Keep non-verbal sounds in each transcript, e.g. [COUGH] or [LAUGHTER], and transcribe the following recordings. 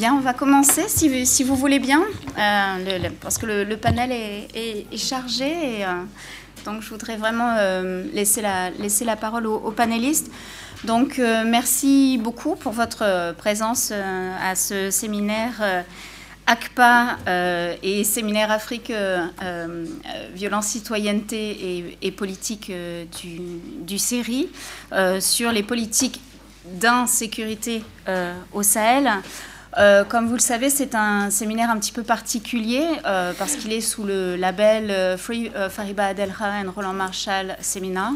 On va commencer si, vous voulez bien, euh, parce que le, panel est, chargé. Euh, donc, je voudrais vraiment euh, laisser, la, parole aux, panélistes. Donc, merci beaucoup pour votre présence à ce séminaire ACPA et séminaire Afrique, violence, citoyenneté et, politique du, du sur les politiques d'insécurité au Sahel. Euh, comme vous le savez, c'est un séminaire un petit peu particulier euh, parce qu'il est sous le label euh, Free Fariba Adelha and Roland Marshall Seminar.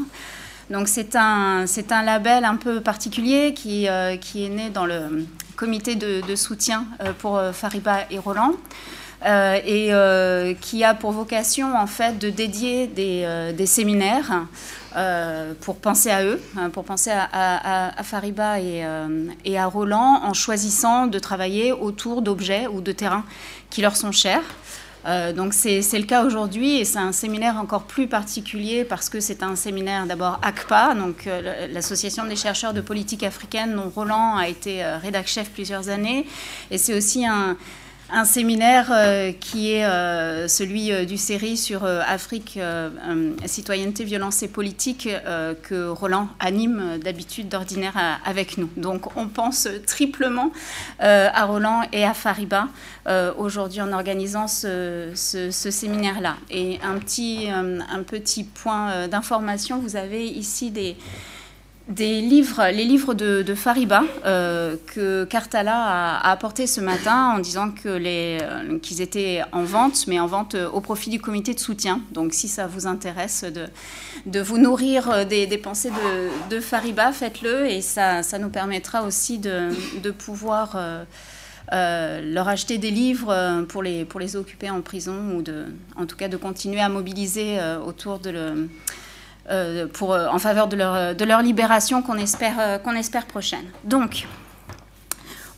Donc c'est un, c'est un label un peu particulier qui, qui est né dans le comité de, de soutien pour Fariba et Roland. et qui a pour vocation en fait de dédier des, des séminaires euh, pour penser à eux, hein, pour penser à, Fariba euh, et, à Roland, en choisissant de travailler autour d'objets ou de terrains qui leur sont chers. Euh, donc c'est le cas aujourd'hui et c'est un séminaire encore plus particulier parce que c'est un séminaire d'abord ACPA, donc l'association des chercheurs de politique africaine dont Roland a été rédac chef plusieurs années, et c'est aussi un, un séminaire euh, qui est euh, celui euh, du série sur Afrique, citoyenneté, violence et politique que Roland anime d'habitude, d'ordinaire avec nous. Donc on pense triplement à Roland et à Fariba aujourd'hui en organisant ce, séminaire-là. Et un petit, un petit point d'information, vous avez ici des les livres de, Fariba euh, que Cartala a, apporté ce matin en disant euh, qu'ils étaient en vente, mais en vente au profit du comité de soutien. Donc si ça vous intéresse de, vous nourrir des, pensées de, Fariba, faites-le et ça, nous permettra aussi de, pouvoir euh, leur acheter des livres pour les, occuper en prison ou de, en tout cas de continuer à mobiliser autour de le euh, pour, euh, en faveur de leur, libération qu'on espère, euh, prochaine. Donc,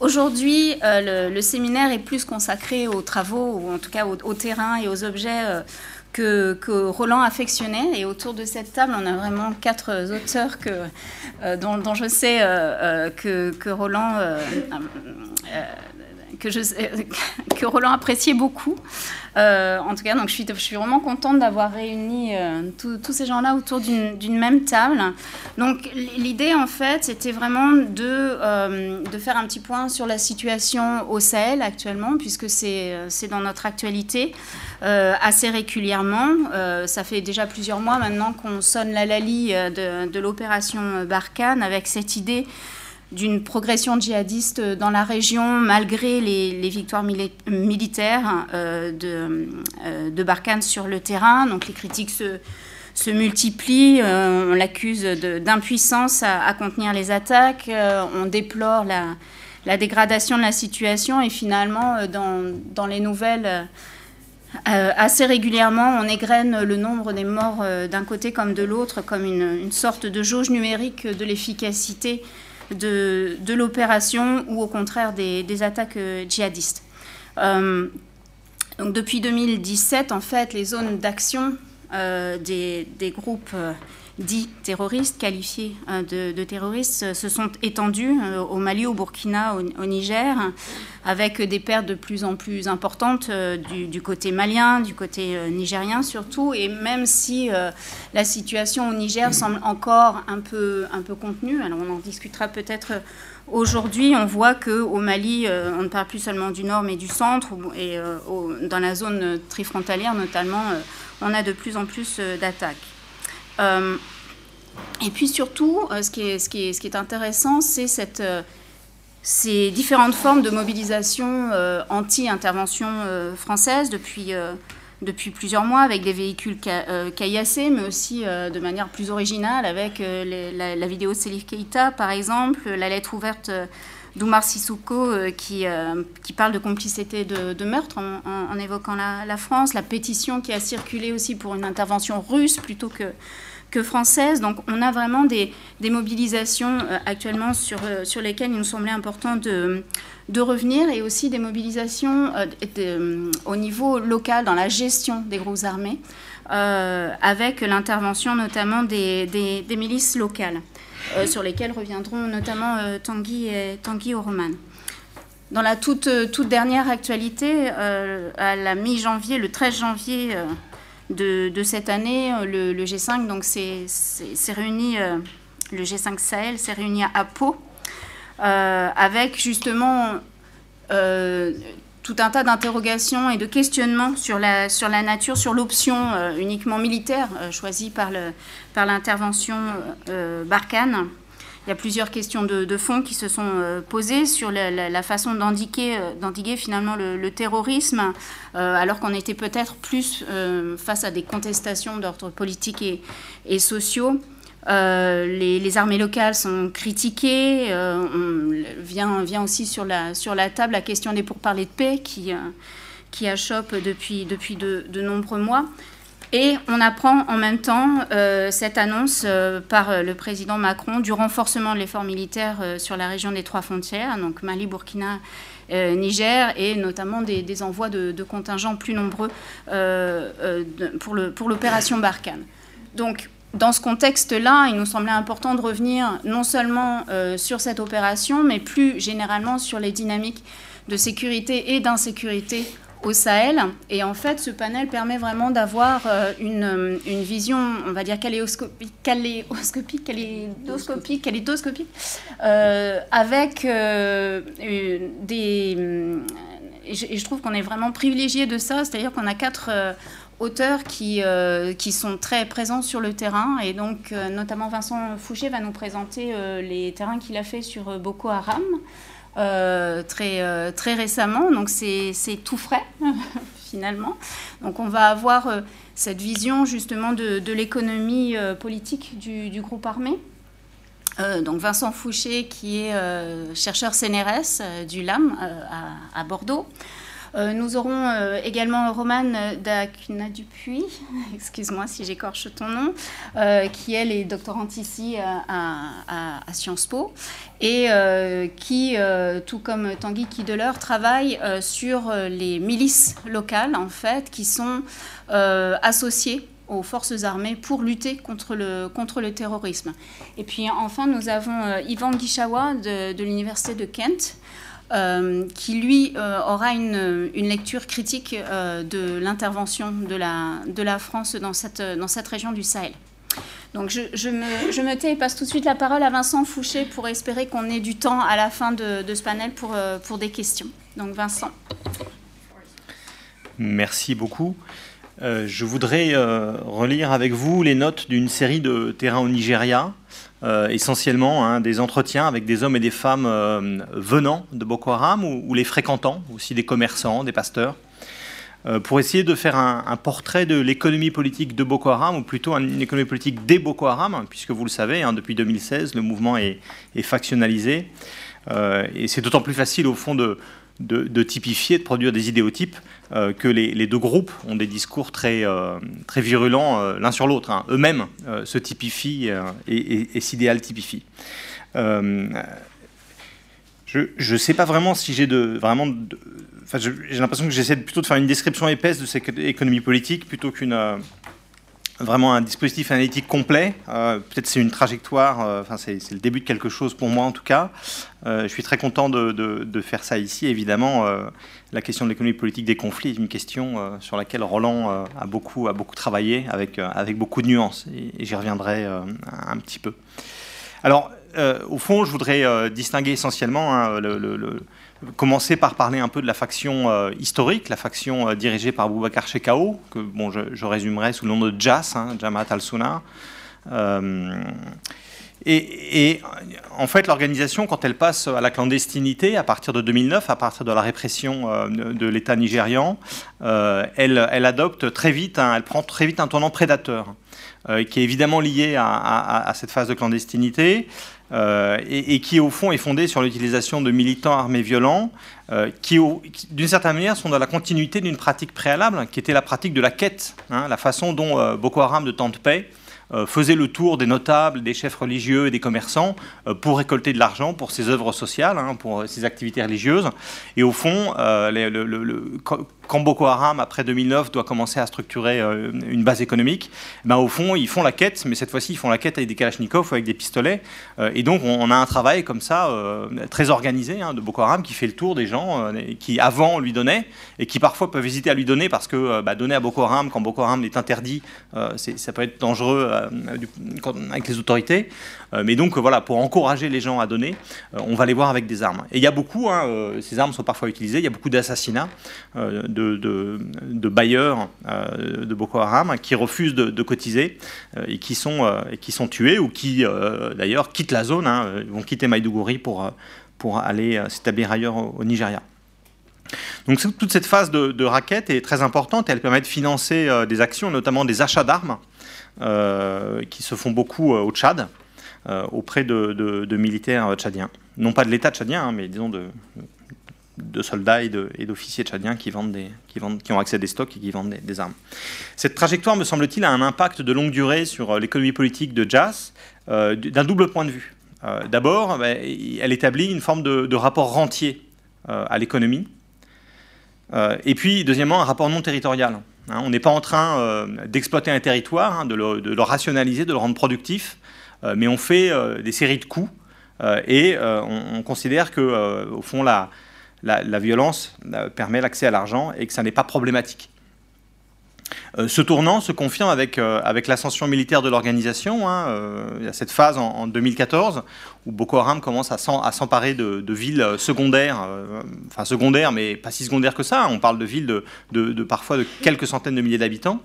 aujourd'hui, le, séminaire est plus consacré aux travaux, ou en tout cas au, terrain et aux objets que, Roland affectionnait. Et autour de cette table, on a vraiment quatre auteurs que, dont, je sais que, Roland [LAUGHS] que, Roland appréciait beaucoup. Euh, en tout cas, donc je suis, vraiment contente d'avoir réuni euh, tous ces gens-là autour d'une même table. Donc l'idée, en fait, c'était vraiment de, euh, de faire un petit point sur la situation au Sahel actuellement, puisque c'est dans notre actualité assez régulièrement. ça fait déjà plusieurs mois maintenant qu'on sonne la lalie de, de l'opération Barkhane avec cette idée d'une progression djihadiste dans la région malgré les, victoires militaires euh, de, euh, de, Barkhane sur le terrain. Donc les critiques se, multiplient, euh, on l'accuse d'impuissance à, contenir les attaques, on déplore la, la, dégradation de la situation et finalement dans, dans les nouvelles... assez régulièrement, on égrène le nombre des morts d'un côté comme de l'autre, comme une, une, sorte de jauge numérique de l'efficacité de, de l'opération ou au contraire des, attaques euh, djihadistes. Euh, donc depuis 2017, en fait, les zones d'action euh, des, des, groupes dits terroristes, qualifiés euh, de, terroristes, euh, se sont étendus euh, au Mali, au Burkina, au, Niger, avec des pertes de plus en plus importantes du, côté malien, du côté nigérien surtout. Et même si la situation au Niger semble encore un peu, un peu contenue, alors on en discutera peut-être Aujourd'hui, on voit qu'au Mali, on ne parle plus seulement du nord, mais du centre, et dans la zone trifrontalière notamment, on a de plus en plus d'attaques. Euh, et puis surtout, euh, ce qui, est, intéressant, c'est euh, ces différentes formes de mobilisation anti-intervention française depuis, plusieurs mois avec des véhicules caillassés, mais aussi de manière plus originale avec la, vidéo de Selif Keita, par exemple, la lettre ouverte d'Oumar Sissoko qui, qui, parle de complicité de, meurtre en, évoquant la, France, la pétition qui a circulé aussi pour une intervention russe plutôt que française. Donc on a vraiment des, mobilisations euh, actuellement sur, euh, lesquelles il nous semblait important de, de revenir et aussi des mobilisations euh, au niveau local dans la gestion des groupes armés avec l'intervention notamment des, milices locales sur lesquelles reviendront notamment Tanguy et Tanguy Oroman. dans la toute, toute dernière actualité, à la mi-janvier, le 13 janvier de, cette année, le, G5 donc s'est réuni, le G5 Sahel s'est réuni à Pau avec justement tout un tas d'interrogations et de questionnements sur la, sur la nature, sur l'option euh, uniquement militaire euh, choisie par l'intervention par euh, Barkhane. Il y a plusieurs questions de, fond qui se sont posées sur la, façon d'endiguer finalement le, terrorisme, alors qu'on était peut-être plus face à des contestations d'ordre politique et, et sociaux. Euh, les, armées locales sont critiquées. Euh, on vient, aussi sur la, table la question des pourparlers de paix qui, euh, achoppe depuis, depuis de, nombreux mois. Et on apprend en même temps cette annonce par le président Macron du renforcement de l'effort militaire sur la région des trois frontières, donc Mali, Burkina, Niger, et notamment des, envois de, contingents plus nombreux pour l'opération Barkhane. Donc dans ce contexte-là, il nous semblait important de revenir non seulement euh, sur cette opération, mais plus généralement sur les dynamiques de sécurité et d'insécurité au Sahel. Et en fait, ce panel permet vraiment d'avoir euh, une, une, vision, on va dire, caléoscopique, calédoscopique, calédoscopique euh, avec des... Et je trouve qu'on est vraiment privilégié de ça, c'est-à-dire qu'on a quatre auteurs qui, euh, qui sont très présents sur le terrain. Et donc, euh, notamment Vincent Fouché va nous présenter euh, les terrains qu'il a fait sur Boko Haram très, très récemment. Donc, c'est tout frais, [LAUGHS] finalement. Donc, on va avoir cette vision justement de, de l'économie politique du, du, groupe armé. donc Vincent Fouché, qui est chercheur CNRS du LAM à, à Bordeaux. Euh, nous aurons euh, également Romane Dacuna Dupuis, [LAUGHS] excuse-moi si j'écorche ton nom, euh, qui elle est doctorante ici à, Sciences Po et qui, tout comme Tanguy Kideler, travaille sur les milices locales en fait qui sont associées aux forces armées pour lutter contre le, contre le terrorisme. Et puis enfin, nous avons Yvan Guichawa de, l'Université de Kent, euh, qui lui euh, aura une, lecture critique euh, de l'intervention de la, France dans cette, région du Sahel. Donc je, me, tais et passe tout de suite la parole à Vincent Fouché pour espérer qu'on ait du temps à la fin de, ce panel pour des questions. Donc Vincent. Merci beaucoup. je voudrais relire avec vous les notes d'une série de terrains au Nigeria euh, essentiellement hein, des entretiens avec des hommes et des femmes euh, venant de Boko Haram ou, les fréquentant, aussi des commerçants, des pasteurs, euh, pour essayer de faire un, portrait de l'économie politique de Boko Haram, ou plutôt une économie politique des Boko Haram, puisque vous le savez, hein, depuis 2016, le mouvement est, est factionnalisé. et c'est d'autant plus facile, au fond, de, de, typifier, de produire des idéotypes, euh, que les, deux groupes ont des discours très, euh, très virulents euh, l'un sur l'autre. Hein. Eux-mêmes se typifient et, s'idéal typifient. je ne sais pas vraiment si j'ai de vraiment. j'ai l'impression que j'essaie plutôt de faire une description épaisse de cette économie politique plutôt qu'une vraiment un dispositif analytique complet. Euh, peut-être c'est une trajectoire, euh, c'est le début de quelque chose pour moi en tout cas. Euh, je suis très content de, faire ça ici. Évidemment, la question de l'économie politique des conflits est une question sur laquelle Roland a, beaucoup, a beaucoup travaillé avec, avec beaucoup de nuances et, j'y reviendrai un petit peu. Alors, au fond, je voudrais distinguer essentiellement hein, le commencer par parler un peu de la faction euh, historique, la faction euh, dirigée par Boubacar Shekau, que bon, je, résumerai sous le nom de JAS, hein, Jamaat al-Sunna. Euh, et, en fait, l'organisation, quand elle passe à la clandestinité à partir de 2009, à partir de la répression de l'État nigérian, elle, adopte très vite, elle prend très vite un tournant prédateur, qui est évidemment lié à cette phase de clandestinité. Euh, et, qui au fond est fondée sur l'utilisation de militants armés violents, euh, qui, d'une certaine manière sont dans la continuité d'une pratique préalable, qui était la pratique de la quête, hein, la façon dont euh, Boko Haram de temps de paix faisait le tour des notables, des chefs religieux et des commerçants pour récolter de l'argent pour ses œuvres sociales, hein, pour ses activités religieuses. Et au fond, le, quand Boko Haram, après 2009, doit commencer à structurer euh, une base économique, ben, au fond, ils font la quête, mais cette fois-ci, ils font la quête avec des kalachnikovs ou avec des pistolets. Euh, et donc, on, a un travail comme ça, euh, très organisé, hein, de Boko Haram, qui fait le tour des gens qui, avant, lui donnaient, et qui parfois peuvent hésiter à lui donner, parce que bah, donner à Boko Haram, quand Boko Haram est interdit, ça peut être dangereux avec les autorités. mais donc, voilà, pour encourager les gens à donner, on va les voir avec des armes. Et il y a beaucoup, hein, ces armes sont parfois utilisées, il y a beaucoup d'assassinats de, bailleurs euh, de Boko Haram qui refusent de, cotiser euh, et, qui sont, euh, qui sont tués ou qui, d'ailleurs, quittent la zone, hein, vont quitter Maïdougouri pour, pour aller s'établir ailleurs au, Nigeria. Donc toute cette phase de, de, raquette est très importante et elle permet de financer des actions, notamment des achats d'armes, qui se font beaucoup au Tchad, auprès de, militaires tchadiens. Non pas de l'État tchadien, hein, mais disons de, de soldats et d'officiers tchadiens qui, vendent des, qui, vendent, qui ont accès à des stocks et qui vendent des, armes. Cette trajectoire, me semble-t-il, a un impact de longue durée sur euh, l'économie politique de Jazz euh, d'un double point de vue. Euh, d'abord, ben, elle établit une forme de, rapport rentier à l'économie. et puis, deuxièmement, un rapport non territorial. Hein. on n'est pas en train d'exploiter un territoire, hein, de, le, rationaliser, de le rendre productif, mais on fait des séries de coûts et on, on, considère que, au fond, la, la, violence euh, permet l'accès à l'argent et que ça n'est pas problématique. Euh, ce tournant se confirme avec, euh, avec l'ascension militaire de l'organisation. Hein, il y a cette phase en, 2014 où Boko Haram commence à s'emparer de, villes secondaires, enfin secondaires, mais pas si secondaires que ça. On parle de villes de, parfois de quelques centaines de milliers d'habitants,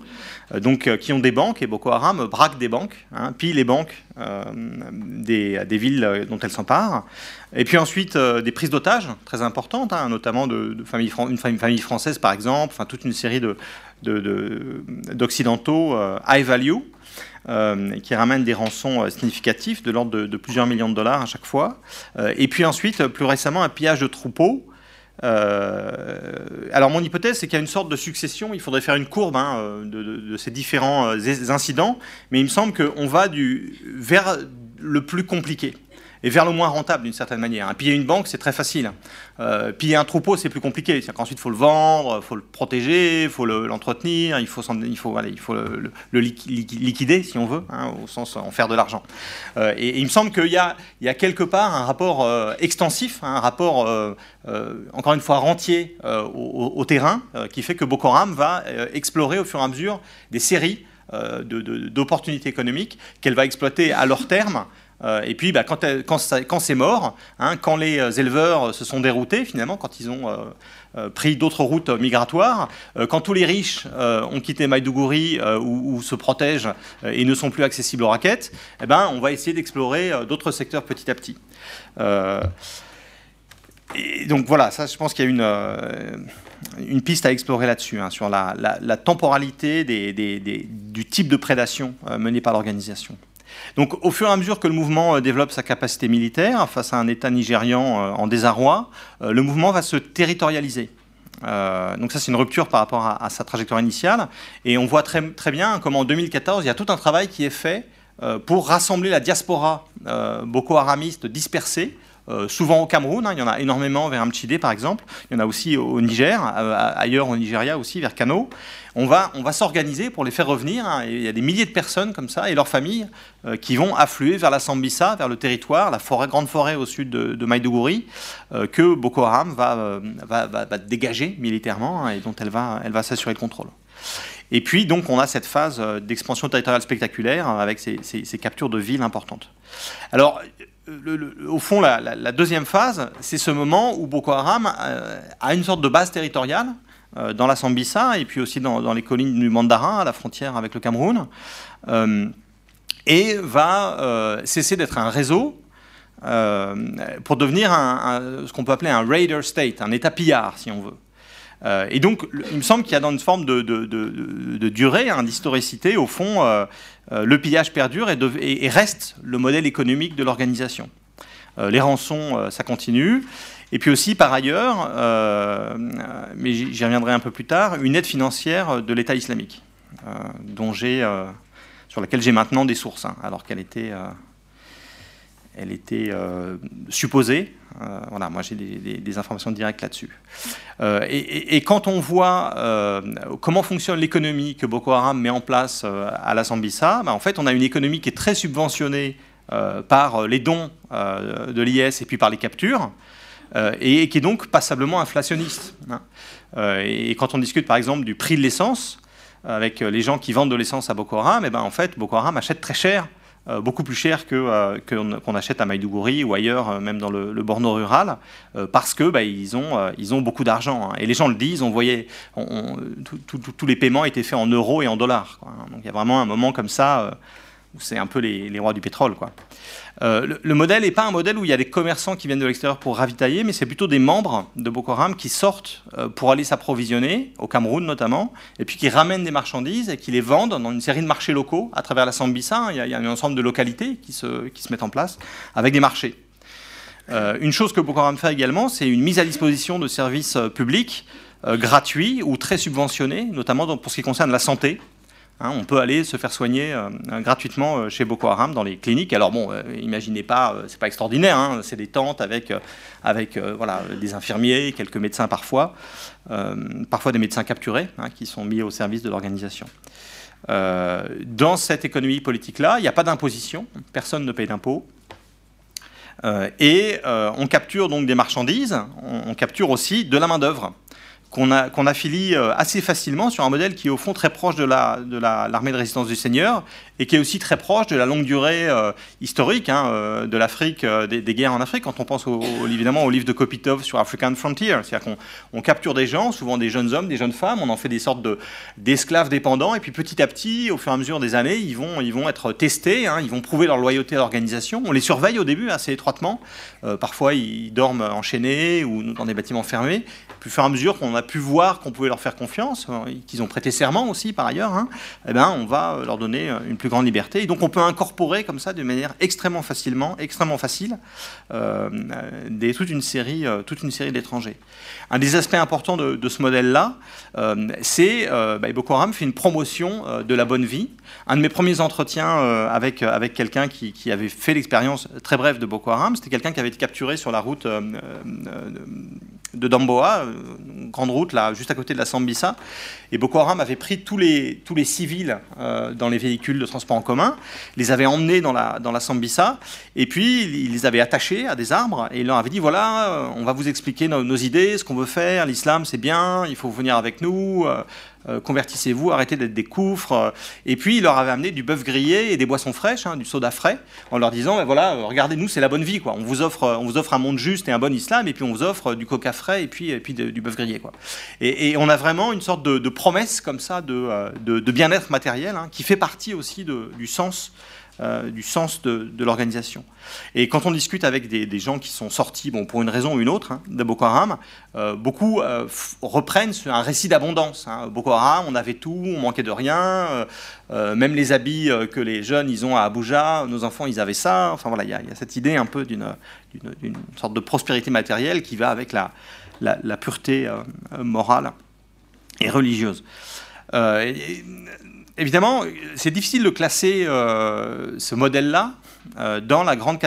donc qui ont des banques, et Boko Haram braque des banques, hein, pille les banques des, villes dont elles s'emparent. Et puis ensuite, euh, des prises d'otages très importantes, hein, notamment de, famille, famille, française par exemple, enfin toute une série de, euh, high value. Euh, qui ramènent des rançons significatifs de l'ordre de, plusieurs millions de dollars à chaque fois. et puis ensuite, plus récemment, un pillage de troupeaux. alors mon hypothèse, c'est qu'il y a une sorte de succession. Il faudrait faire une courbe hein, de, ces différents incidents, mais il me semble qu'on va vers le plus compliqué et vers le moins rentable d'une certaine manière. Hein. Piller une banque, c'est très facile. Euh, piller un troupeau, c'est plus compliqué. C'est qu'ensuite, il faut le vendre, il faut le protéger, il faut l'entretenir, il faut, il faut, il faut le, liquider, si on veut, hein, au sens en faire de l'argent. Euh, et, il me semble qu'il y, a, quelque part un rapport euh, extensif, hein, un rapport, encore une fois, rentier au, terrain, qui fait que Boko Haram va explorer au fur et à mesure des séries d'opportunités économiques qu'elle va exploiter à leur terme euh, et puis, bah, quand, c'est mort, hein, quand les euh, éleveurs se sont déroutés, finalement, quand ils ont euh, pris d'autres routes migratoires, quand tous les riches ont quitté Maïdougouri ou, se protègent et ne sont plus accessibles aux raquettes, eh ben, on va essayer d'explorer d'autres secteurs petit à petit. et donc voilà, ça, je pense qu'il y a une, une piste à explorer là-dessus, hein, sur la, temporalité du type de prédation menée par l'organisation. Donc au fur et à mesure que le mouvement euh, développe sa capacité militaire face à un État nigérian euh, en désarroi, euh, le mouvement va se territorialiser. donc ça c'est une rupture par rapport à, sa trajectoire initiale. Et on voit très, bien comment en 2014, il y a tout un travail qui est fait pour rassembler la diaspora boko haramiste dispersée euh, souvent au Cameroun, hein, il y en a énormément vers Amchide par exemple, il y en a aussi au Niger, ailleurs au Nigeria aussi, vers Kano. On va, on va s'organiser pour les faire revenir. Hein, il y a des milliers de personnes comme ça et leurs familles euh, qui vont affluer vers la Sambisa, vers le territoire, la forêt, grande forêt au sud de, de Maïdougouri, euh, que Boko Haram va, dégager militairement hein, et dont elle va, elle va s'assurer le contrôle. Et puis, donc, on a cette phase d'expansion territoriale spectaculaire avec ces, ces captures de villes importantes. Alors, au fond, la, deuxième phase, c'est ce moment où Boko Haram euh, a une sorte de base territoriale euh, dans la Sambisa et puis aussi dans, les collines du Mandarin, à la frontière avec le Cameroun, euh, et va cesser d'être un réseau pour devenir ce qu'on peut appeler un raider state, un État pillard, si on veut. Euh, et donc, il me semble qu'il y a dans une forme de, durée, hein, d'historicité, au fond, euh, euh, le pillage perdure et, reste le modèle économique de l'organisation. les rançons, ça continue. Et puis aussi, par ailleurs, mais j'y reviendrai un peu plus tard, une aide financière de l'État islamique, dont sur laquelle j'ai maintenant des sources, hein, alors qu'elle était elle était supposée. voilà, moi j'ai des, informations directes là-dessus. Et, quand on voit comment fonctionne l'économie que Boko Haram met en place à la Sambisa, bah, en fait, on a une économie qui est très subventionnée par les dons de l'IS et puis par les captures. et qui est donc passablement inflationniste. Hein. et quand on discute par exemple du prix de l'essence, avec les gens qui vendent de l'essence à Boko Haram, et eh ben en fait Boko Haram achète très cher, euh, beaucoup plus cher que euh, qu'on achète à Maïdougouri ou ailleurs, euh, même dans le, Borno rural, parce que bah, ils ont ils ont beaucoup d'argent. Hein. Et les gens le disent, on voyait, tous les paiements étaient faits en euros et en dollars. Hein. Donc il y a vraiment un moment comme ça où c'est un peu les, les, rois du pétrole, quoi. Euh, le, modèle n'est pas un modèle où il y a des commerçants qui viennent de l'extérieur pour ravitailler, mais c'est plutôt des membres de Boko Haram qui sortent euh, pour aller s'approvisionner, au Cameroun notamment, et puis qui ramènent des marchandises et qui les vendent dans une série de marchés locaux à travers la Sambisa. Il y a, un ensemble de localités qui se, mettent en place avec des marchés. Euh, une chose que Boko Haram fait également, c'est une mise à disposition de services publics gratuits ou très subventionnés, notamment pour ce qui concerne la santé. Hein, on peut aller se faire soigner euh, gratuitement euh, chez Boko Haram dans les cliniques. Alors bon, euh, imaginez pas, c'est pas extraordinaire, hein, c'est des tentes avec, voilà, des infirmiers, quelques médecins parfois, parfois des médecins capturés hein, qui sont mis au service de l'organisation. dans cette économie politique-là, il n'y a pas d'imposition, personne ne paye d'impôts. et on capture donc des marchandises, on, on capture aussi de la main-d'œuvre qu'on affilie euh, assez facilement sur un modèle qui est au fond très proche de l'armée de, résistance du Seigneur et qui est aussi très proche de la longue durée euh, historique hein, euh, de l'Afrique, des, guerres en Afrique, quand on pense évidemment au livre de Kopitov sur African Frontier. C'est-à-dire qu'on capture des gens, souvent des jeunes hommes, des jeunes femmes, on en fait des sortes d'esclaves dépendants, et puis petit à petit, au fur et à mesure des années, ils vont, ils vont être testés, hein, ils vont prouver leur loyauté à l'organisation. On les surveille au début assez étroitement. parfois, ils dorment enchaînés ou dans des bâtiments fermés. Puis, au fur et à mesure qu'on a pu voir qu'on pouvait leur faire confiance, euh, qu'ils ont prêté serment aussi par ailleurs, hein, eh ben, on va euh, leur donner euh, une plus grande liberté. Et donc on peut incorporer comme ça de manière extrêmement facilement, extrêmement facile, des, toute une série, toute une série d'étrangers. Un des aspects importants de, ce modèle-là, c'est bah, Boko Haram fait une promotion de la bonne vie. Un de mes premiers entretiens avec, avec quelqu'un qui, qui, avait fait l'expérience très brève de Boko Haram, c'était quelqu'un qui avait été capturé sur la route de Damboa, une grande route là, juste à côté de la Sambisa. Et Boko Haram avait pris tous les, tous les civils euh, dans les véhicules de transport en commun, les avait emmenés dans la, dans la Sambisa, et puis ils les avait attachés à des arbres, et il leur avait dit voilà, euh, on va vous expliquer nos, idées, ce qu'on veut faire, l'islam c'est bien, il faut venir avec nous, euh, euh, convertissez-vous, arrêtez d'être des couffres. Euh, et puis il leur avait amené du bœuf grillé et des boissons fraîches, hein, du soda frais, en leur disant ben voilà, euh, regardez, nous c'est la bonne vie, quoi. On vous offre, on vous offre un monde juste et un bon islam, et puis on vous offre du coca frais et puis, du bœuf grillé, quoi. Et, on a vraiment une sorte de, promesse comme ça de, de, bien-être matériel hein, qui fait partie aussi du sens euh, du sens de, l'organisation. Et quand on discute avec des, gens qui sont sortis, bon, pour une raison ou une autre, hein, de Boko Haram, euh, beaucoup euh, reprennent un récit d'abondance. Hein. Boko Haram, on avait tout, on manquait de rien, même les habits que les jeunes ils ont à Abuja, nos enfants ils avaient ça. Enfin voilà, il y, a cette idée un peu d'une sorte de prospérité matérielle qui va avec la, pureté morale et religieuse. Et, évidemment, c'est difficile de classer euh, ce modèle-là euh, dans, la grande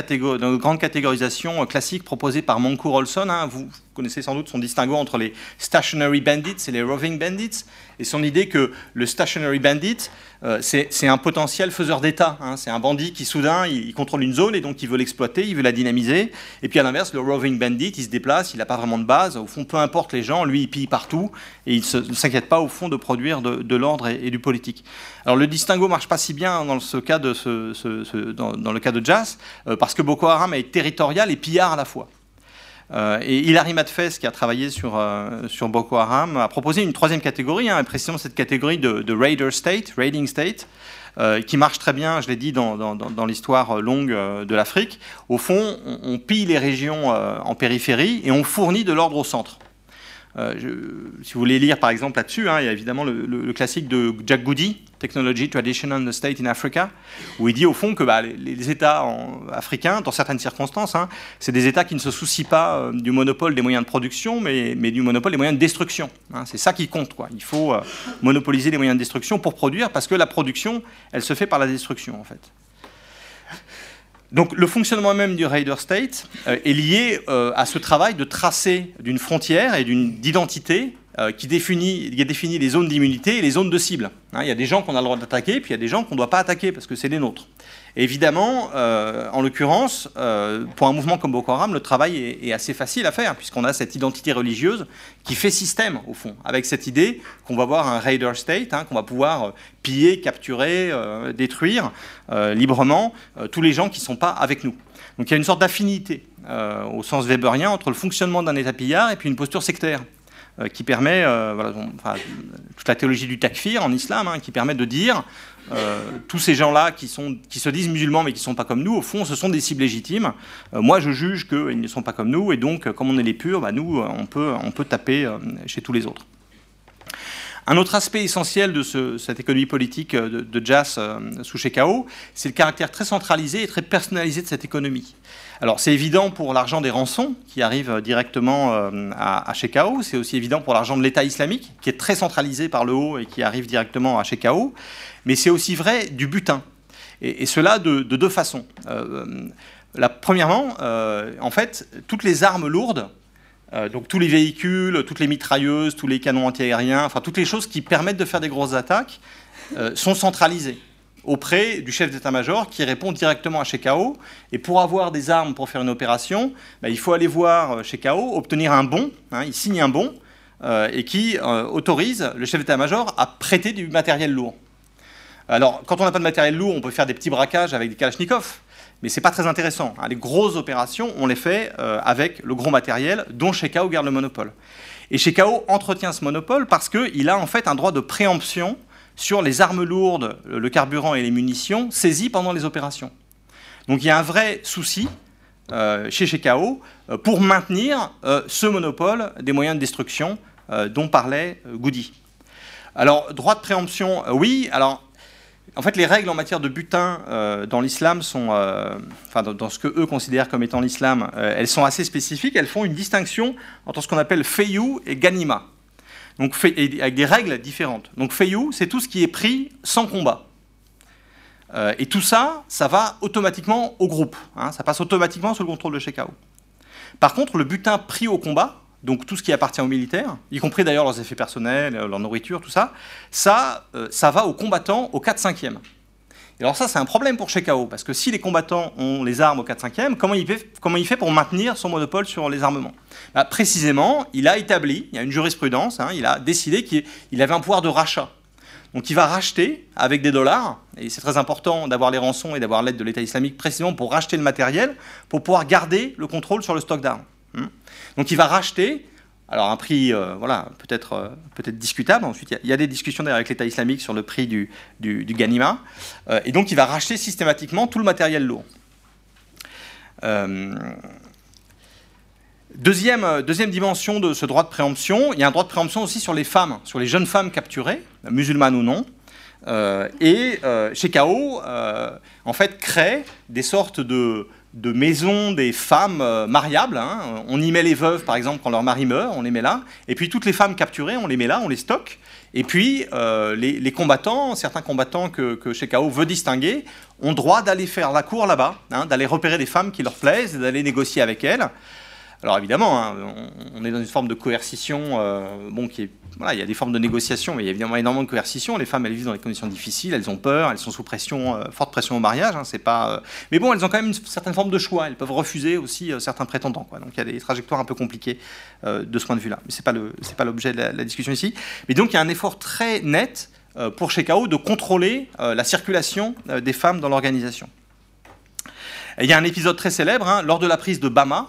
grande catégorisation classique proposée par Moncour Olson. Hein. Connaissez sans doute son distinguo entre les stationary bandits et les roving bandits, et son idée que le stationary bandit, euh, c'est un potentiel faiseur d'État. Hein. C'est un bandit qui soudain, il, contrôle une zone et donc il veut l'exploiter, il veut la dynamiser. Et puis à l'inverse, le roving bandit, il se déplace, il n'a pas vraiment de base. Au fond, peu importe les gens, lui, il pille partout et il ne s'inquiète pas au fond de produire de, l'ordre et, du politique. Alors le distinguo marche pas si bien dans ce cas de, dans, le cas de Jazz, euh, parce que Boko Haram est territorial et pillard à la fois. Euh, et Hilary Matfes, qui a travaillé sur, euh, sur Boko Haram, a proposé une troisième catégorie, hein, précisément cette catégorie de, Raider State, Raiding State, euh, qui marche très bien, je l'ai dit, dans, dans, l'histoire longue de l'Afrique. Au fond, on, pille les régions en périphérie et on fournit de l'ordre au centre. Euh, si vous voulez lire par exemple là-dessus, hein, il y a évidemment le, classique de Jack Goody, Technology, Tradition and the State in Africa, où il dit au fond que bah, les, États africains, dans certaines circonstances, hein, c'est des États qui ne se soucient pas euh, du monopole des moyens de production, mais, mais, du monopole des moyens de destruction. Hein. c'est ça qui compte. Quoi. Il faut euh, monopoliser les moyens de destruction pour produire, parce que la production, elle se fait par la destruction en fait. Donc le fonctionnement même du Raider State est lié à ce travail de tracer d'une frontière et d'identité qui définit, qui définit les zones d'immunité et les zones de cible. Hein, il y a des gens qu'on a le droit d'attaquer, puis il y a des gens qu'on ne doit pas attaquer parce que c'est les nôtres. Évidemment, euh, en l'occurrence, euh, pour un mouvement comme Boko Haram, le travail est, assez facile à faire puisqu'on a cette identité religieuse qui fait système au fond, avec cette idée qu'on va avoir un raider state, hein, qu'on va pouvoir euh, piller, capturer, détruire librement tous les gens qui ne sont pas avec nous. Donc il y a une sorte d'affinité au sens weberien entre le fonctionnement d'un État pillard et puis une posture sectaire. Euh, qui permet, euh, voilà, toute la théologie du takfir en islam, hein, qui permet de dire euh, tous ces gens-là qui, se disent musulmans mais qui ne sont pas comme nous, au fond, ce sont des cibles légitimes. moi, je juge qu'ils ne sont pas comme nous, et donc, comme on est les purs, bah, nous, on peut, taper chez tous les autres. Un autre aspect essentiel de cette économie politique de, de Jas sous Shekau, c'est le caractère très centralisé et très personnalisé de cette économie. Alors c'est évident pour l'argent des rançons qui arrive directement euh, à, à Shekau, c'est aussi évident pour l'argent de l'État islamique qui est très centralisé par le haut et qui arrive directement à Shekau, mais c'est aussi vrai du butin. Et, cela de, deux façons. Euh, la, premièrement, euh, en fait, toutes les armes lourdes, donc tous les véhicules, toutes les mitrailleuses, tous les canons antiaériens, enfin toutes les choses qui permettent de faire des grosses attaques, sont centralisées auprès du chef d'état-major qui répond directement à Shekau. Et pour avoir des armes pour faire une opération, bah, il faut aller voir Shekau, obtenir un bon, hein, il signe un bon, euh, et qui euh, autorise le chef d'état-major à prêter du matériel lourd. Alors, quand on n'a pas de matériel lourd, on peut faire des petits braquages avec des Kalachnikov, mais ce n'est pas très intéressant. Hein. Les grosses opérations, on les fait euh, avec le gros matériel dont Shekau garde le monopole. Et Shekau entretient ce monopole parce qu'il a en fait un droit de préemption sur les armes lourdes, le carburant et les munitions saisis pendant les opérations. Donc il y a un vrai souci euh, chez Shekao euh, pour maintenir euh, ce monopole des moyens de destruction dont parlait Goody. Alors, droit de préemption, oui. Alors, en fait, les règles en matière de butin dans l'islam sont, enfin, dans, ce que eux considèrent comme étant l'islam, elles sont assez spécifiques. Elles font une distinction entre ce qu'on appelle feyou et ganima donc, avec des règles différentes. Donc Feiyu, c'est tout ce qui est pris sans combat. Euh, et tout ça, ça va automatiquement au groupe. Hein. ça passe automatiquement sous le contrôle de Shekau. Par contre, le butin pris au combat, donc tout ce qui appartient aux militaires, y compris d'ailleurs leurs effets personnels, leur nourriture, tout ça, ça, euh, ça va aux combattants au 4-5e alors ça, c'est un problème pour Shekao, parce que si les combattants ont les armes au 4-5e, comment il, fait, comment il fait pour maintenir son monopole sur les armements? Bah, Précisément, il a établi, il y a une jurisprudence, hein, il a décidé qu'il avait un pouvoir de rachat. Donc il va racheter avec des dollars, et c'est très important d'avoir les rançons et d'avoir l'aide de l'État islamique précisément pour racheter le matériel, pour pouvoir garder le contrôle sur le stock d'armes. Hmm? Donc il va racheter alors un prix, euh, voilà, peut-être euh, peut-être discutable. Ensuite, il y, a des discussions avec l'État islamique sur le prix du, du, Ganima. Euh, et donc, il va racheter systématiquement tout le matériel lourd. Deuxième, deuxième, dimension de ce droit de préemption, il y a un droit de préemption aussi sur les femmes, sur les jeunes femmes capturées, musulmanes ou non. et chez KO, en fait, crée des sortes de, de maisons des femmes euh, mariables. Hein. On y met les veuves, par exemple, quand leur mari meurt, on les met là. Et puis toutes les femmes capturées, on les met là, on les stocke. Et puis euh, les, combattants, certains combattants que, que Shekao veut distinguer, ont droit d'aller faire la cour là-bas, hein, d'aller repérer des femmes qui leur plaisent d'aller négocier avec elles. Alors évidemment, hein, on, est dans une forme de coercition, euh, il y a des formes de négociation, mais il y a évidemment énormément de coercition. Les femmes, elles vivent dans des conditions difficiles, elles ont peur, elles sont sous pression, euh, forte pression au mariage. Hein, c'est pas, euh, mais bon, elles ont quand même une certaine forme de choix. Elles peuvent refuser aussi certains prétendants. Donc il y a des trajectoires un peu compliquées de ce point de vue-là. Mais c'est pas pas l'objet de la, discussion ici. Mais donc il y a un effort très net pour Shekao de contrôler la circulation des femmes dans l'organisation. Il y a un épisode très célèbre hein, lors de la prise de Bama.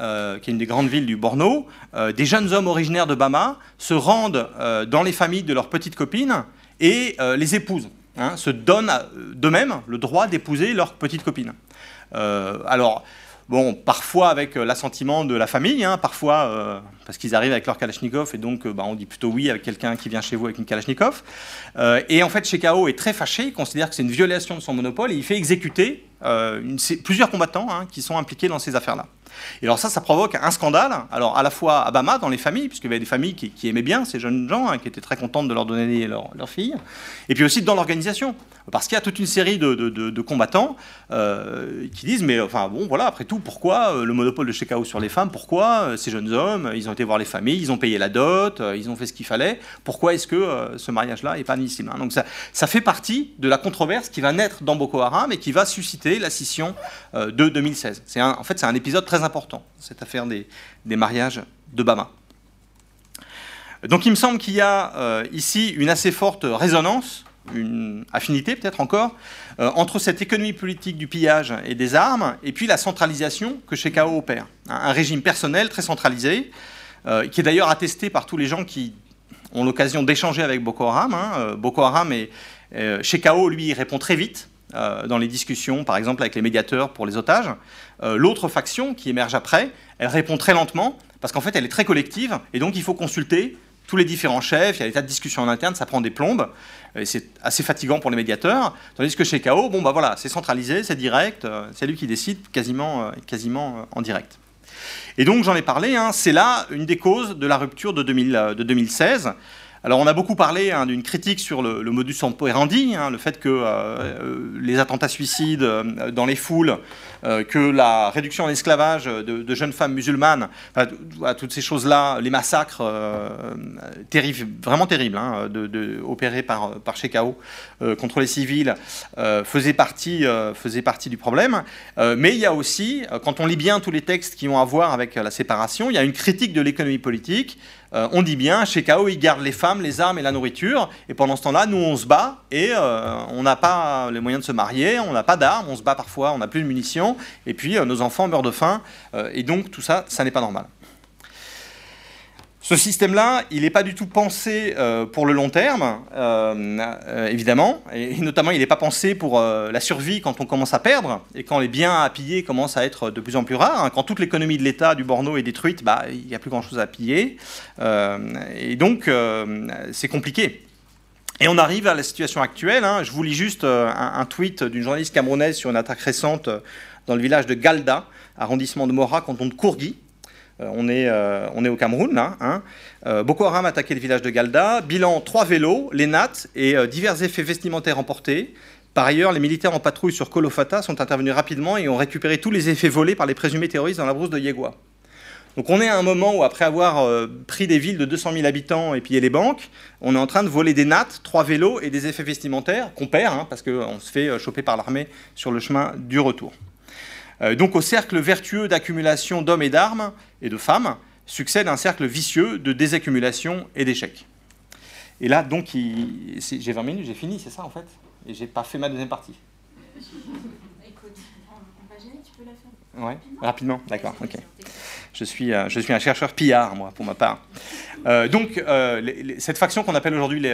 Euh, qui est une des grandes villes du Borno, euh, des jeunes hommes originaires de Bama se rendent euh, dans les familles de leurs petites copines et les épousent, hein, se donnent d'eux-mêmes le droit d'épouser leurs petites copines. alors, Bon, parfois avec l'assentiment de la famille, hein, parfois parce qu'ils arrivent avec leur Kalachnikov et donc bah, on dit plutôt oui avec quelqu'un qui vient chez vous avec une Kalachnikov. et en fait, Shekao est très fâché, il considère que c'est une violation de son monopole et il fait exécuter plusieurs combattants hein, qui sont impliqués dans ces affaires-là. Et alors ça, ça provoque un scandale, alors à la fois à Bama, dans les familles, puisqu'il y avait des familles qui, aimaient bien ces jeunes gens, hein, qui étaient très contentes de leur donner leur, leur fille, et puis aussi dans l'organisation, parce qu'il y a toute une série de, combattants euh, qui disent, mais enfin bon, voilà, après tout, pourquoi euh, le monopole de Chekao sur les femmes Pourquoi euh, ces jeunes hommes, ils ont été voir les familles, ils ont payé la dot, ils ont fait ce qu'il fallait, pourquoi est-ce que ce mariage-là n'est pas admissible hein Donc ça, fait partie de la controverse qui va naître dans Boko Haram et qui va susciter la scission de 2016. Un, en fait, c'est un épisode très important, cette affaire des, mariages de Bama. Donc il me semble qu'il y a ici une assez forte résonance une affinité peut-être encore, euh, entre cette économie politique du pillage et des armes et puis la centralisation que Shekao opère. Un, régime personnel très centralisé, euh, qui est d'ailleurs attesté par tous les gens qui ont l'occasion d'échanger avec Boko Haram. Hein. Euh, Boko Haram et Shekao, lui, répond très vite dans les discussions, par exemple avec les médiateurs pour les otages. L'autre faction qui émerge après, elle répond très lentement parce qu'en fait elle est très collective et donc il faut consulter tous les différents chefs, il y a des tas de discussions en interne, ça prend des plombes, et c'est assez fatigant pour les médiateurs. Tandis que chez KO, bon bah voilà, c'est centralisé, c'est direct, euh, c'est lui qui décide quasiment, euh, quasiment euh, en direct. Et donc j'en ai parlé, hein, c'est là une des causes de la rupture de, 2000, de 2016. Alors on a beaucoup parlé hein, d'une critique sur le, modus operandi, hein, le fait que euh, euh, les attentats suicides euh, dans les foules, que la réduction en esclavage de, jeunes femmes musulmanes, toutes ces choses-là, les massacres vraiment terribles, hein, opérés par, par Shekau contre les civils, faisaient, partie, du problème. mais il y a aussi, quand on lit bien tous les textes qui ont à voir avec la séparation, il y a une critique de l'économie politique. Euh, on dit bien, chez KO, ils gardent les femmes, les armes et la nourriture, et pendant ce temps-là, nous, on se bat, et euh, on n'a pas les moyens de se marier, on n'a pas d'armes, on se bat parfois, on n'a plus de munitions, et puis euh, nos enfants meurent de faim, et donc tout ça, ça n'est pas normal. Ce système-là, il n'est pas du tout pensé euh, pour le long terme, euh, euh, évidemment, et, notamment il n'est pas pensé pour la survie quand on commence à perdre, et quand les biens à piller commencent à être de plus en plus rares. Hein. quand toute l'économie de l'État du Borno est détruite, bah, il n'y a plus grand-chose à piller, et donc c'est compliqué. Et on arrive à la situation actuelle. Hein. je vous lis juste un, tweet d'une journaliste camerounaise sur une attaque récente dans le village de Galda, arrondissement de Mora, canton de Kourgui. Euh, on, est, euh, on est au Cameroun, là. Hein. Euh, Boko Haram a attaqué le village de Galda. Bilan trois vélos, les nattes et divers effets vestimentaires emportés. Par ailleurs, les militaires en patrouille sur Kolofata sont intervenus rapidement et ont récupéré tous les effets volés par les présumés terroristes dans la brousse de Yegua. Donc on est à un moment où, après avoir pris des villes de 200 000 habitants et pillé les banques, on est en train de voler des nattes, trois vélos et des effets vestimentaires qu'on perd, hein, parce qu'on se fait choper par l'armée sur le chemin du retour. Euh, donc au cercle vertueux d'accumulation d'hommes et d'armes et de femmes succède un cercle vicieux de désaccumulation et d'échecs. Et là, donc, j'ai 20 minutes, j'ai fini, c'est ça en fait? Et j'ai pas fait ma deuxième partie. Écoute, on va gêner, tu peux la faire? Ouais, rapidement, d'accord, ok. Je suis, euh, je suis un chercheur pillard, moi, pour ma part. Euh, donc, euh, cette faction qu'on appelle aujourd'hui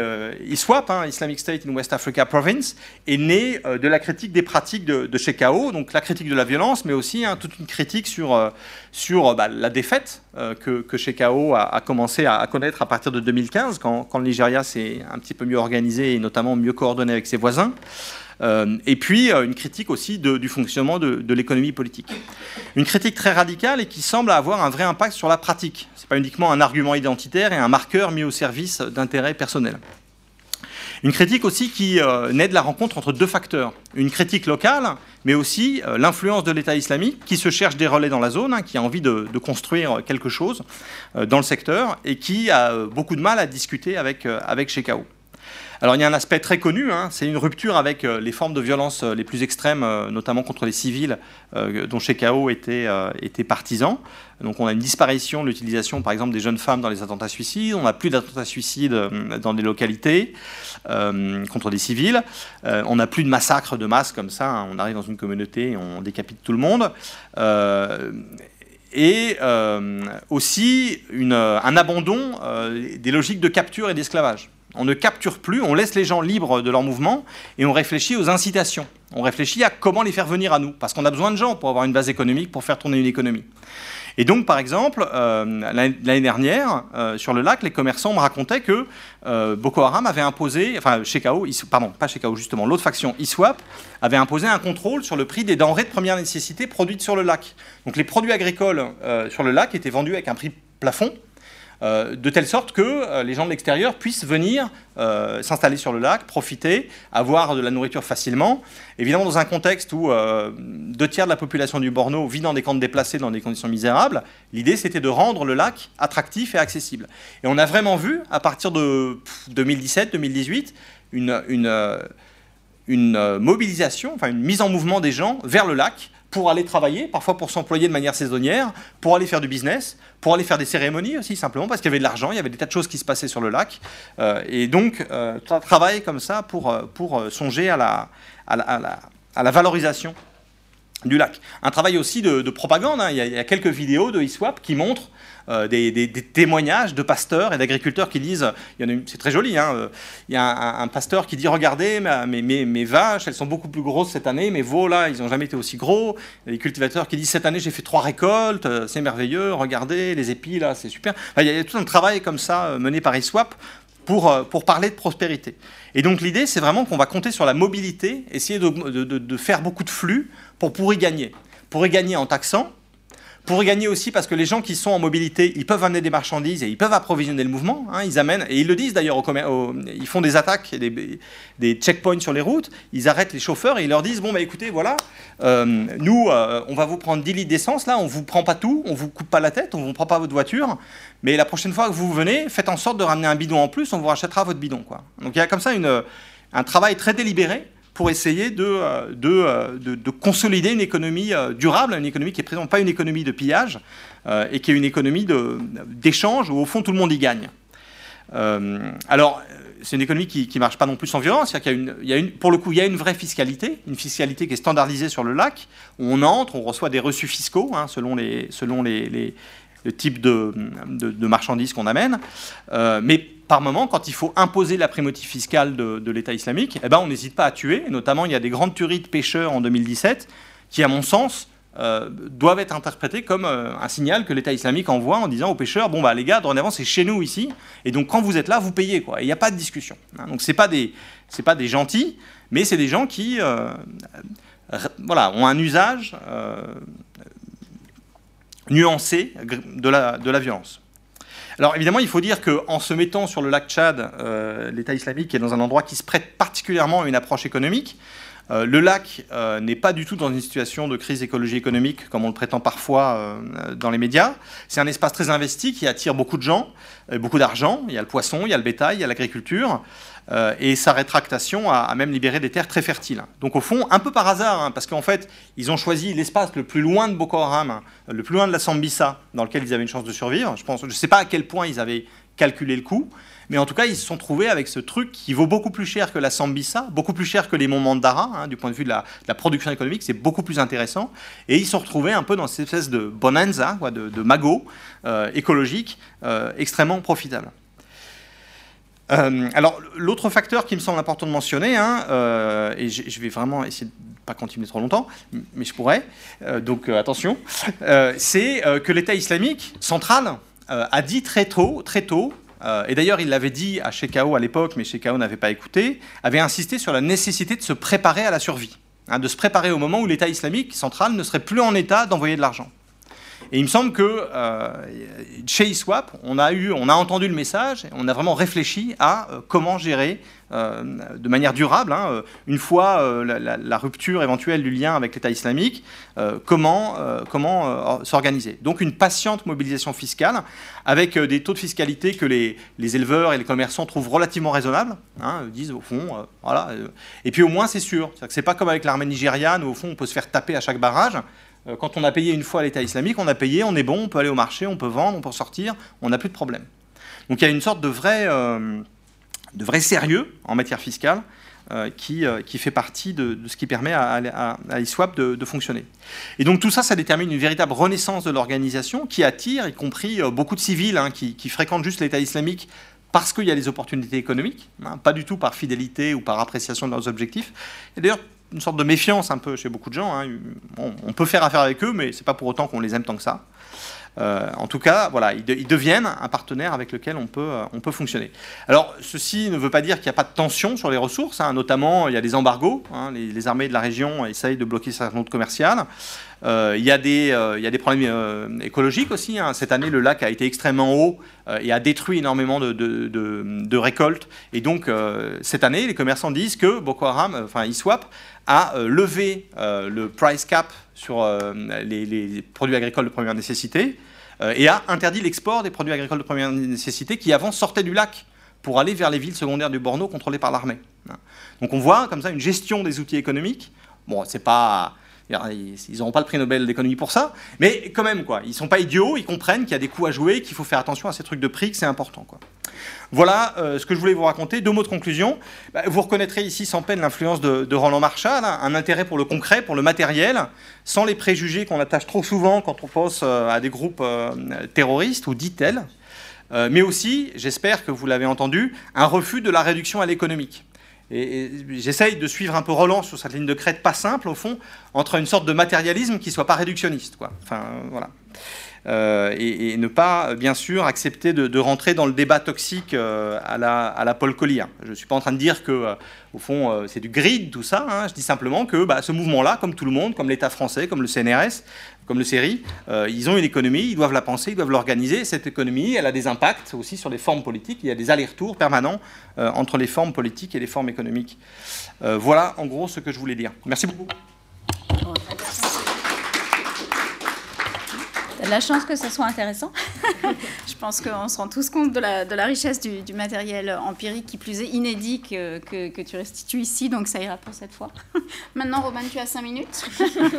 ISWAP, hein, Islamic State in West Africa Province, est née de la critique des pratiques de, de Shekau, donc la critique de la violence, mais aussi hein, toute une critique sur, sur bah, la défaite que, que Shekau a, commencé à, connaître à partir de 2015, quand, quand le Nigeria s'est un petit peu mieux organisé et notamment mieux coordonné avec ses voisins. Euh, et puis euh, une critique aussi du fonctionnement de, l'économie politique. Une critique très radicale et qui semble avoir un vrai impact sur la pratique. Ce n'est pas uniquement un argument identitaire et un marqueur mis au service d'intérêts personnels. Une critique aussi qui euh, naît de la rencontre entre deux facteurs. Une critique locale, mais aussi l'influence de l'État islamique qui se cherche des relais dans la zone, hein, qui a envie de, construire quelque chose dans le secteur et qui a beaucoup de mal à discuter avec, avec. Alors il y a un aspect très connu, hein, c'est une rupture avec euh, les formes de violence euh, les plus extrêmes, euh, notamment contre les civils, dont était, était partisan. Donc on a une disparition de l'utilisation, par exemple, des jeunes femmes dans les attentats suicides. On n'a plus d'attentats suicides dans des localités contre des civils. on n'a plus de massacres de masse comme ça. Hein. On arrive dans une communauté et on décapite tout le monde. et aussi un abandon des logiques de capture et d'esclavage. On ne capture plus, on laisse les gens libres de leur mouvement et on réfléchit aux incitations. On réfléchit à comment les faire venir à nous, parce qu'on a besoin de gens pour avoir une base économique, pour faire tourner une économie. Et donc, par exemple, l'année dernière, sur le lac, les commerçants me racontaient que Boko Haram avait imposé, enfin, Shekau, pardon, pas Shekau, justement, l'autre faction, ISWAP, avait imposé un contrôle sur le prix des denrées de première nécessité produites sur le lac. Donc, les produits agricoles sur le lac étaient vendus avec un prix plafond, euh, de telle sorte que euh, les gens de l'extérieur puissent venir euh, s'installer sur le lac, profiter, avoir de la nourriture facilement. Évidemment, dans un contexte où deux tiers de la population du Borno vit dans des camps déplacés dans des conditions misérables, l'idée c'était de rendre le lac attractif et accessible. Et on a vraiment vu, à partir de 2017-2018, une, une, une mobilisation, enfin une mise en mouvement des gens vers le lac pour aller travailler, parfois pour s'employer de manière saisonnière, pour aller faire du business, pour aller faire des cérémonies aussi, simplement parce qu'il y avait de l'argent, il y avait des tas de choses qui se passaient sur le lac. Euh, et donc, euh, travailler comme ça pour, euh, pour songer à la, à la, à la, valorisation du lac. Un travail aussi de, propagande, hein. il, y a, il, y a, quelques vidéos de ISWAP qui montrent euh, des, témoignages de pasteurs et d'agriculteurs qui disent, c'est très joli, hein, euh, il y a un, pasteur qui dit, regardez, mes, vaches, elles sont beaucoup plus grosses cette année, mes veaux, là, ils n'ont jamais été aussi gros. Les cultivateurs qui disent, cette année, j'ai fait trois récoltes, euh, c'est merveilleux, regardez, les épis, là, c'est super. il y a tout un travail comme ça mené par ISWAP pour, pour parler de prospérité. Et donc l'idée, c'est vraiment qu'on va compter sur la mobilité, essayer de, de, de, faire beaucoup de flux pour, pour y gagner. Pour y gagner en taxant, pour gagner aussi parce que les gens qui sont en mobilité, ils peuvent amener des marchandises et ils peuvent approvisionner le mouvement. Hein, ils amènent, et ils le disent d'ailleurs, ils font des attaques, des, des checkpoints sur les routes, ils arrêtent les chauffeurs et ils leur disent, bon bah écoutez, voilà, euh, nous, euh, on va vous prendre 10 litres d'essence, là, on vous prend pas tout, on vous coupe pas la tête, on vous prend pas votre voiture, mais la prochaine fois que vous venez, faites en sorte de ramener un bidon en plus, on vous rachètera votre bidon. Quoi. Donc il y a comme ça une, un travail très délibéré pour essayer de, euh, euh, de, de, consolider une économie euh, durable, une économie qui est présente, pas une économie de pillage, et qui est une économie d'échange où au fond tout le monde y gagne. alors, c'est une économie qui ne marche pas non plus sans violence. Il y a une, il y a une, pour le coup, il y a une vraie fiscalité, une fiscalité qui est standardisée sur le lac. On entre, on reçoit des reçus fiscaux hein, selon, les, selon les, le type de, de, marchandises qu'on amène. mais par moment, quand il faut imposer la primauté fiscale de, l'État islamique, eh ben, on n'hésite pas à tuer. notamment, il y a des grandes tueries de pêcheurs en 2017 qui, à mon sens, euh, doivent être interprétées comme euh, un signal que l'État islamique envoie en disant aux pêcheurs bon bah les gars dorénavant c'est chez nous ici et donc quand vous êtes là vous payez il n'y a pas de discussion hein. donc c'est pas des pas des gentils mais c'est des gens qui euh, voilà ont un usage nuancé de la de la violence alors évidemment, il faut dire qu'en se mettant sur le lac Tchad, euh, l'État islamique est dans un endroit qui se prête particulièrement à une approche économique. Euh, le lac euh, n'est pas du tout dans une situation de crise écologie économique comme on le prétend parfois dans les médias. C'est un espace très investi qui attire beaucoup de gens, beaucoup d'argent. Il y a le poisson, il y a le bétail, il y a l'agriculture. Euh, et sa rétractation a, même libéré des terres très fertiles. Donc au fond, un peu par hasard, hein, parce qu'en fait, ils ont choisi l'espace le plus loin de Boko Haram, le plus loin de la Sambisa, dans lequel ils avaient une chance de survivre. Je pense, je ne sais pas à quel point ils avaient calculé le coût, mais en tout cas, ils se sont trouvés avec ce truc qui vaut beaucoup plus cher que la Sambisa, beaucoup plus cher que les monts Mandara, hein, du point de vue de la, production économique, c'est beaucoup plus intéressant. Et ils se sont retrouvés un peu dans cette espèce de bonanza, de, magot euh, écologique euh, extrêmement profitable. Euh, alors, l'autre facteur qui me semble important de mentionner, hein, et je vais vraiment essayer de pas continuer trop longtemps, mais je pourrais, donc attention, c'est que l'État islamique central a dit très tôt, très tôt, et d'ailleurs il l'avait dit à Shekau à l'époque, mais Shekau n'avait pas écouté, avait insisté sur la nécessité de se préparer à la survie, hein, de se préparer au moment où l'État islamique central ne serait plus en état d'envoyer de l'argent. Et il me semble que euh, chez eSwap, on a, eu, on a entendu le message, on a vraiment réfléchi à euh, comment gérer euh, de manière durable, hein, une fois la, rupture éventuelle du lien avec l'État islamique, comment, s'organiser. Donc une patiente mobilisation fiscale avec des taux de fiscalité que les, éleveurs et les commerçants trouvent relativement raisonnables, hein, disent au fond, voilà. et puis au moins c'est sûr, c'est pas comme avec l'armée nigériane où au fond on peut se faire taper à chaque barrage. Euh, quand on a payé une fois l'État islamique, on a payé, on est bon, on peut aller au marché, on peut vendre, on peut sortir, on n'a plus de problème. Donc il y a une sorte de vrai, euh, de vrai sérieux en matière fiscale euh, qui, qui, fait partie de, ce qui permet à, à, ISWAP de, fonctionner. Et donc tout ça, ça détermine une véritable renaissance de l'organisation qui attire, y compris beaucoup de civils hein, qui, fréquentent juste l'État islamique parce qu'il y a des opportunités économiques, hein, pas du tout par fidélité ou par appréciation de leurs objectifs. Et d'ailleurs, une sorte de méfiance un peu chez beaucoup de gens. Hein. on peut faire affaire avec eux, mais c'est pas pour autant qu'on les aime tant que ça. En tout cas, voilà, ils, deviennent un partenaire avec lequel on peut, on peut fonctionner. Alors, ceci ne veut pas dire qu'il n'y a pas de tension sur les ressources, hein. notamment il y a des embargos, hein. les, armées de la région essayent de bloquer certaines routes commerciales. Euh, il, y a des, euh, il y a des problèmes euh, écologiques aussi. Hein. Cette année, le lac a été extrêmement haut et a détruit énormément de, de, de, récoltes. Et donc, cette année, les commerçants disent que Boko Haram, enfin ISWAP, a levé le price cap sur les, les, produits agricoles de première nécessité et a interdit l'export des produits agricoles de première nécessité qui avant sortaient du lac pour aller vers les villes secondaires du Borno contrôlées par l'armée. Donc on voit comme ça une gestion des outils économiques. Bon, c'est pas ils n'auront pas le prix Nobel d'économie pour ça, mais quand même, quoi. Ils sont pas idiots, ils comprennent qu'il y a des coups à jouer, qu'il faut faire attention à ces trucs de prix, que c'est important, quoi. Voilà euh, ce que je voulais vous raconter. Deux mots de conclusion. Bah, vous reconnaîtrez ici sans peine l'influence de, Roland Marshall, hein, un intérêt pour le concret, pour le matériel, sans les préjugés qu'on attache trop souvent quand on pense euh, à des groupes euh, terroristes ou tels. mais aussi, j'espère que vous l'avez entendu, un refus de la réduction à l'économique. Et, j'essaye de suivre un peu Roland sur cette ligne de crête pas simple, au fond, entre une sorte de matérialisme qui soit pas réductionniste. Quoi. Enfin, voilà. Euh, et, ne pas, bien sûr, accepter de, rentrer dans le débat toxique euh, à, la, à Collier. Je ne suis pas en train de dire que, euh, au fond, c'est du grid, tout ça. Hein. Je dis simplement que bah, ce mouvement-là, comme tout le monde, comme l'État français, comme le CNRS, comme le CERI, ils ont une économie, ils doivent la penser, ils doivent l'organiser. Cette économie, elle a des impacts aussi sur les formes politiques. Il y a des allers-retours permanents entre les formes politiques et les formes économiques. voilà, en gros, ce que je voulais dire. Merci beaucoup la chance que ce soit intéressant. [LAUGHS] je pense qu'on se rend tous compte de la, de la richesse du, matériel empirique qui plus est inédit que, que, tu restitues ici, donc ça ira pour cette fois. [LAUGHS] Maintenant, Romane, tu as cinq minutes.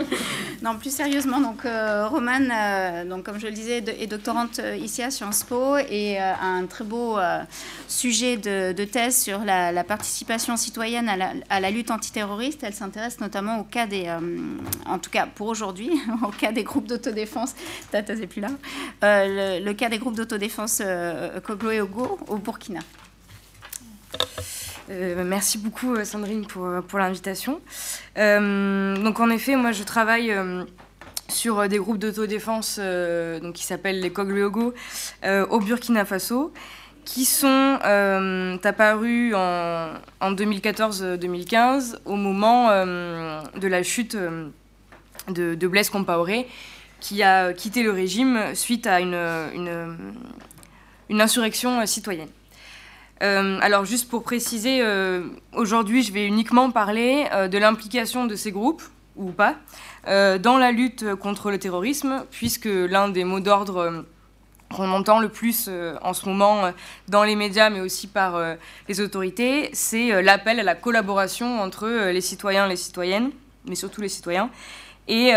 [LAUGHS] non, plus sérieusement, donc euh, Romane, euh, donc, comme je le disais, est doctorante euh, ici à Sciences Po et a un très beau sujet de, de, thèse sur la, participation citoyenne à la, à la lutte antiterroriste. Elle s'intéresse notamment au cas des, en tout cas pour aujourd'hui, [LAUGHS] au cas des groupes d'autodéfense c'est plus là, euh, le, cas des groupes d'autodéfense euh, Koglo et Ogo au Burkina. Euh, merci beaucoup Sandrine pour, l'invitation. donc en effet, moi je travaille sur des groupes d'autodéfense donc qui s'appellent les Koglo au Burkina Faso qui sont apparus en, en 2014-2015 au moment de la chute de Blaise Compaoré qui a quitté le régime suite à une, une, insurrection citoyenne. Euh, alors juste pour préciser, euh, aujourd'hui je vais uniquement parler euh, de l'implication de ces groupes, ou pas, dans la lutte contre le terrorisme, puisque l'un des mots d'ordre qu'on entend le plus en ce moment dans les médias, mais aussi par les autorités, c'est l'appel à la collaboration entre les citoyens, les citoyennes, mais surtout les citoyens, et,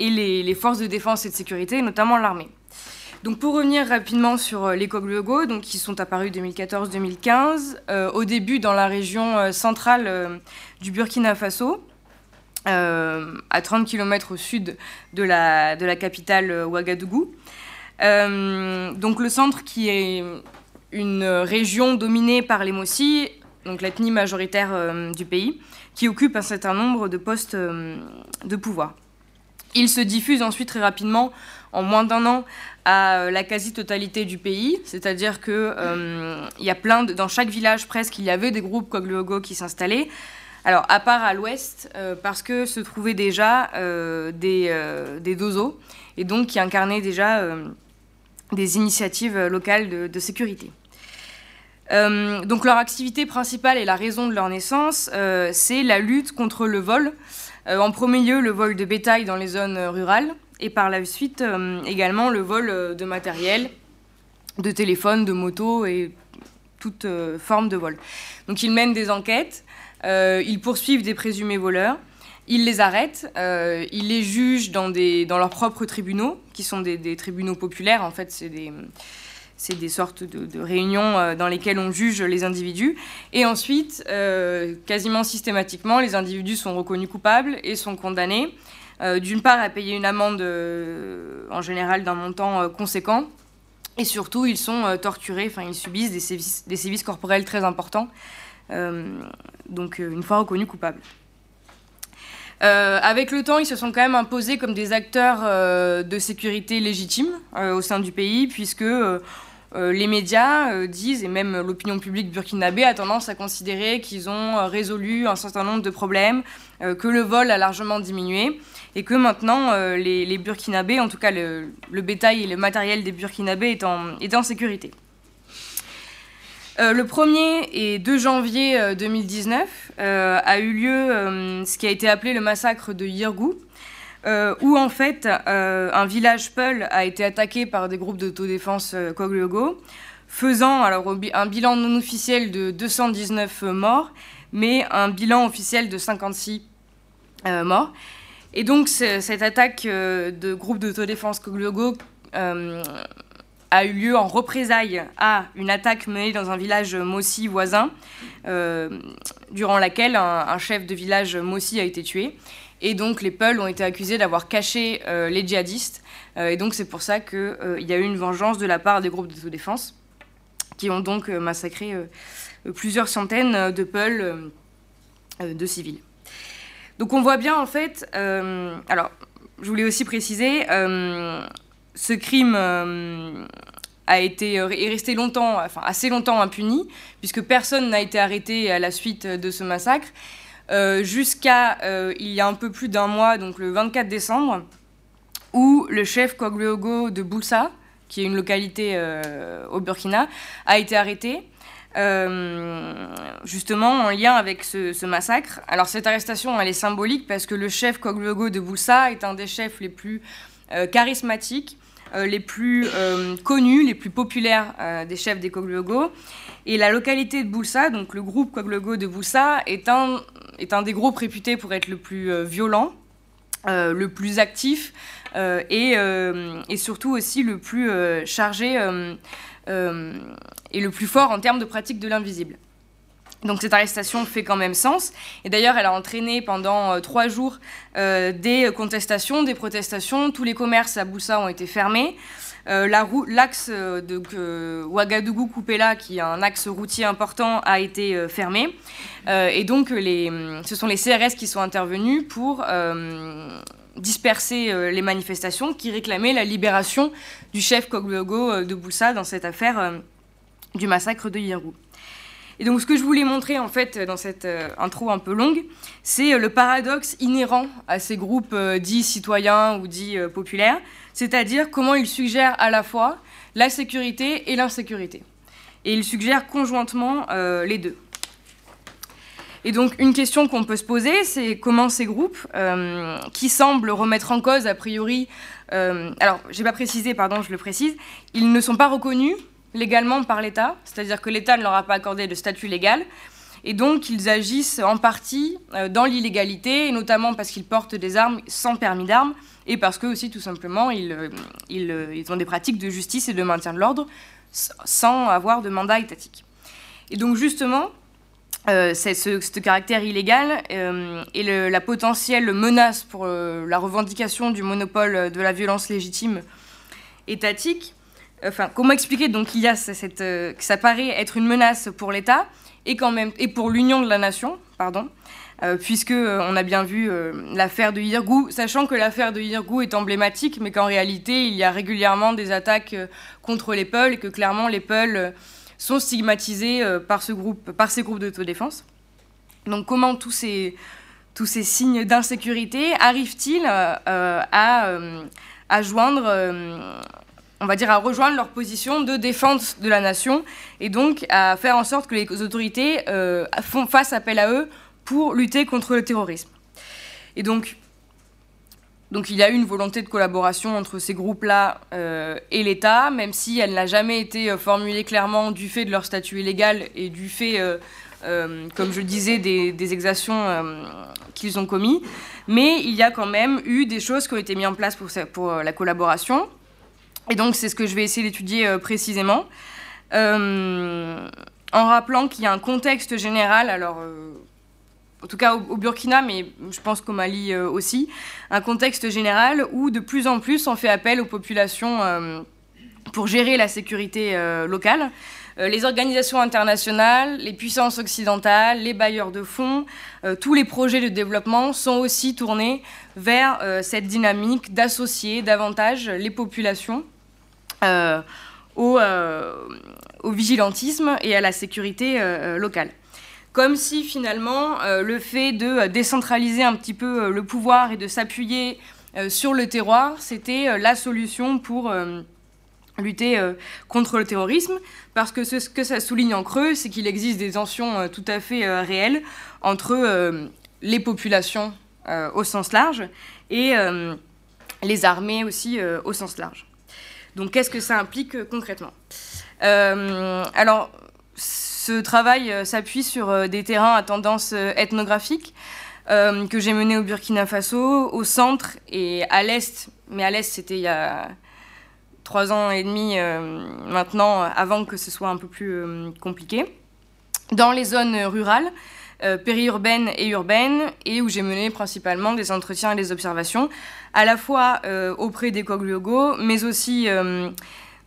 et les, forces de défense et de sécurité, notamment l'armée. Donc pour revenir rapidement sur euh, les Kogluogo, donc qui sont apparus 2014-2015, euh, au début dans la région euh, centrale du Burkina Faso, à 30 km au sud de la, de la capitale Ouagadougou. donc le centre qui est une région dominée par les Mossi, donc l'ethnie majoritaire du pays, qui occupe un certain nombre de postes de pouvoir. Il se diffuse ensuite très rapidement, en moins d'un an, à euh, la quasi-totalité du pays. C'est-à-dire qu'il euh, y a plein dans chaque village presque, il y avait des groupes Kogluogo qui s'installaient. Alors, à part à l'ouest, euh, parce que se trouvaient déjà des, des dozos, et donc qui incarnaient déjà des initiatives locales de, sécurité. donc leur activité principale et la raison de leur naissance, c'est la lutte contre le vol, en premier lieu, le vol de bétail dans les zones euh, rurales et par la suite euh, également le vol de matériel, de téléphone, de moto et toute forme de vol. Donc ils mènent des enquêtes, ils poursuivent des présumés voleurs, ils les arrêtent, ils les jugent dans, des, dans leurs propres tribunaux, qui sont des, tribunaux populaires, en fait c'est des sortes de, réunions euh, dans lesquelles on juge les individus. Et ensuite, euh, quasiment systématiquement, les individus sont reconnus coupables et sont condamnés, euh, d'une part, à payer une amende en général d'un montant conséquent, et surtout, ils sont torturés, enfin, ils subissent des sévices, des sévices corporels très importants, donc une fois reconnus coupables. avec le temps, ils se sont quand même imposés comme des acteurs de sécurité légitimes au sein du pays, puisque les médias disent, et même l'opinion publique burkinabé a tendance à considérer qu'ils ont résolu un certain nombre de problèmes, que le vol a largement diminué et que maintenant euh, les, Burkinabés, en tout cas le, bétail et le matériel des Burkinabés est en, sécurité. Euh, le 1er et 2 janvier 2019 euh, a eu lieu ce qui a été appelé le massacre de Yirgou, où en fait un village Peul a été attaqué par des groupes d'autodéfense Koglogo, faisant alors un bilan non officiel de 219 morts, mais un bilan officiel de 56 morts. Et donc, cette attaque euh, de groupe d'autodéfense Koglogo euh, a eu lieu en représailles à une attaque menée dans un village Mossi voisin, euh, durant laquelle un, chef de village Mossi a été tué. Et donc, les Peuls ont été accusés d'avoir caché les djihadistes. et donc, c'est pour ça qu'il y a eu une vengeance de la part des groupes d'autodéfense, qui ont donc massacré plusieurs centaines de Peuls de civils. Donc on voit bien en fait, euh, alors je voulais aussi préciser, euh, ce crime euh, a été est resté longtemps, enfin assez longtemps impuni, puisque personne n'a été arrêté à la suite de ce massacre, jusqu'à il y a un peu plus d'un mois, donc le 24 décembre, où le chef Koglogo de Boussa, qui est une localité au Burkina, a été arrêté. Euh, justement en lien avec ce, massacre. Alors cette arrestation, elle est symbolique parce que le chef Koglogo de Boussa est un des chefs les plus euh, charismatiques, euh, les plus connus, les plus populaires des chefs des Koglogo. Et la localité de Boussa, donc le groupe Koglogo de Boussa, est un, est un des groupes réputés pour être le plus violent, le plus actif et, et, surtout aussi le plus chargé euh, et le plus fort en termes de pratique de l'invisible. Donc cette arrestation fait quand même sens. Et d'ailleurs, elle a entraîné pendant euh, trois jours euh, des contestations, des protestations. Tous les commerces à Boussa ont été fermés. L'axe de Ouagadougou-Kupela, qui est un axe routier important, a été fermé. et donc, les, ce sont les CRS qui sont intervenus pour disperser euh, les manifestations qui réclamaient la libération du chef Koglogo euh, de Boussa dans cette affaire euh, du massacre de Yirou. Et donc ce que je voulais montrer en fait dans cette intro un peu longue, c'est le paradoxe inhérent à ces groupes dits citoyens ou dits populaires, c'est-à-dire comment ils suggèrent à la fois la sécurité et l'insécurité. Et ils suggèrent conjointement les deux. Et donc une question qu'on peut se poser, c'est comment ces groupes, euh, qui semblent remettre en cause a priori, euh, alors j'ai pas précisé, pardon, je le précise, ils ne sont pas reconnus légalement par l'État, c'est-à-dire que l'État ne leur a pas accordé de statut légal, et donc ils agissent en partie euh, dans l'illégalité, notamment parce qu'ils portent des armes sans permis d'armes, et parce que aussi tout simplement ils, ils ont des pratiques de justice et de maintien de l'ordre sans avoir de mandat étatique. Et donc justement, euh, ce, caractère illégal euh, et la potentielle menace pour euh, la revendication du monopole de la violence légitime étatique. Enfin, comment expliquer donc qu'il y a cette, que ça paraît être une menace pour l'État et quand même et pour l'union de la nation, pardon, puisque on a bien vu l'affaire de Yirgou, sachant que l'affaire de Yirgou est emblématique, mais qu'en réalité il y a régulièrement des attaques contre les Peuls et que clairement les Peuls sont stigmatisés euh, par, ce groupe, par ces groupes d'autodéfense. Donc comment tous ces, tous ces signes d'insécurité arrivent-ils euh, à, euh, à, joindre, on va dire, à rejoindre leur position de défense de la nation et donc à faire en sorte que les autorités font, fassent appel à eux pour lutter contre le terrorisme. Et donc, donc il y a eu une volonté de collaboration entre ces groupes-là euh, et l'État, même si elle n'a jamais été euh, formulée clairement du fait de leur statut illégal et du fait, euh, comme je disais, des, exactions qu'ils ont commis. Mais il y a quand même eu des choses qui ont été mises en place pour, pour la collaboration. Et donc c'est ce que je vais essayer d'étudier précisément. en rappelant qu'il y a un contexte général, alors en tout cas au, Burkina, mais je pense qu'au Mali euh, aussi, un contexte général où de plus en plus on fait appel aux populations euh, pour gérer la sécurité euh, locale. Les organisations internationales, les puissances occidentales, les bailleurs de fonds, tous les projets de développement sont aussi tournés vers cette dynamique d'associer davantage les populations au, au, vigilantisme et à la sécurité locale. Comme si finalement le fait de décentraliser un petit peu le pouvoir et de s'appuyer sur le terroir, c'était la solution pour lutter contre le terrorisme, parce que ce que ça souligne en creux, c'est qu'il existe des tensions tout à fait réelles entre les populations au sens large et les armées aussi au sens large. Donc qu'est-ce que ça implique concrètement? Alors, ce travail euh, s'appuie sur euh, des terrains à tendance euh, ethnographique que j'ai mené au Burkina Faso, au centre et à l'est. Mais à l'est, c'était il y a trois ans et demi maintenant, avant que ce soit un peu plus compliqué. Dans les zones rurales, périurbaines et urbaines, et où j'ai mené principalement des entretiens et des observations, à la fois auprès des Kogluogo, mais aussi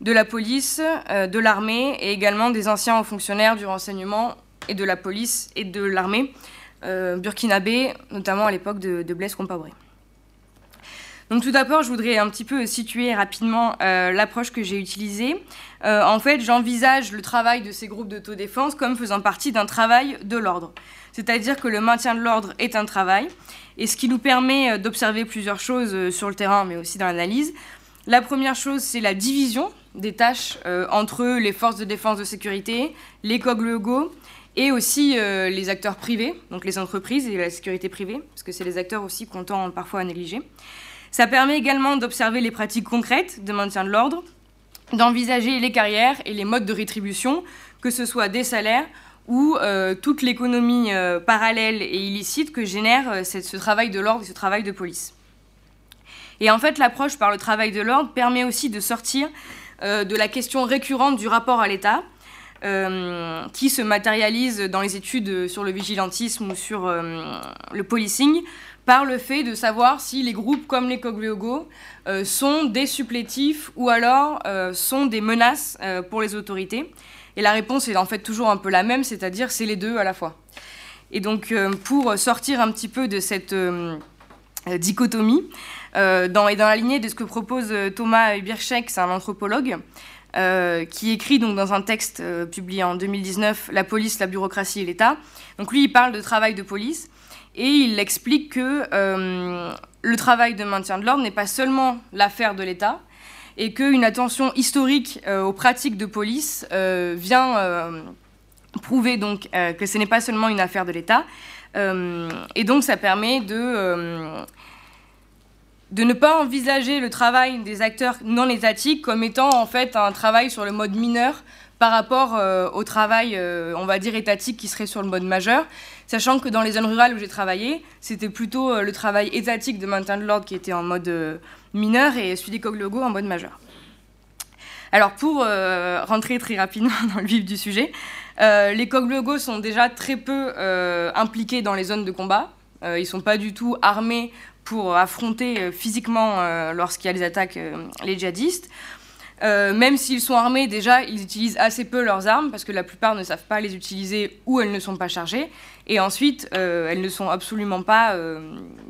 de la police, euh, de l'armée et également des anciens fonctionnaires du renseignement et de la police et de l'armée euh, burkinabé, notamment à l'époque de, Blaise Compaoré. Donc tout d'abord, je voudrais un petit peu situer rapidement euh, l'approche que j'ai utilisée. en fait, j'envisage le travail de ces groupes d'autodéfense comme faisant partie d'un travail de l'ordre. C'est-à-dire que le maintien de l'ordre est un travail, et ce qui nous permet d'observer plusieurs choses sur le terrain, mais aussi dans l'analyse. La première chose, c'est la division des tâches euh, entre les forces de défense de sécurité, les COGLEGO et aussi euh, les acteurs privés, donc les entreprises et la sécurité privée, parce que c'est les acteurs aussi qu'on tend parfois à négliger. Ça permet également d'observer les pratiques concrètes de maintien de l'ordre, d'envisager les carrières et les modes de rétribution, que ce soit des salaires ou euh, toute l'économie parallèle et illicite que génère ce travail de l'ordre et ce travail de police. Et en fait, l'approche par le travail de l'ordre permet aussi de sortir euh, de la question récurrente du rapport à l'État, euh, qui se matérialise dans les études sur le vigilantisme ou sur euh, le policing, par le fait de savoir si les groupes comme les Cogluogo sont des supplétifs ou alors sont des menaces pour les autorités. Et la réponse est en fait toujours un peu la même, c'est-à-dire c'est les deux à la fois. Et donc pour sortir un petit peu de cette dichotomie, euh, et dans la lignée de ce que propose euh, Thomas Birchek, c'est un anthropologue, euh, qui écrit donc dans un texte publié en 2019 La police, la bureaucratie et l'État. Donc lui, il parle de travail de police et il explique que le travail de maintien de l'ordre n'est pas seulement l'affaire de l'État et qu'une attention historique aux pratiques de police vient prouver donc que ce n'est pas seulement une affaire de l'État. et donc ça permet de de ne pas envisager le travail des acteurs non étatiques comme étant en fait un travail sur le mode mineur par rapport euh, au travail, euh, on va dire, étatique qui serait sur le mode majeur, sachant que dans les zones rurales où j'ai travaillé, c'était plutôt euh, le travail étatique de maintien de l'ordre qui était en mode mineur et celui des Coglogo en mode majeur. Alors pour rentrer très rapidement [LAUGHS] dans le vif du sujet, les Coglogo sont déjà très peu impliqués dans les zones de combat. ils ne sont pas du tout armés pour affronter euh, physiquement euh, lorsqu'il y a des attaques euh, les djihadistes. Même s'ils sont armés, déjà, ils utilisent assez peu leurs armes parce que la plupart ne savent pas les utiliser ou elles ne sont pas chargées. Et ensuite, elles ne sont absolument pas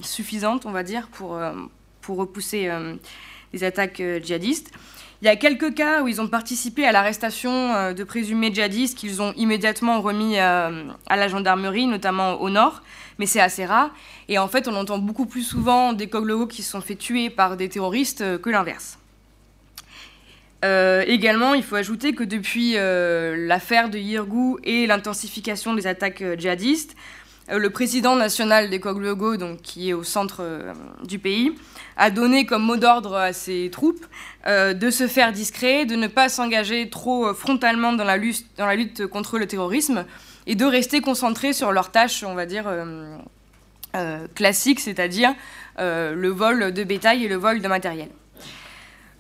suffisantes, on va dire, pour, repousser les attaques djihadistes. Il y a quelques cas où ils ont participé à l'arrestation de présumés djihadistes qu'ils ont immédiatement remis à la gendarmerie, notamment au nord mais c'est assez rare. Et en fait, on entend beaucoup plus souvent des Koglogos qui se sont fait tuer par des terroristes euh, que l'inverse. Euh, également, il faut ajouter que depuis euh, l'affaire de Yirgou et l'intensification des attaques djihadistes, le président national des Koglogo, donc qui est au centre du pays, a donné comme mot d'ordre à ses troupes de se faire discret, de ne pas s'engager trop frontalement dans la, lutte, dans la lutte contre le terrorisme, et de rester concentrés sur leurs tâches, on va dire, euh, euh, classiques, c'est-à-dire euh, le vol de bétail et le vol de matériel.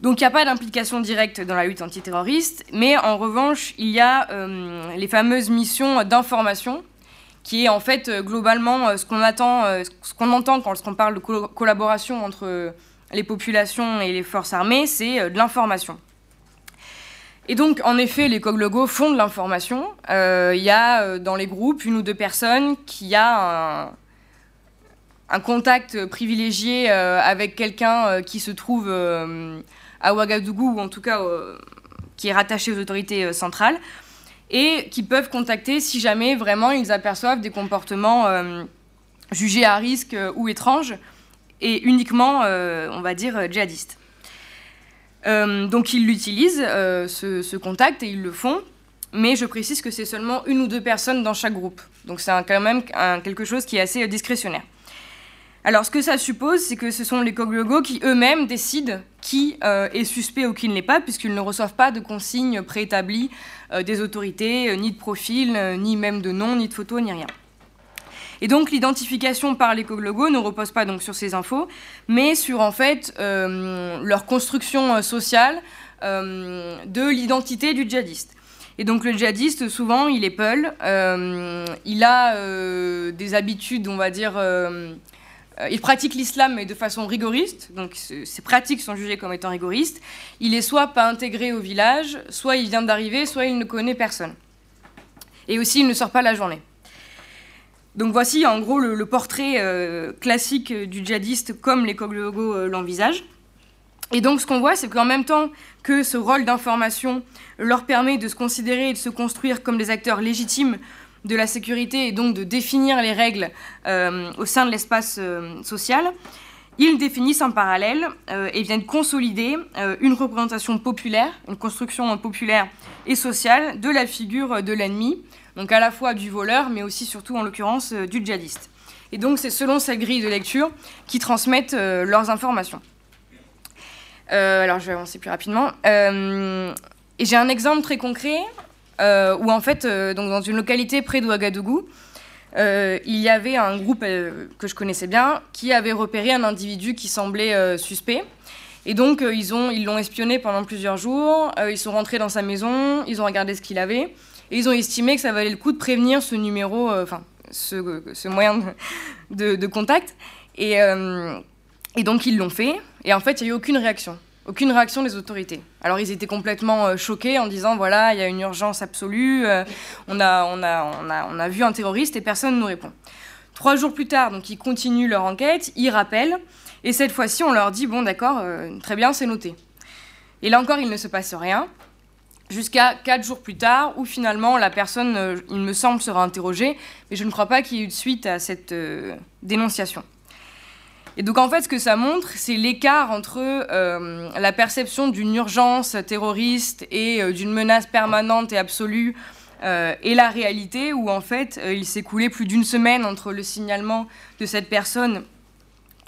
Donc il n'y a pas d'implication directe dans la lutte antiterroriste, mais en revanche, il y a les fameuses missions d'information, qui est en fait globalement ce qu'on attend, ce qu'on entend quand on parle de collaboration entre les populations et les forces armées, c'est de l'information. Et donc, en effet, les coglogo font de l'information. Il y a dans les groupes une ou deux personnes qui a un contact privilégié avec quelqu'un qui se trouve à Ouagadougou, ou en tout cas qui est rattaché aux autorités centrales, et qui peuvent contacter si jamais vraiment ils aperçoivent des comportements jugés à risque ou étranges, et uniquement, on va dire, djihadistes. Euh, donc ils l'utilisent, euh, ce, contact, et ils le font. Mais je précise que c'est seulement une ou deux personnes dans chaque groupe. Donc c'est quand même quelque chose qui est assez euh, discrétionnaire. Alors ce que ça suppose, c'est que ce sont les Koglogos qui eux-mêmes décident qui est suspect ou qui ne l'est pas, puisqu'ils ne reçoivent pas de consignes préétablies des autorités, ni de profil, ni même de nom, ni de photo, ni rien. Et donc l'identification par l'écologo ne repose pas donc sur ces infos, mais sur en fait euh, leur construction euh, sociale euh, de l'identité du djihadiste. Et donc le djihadiste, souvent, il est peul, il a des habitudes, on va dire, il pratique l'islam mais de façon rigoriste, donc ses pratiques sont jugées comme étant rigoristes. Il est soit pas intégré au village, soit il vient d'arriver, soit il ne connaît personne. Et aussi, il ne sort pas la journée. Donc voici en gros le, portrait euh, classique du djihadiste comme les Coglogo euh, l'envisagent. Et donc ce qu'on voit, c'est qu'en même temps que ce rôle d'information leur permet de se considérer et de se construire comme des acteurs légitimes de la sécurité et donc de définir les règles euh, au sein de l'espace social, ils définissent en parallèle et viennent consolider une représentation populaire, une construction populaire et sociale de la figure de l'ennemi, donc à la fois du voleur, mais aussi surtout en l'occurrence euh, du djihadiste. Et donc c'est selon cette grille de lecture qu'ils transmettent euh, leurs informations. Euh, alors je vais avancer plus rapidement. et j'ai un exemple très concret où en fait, donc dans une localité près d'Ouagadougou, il y avait un groupe que je connaissais bien qui avait repéré un individu qui semblait suspect. Et donc, ils ont, ils l'ont espionné pendant plusieurs jours. ils sont rentrés dans sa maison, ils ont regardé ce qu'il avait. Et ils ont estimé que ça valait le coup de prévenir ce numéro, euh, enfin, ce, moyen de, contact. Et, euh, et, donc, ils l'ont fait. Et en fait, il n'y a eu aucune réaction. Aucune réaction des autorités. Alors ils étaient complètement euh, choqués en disant voilà, il y a une urgence absolue, on, a, on, a, on, a, on a vu un terroriste et personne ne nous répond. Trois jours plus tard, donc ils continuent leur enquête, ils rappellent, et cette fois-ci on leur dit bon d'accord, très bien, c'est noté. Et là encore, il ne se passe rien jusqu'à quatre jours plus tard, où finalement la personne, euh, il me semble, sera interrogée, mais je ne crois pas qu'il y ait eu de suite à cette euh, dénonciation. Et donc en fait, ce que ça montre, c'est l'écart entre euh, la perception d'une urgence terroriste et d'une menace permanente et absolue et la réalité, où en fait, il s'est coulé plus d'une semaine entre le signalement de cette personne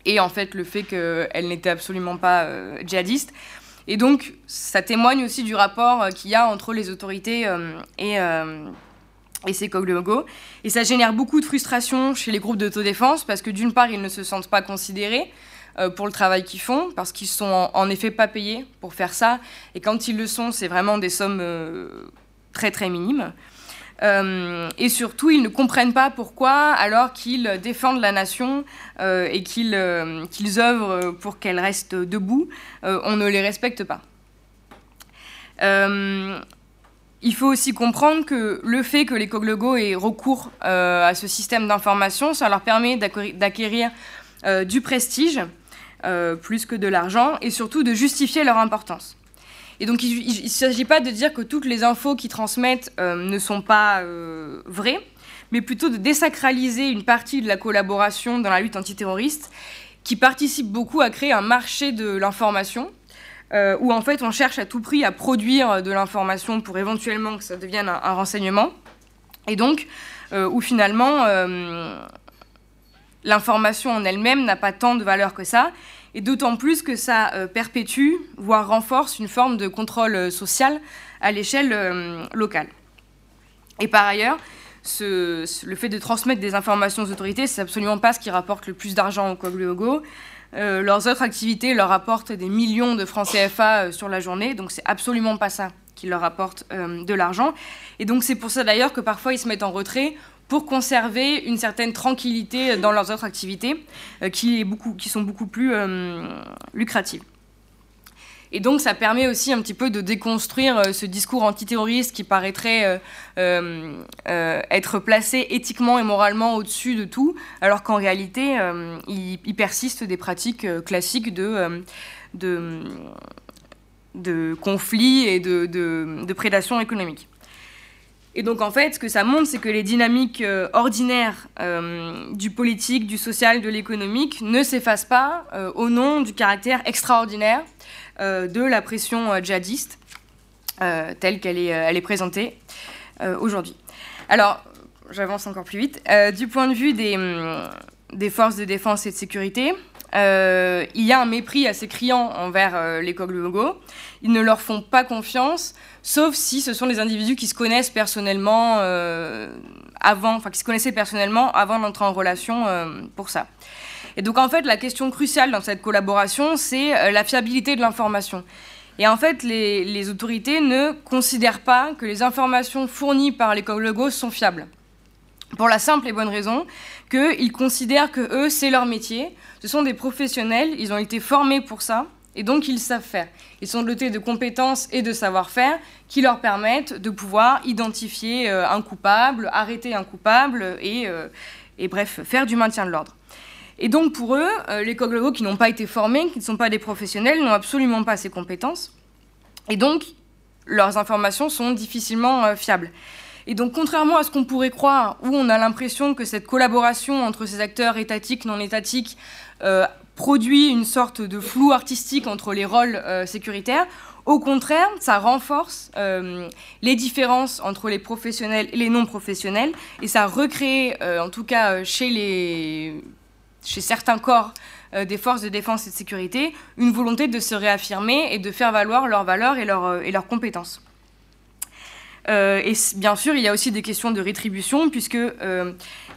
et en fait le fait qu'elle n'était absolument pas djihadiste. Et donc, ça témoigne aussi du rapport euh, qu'il y a entre les autorités euh, et, euh, et ces Koglogos. Et ça génère beaucoup de frustration chez les groupes d'autodéfense parce que d'une part, ils ne se sentent pas considérés pour le travail qu'ils font, parce qu'ils sont en, effet pas payés pour faire ça. Et quand ils le sont, c'est vraiment des sommes très très minimes. Euh, et surtout, ils ne comprennent pas pourquoi, alors qu'ils défendent la nation euh, et qu'ils euh, qu'ils œuvrent pour qu'elle reste debout, on ne les respecte pas. Il faut aussi comprendre que le fait que les Koglogos aient recours à ce système d'information, ça leur permet d'acquérir du prestige, plus que de l'argent, et surtout de justifier leur importance. Et donc, il ne s'agit pas de dire que toutes les infos qu'ils transmettent euh, ne sont pas euh, vraies, mais plutôt de désacraliser une partie de la collaboration dans la lutte antiterroriste qui participe beaucoup à créer un marché de l'information, euh, où en fait on cherche à tout prix à produire de l'information pour éventuellement que ça devienne un, renseignement, et donc où finalement l'information en elle-même n'a pas tant de valeur que ça, et d'autant plus que ça euh, perpétue, voire renforce une forme de contrôle euh, social à l'échelle euh, locale. Et par ailleurs, le fait de transmettre des informations aux autorités, c'est absolument pas ce qui rapporte le plus d'argent au Cogluogo. leurs autres activités leur apportent des millions de francs CFA sur la journée, donc c'est absolument pas ça qui leur apporte de l'argent. Et donc c'est pour ça d'ailleurs que parfois ils se mettent en retrait pour conserver une certaine tranquillité dans leurs autres activités euh, qui, est beaucoup, qui sont beaucoup plus euh, lucratives. Et donc ça permet aussi un petit peu de déconstruire euh, ce discours antiterroriste qui paraîtrait euh, être placé éthiquement et moralement au-dessus de tout, alors qu'en réalité, il, persiste des pratiques classiques de, de, de conflits et de, de prédation économique. Et donc en fait, ce que ça montre, c'est que les dynamiques euh, ordinaires euh, du politique, du social, de l'économique ne s'effacent pas euh, au nom du caractère extraordinaire de la pression djihadiste telle qu'elle est, présentée aujourd'hui. Alors, j'avance encore plus vite. du point de vue des, hum, des, forces de défense et de sécurité, il y a un mépris assez criant envers les Koglugo. Ils ne leur font pas confiance sauf si ce sont des individus qui se connaissent personnellement euh, avant, enfin qui se connaissaient personnellement avant d'entrer en relation euh, pour ça. Et donc en fait, la question cruciale dans cette collaboration, c'est euh, la fiabilité de l'information. Et en fait, les, autorités ne considèrent pas que les informations fournies par les collégos sont fiables. Pour la simple et bonne raison qu'ils considèrent que eux, c'est leur métier, ce sont des professionnels, ils ont été formés pour ça, et donc, ils savent faire. Ils sont dotés de compétences et de savoir-faire qui leur permettent de pouvoir identifier euh, un coupable, arrêter un coupable euh, et bref, faire du maintien de l'ordre. Et donc, pour eux, euh, les coglogos qui n'ont pas été formés, qui ne sont pas des professionnels, n'ont absolument pas ces compétences. Et donc, leurs informations sont difficilement fiables. Et donc, contrairement à ce qu'on pourrait croire, où on a l'impression que cette collaboration entre ces acteurs étatiques, non étatiques, produit une sorte de flou artistique entre les rôles euh, sécuritaires. Au contraire, ça renforce euh, les différences entre les professionnels et les non professionnels, et ça recrée, euh, en tout cas chez, les, chez certains corps des forces de défense et de sécurité, une volonté de se réaffirmer et de faire valoir leurs valeurs et, leurs, leurs compétences. Euh, et bien sûr, il y a aussi des questions de rétribution, puisque euh,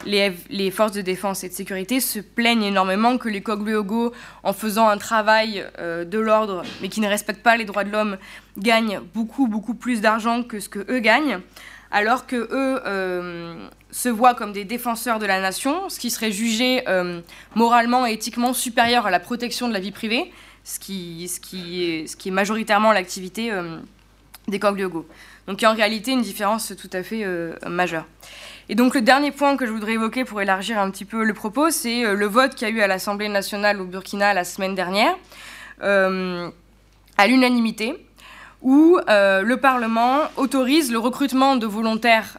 les, forces de défense et de sécurité se plaignent énormément que les Kogluogo, en faisant un travail euh, de l'ordre, mais qui ne respectent pas les droits de l'homme, gagnent beaucoup, beaucoup plus d'argent que ce que eux gagnent, alors que eux se voient comme des défenseurs de la nation, ce qui serait jugé moralement et éthiquement supérieur à la protection de la vie privée, ce qui, est, majoritairement l'activité des Kogluogo. Donc il y a en réalité une différence tout à fait euh, majeure. Et donc le dernier point que je voudrais évoquer pour élargir un petit peu le propos, c'est euh, le vote qu'il y a eu à l'Assemblée nationale au Burkina la semaine dernière, euh, à l'unanimité, où le Parlement autorise le recrutement de volontaires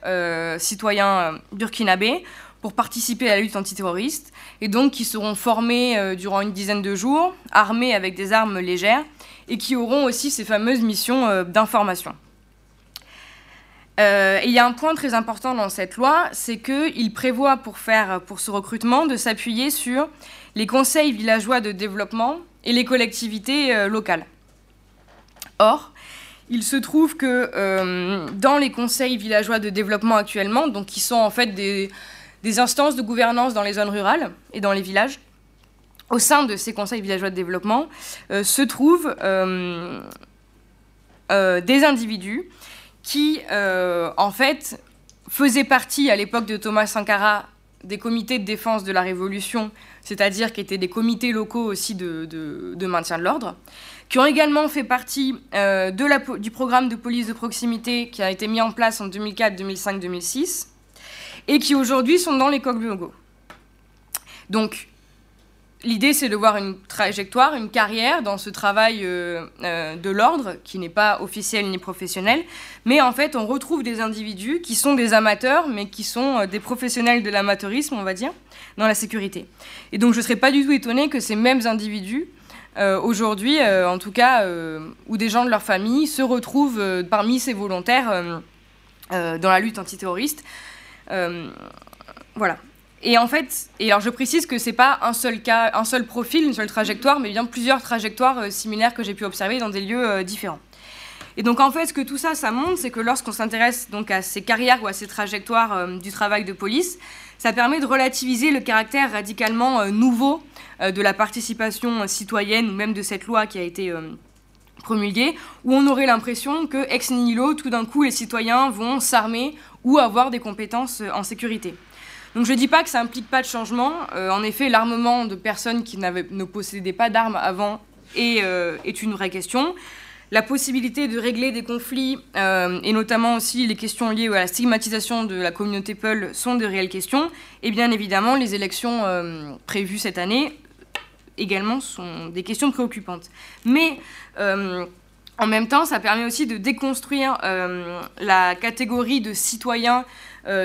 citoyens burkinabés pour participer à la lutte antiterroriste, et donc qui seront formés durant une dizaine de jours, armés avec des armes légères, et qui auront aussi ces fameuses missions d'information. Euh, il y a un point très important dans cette loi, c'est qu'il prévoit pour faire pour ce recrutement de s'appuyer sur les conseils villageois de développement et les collectivités euh, locales. Or, il se trouve que euh, dans les conseils villageois de développement actuellement, qui sont en fait des, instances de gouvernance dans les zones rurales et dans les villages, au sein de ces conseils villageois de développement se trouvent des individus qui, euh, en fait, faisait partie à l'époque de Thomas Sankara des comités de défense de la Révolution, c'est-à-dire qui étaient des comités locaux aussi de, maintien de l'ordre, qui ont également fait partie euh, du programme de police de proximité qui a été mis en place en 2004, 2005, 2006, et qui aujourd'hui sont dans les Kogluogo. Donc, L'idée, c'est de voir une trajectoire, une carrière dans ce travail euh, euh, de l'ordre, qui n'est pas officiel ni professionnel. Mais en fait, on retrouve des individus qui sont des amateurs, mais qui sont des professionnels de l'amateurisme, on va dire, dans la sécurité. Et donc, je ne serais pas du tout étonnée que ces mêmes individus, aujourd'hui, en tout cas, ou des gens de leur famille, se retrouvent parmi ces volontaires dans la lutte antiterroriste. voilà. Et en fait, et alors je précise que c'est pas un seul cas, un seul profil, une seule trajectoire, mais bien plusieurs trajectoires euh, similaires que j'ai pu observer dans des lieux euh, différents. Et donc en fait, ce que tout ça, ça montre, c'est que lorsqu'on s'intéresse donc à ces carrières ou à ces trajectoires euh, du travail de police, ça permet de relativiser le caractère radicalement nouveau de la participation citoyenne ou même de cette loi qui a été promulguée, où on aurait l'impression que ex nihilo, tout d'un coup, les citoyens vont s'armer ou avoir des compétences en sécurité. Donc je ne dis pas que ça implique pas de changement. Euh, en effet, l'armement de personnes qui ne possédaient pas d'armes avant est, une vraie question la possibilité de régler des conflits, euh, et notamment aussi les questions liées à la stigmatisation de la communauté Peul, sont de réelles questions. Et bien évidemment, les élections euh, prévues cette année également sont des questions préoccupantes. Mais euh, en même temps, ça permet aussi de déconstruire la catégorie de citoyens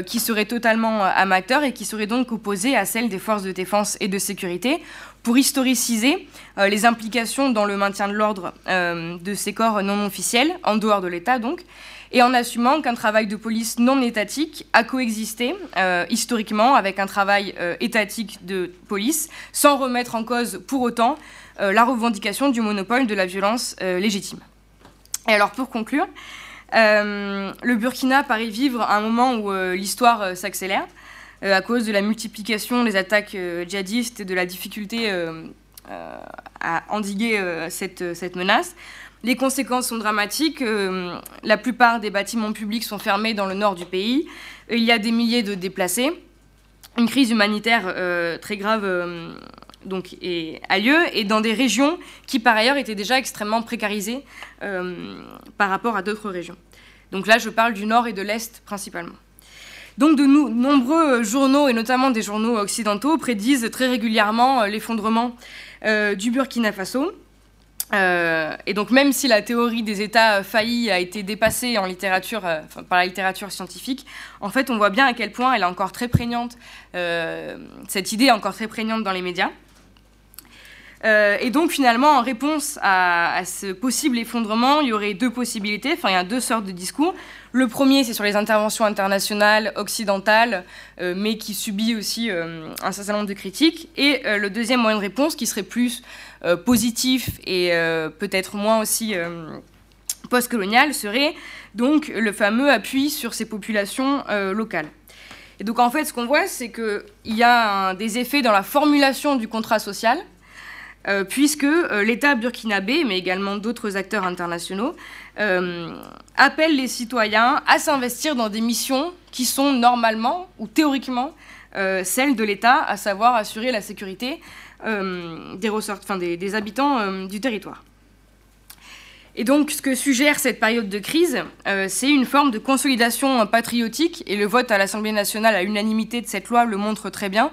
qui seraient totalement amateurs et qui seraient donc opposés à celle des forces de défense et de sécurité pour historiciser euh, les implications dans le maintien de l'ordre euh, de ces corps non officiels, en dehors de l'État donc, et en assumant qu'un travail de police non étatique a coexisté euh, historiquement avec un travail étatique de police, sans remettre en cause pour autant la revendication du monopole de la violence légitime. Et alors pour conclure, le Burkina paraît vivre un moment où l'histoire s'accélère. Euh, à cause de la multiplication des attaques euh, djihadistes et de la difficulté euh, à endiguer cette, cette, menace. Les conséquences sont dramatiques. la plupart des bâtiments publics sont fermés dans le nord du pays. Il y a des milliers de déplacés. Une crise humanitaire très grave donc, a lieu et dans des régions qui par ailleurs étaient déjà extrêmement précarisées par rapport à d'autres régions. Donc là, je parle du nord et de l'est principalement. Donc de nombreux journaux, et notamment des journaux occidentaux, prédisent très régulièrement euh, l'effondrement euh, du Burkina Faso. Euh, et donc même si la théorie des États faillis a été dépassée en littérature, par la littérature scientifique, en fait on voit bien à quel point elle est encore très prégnante, cette idée est encore très prégnante dans les médias. et donc finalement, en réponse à, ce possible effondrement, il y aurait deux possibilités, enfin il y a deux sortes de discours. Le premier, c'est sur les interventions internationales, occidentales, euh, mais qui subit aussi euh, un certain nombre de critiques. Et euh, le deuxième moyen de réponse, qui serait plus positif et peut-être moins aussi post-colonial, serait donc le fameux appui sur ces populations locales. Et donc en fait, ce qu'on voit, c'est qu'il y a des effets dans la formulation du contrat social, puisque l'État burkinabé, mais également d'autres acteurs internationaux, euh, appelle les citoyens à s'investir dans des missions qui sont normalement ou théoriquement euh, celles de l'État, à savoir assurer la sécurité euh, des, enfin, des, habitants du territoire. Et donc, ce que suggère cette période de crise, c'est une forme de consolidation patriotique, et le vote à l'Assemblée nationale à l'unanimité de cette loi le montre très bien.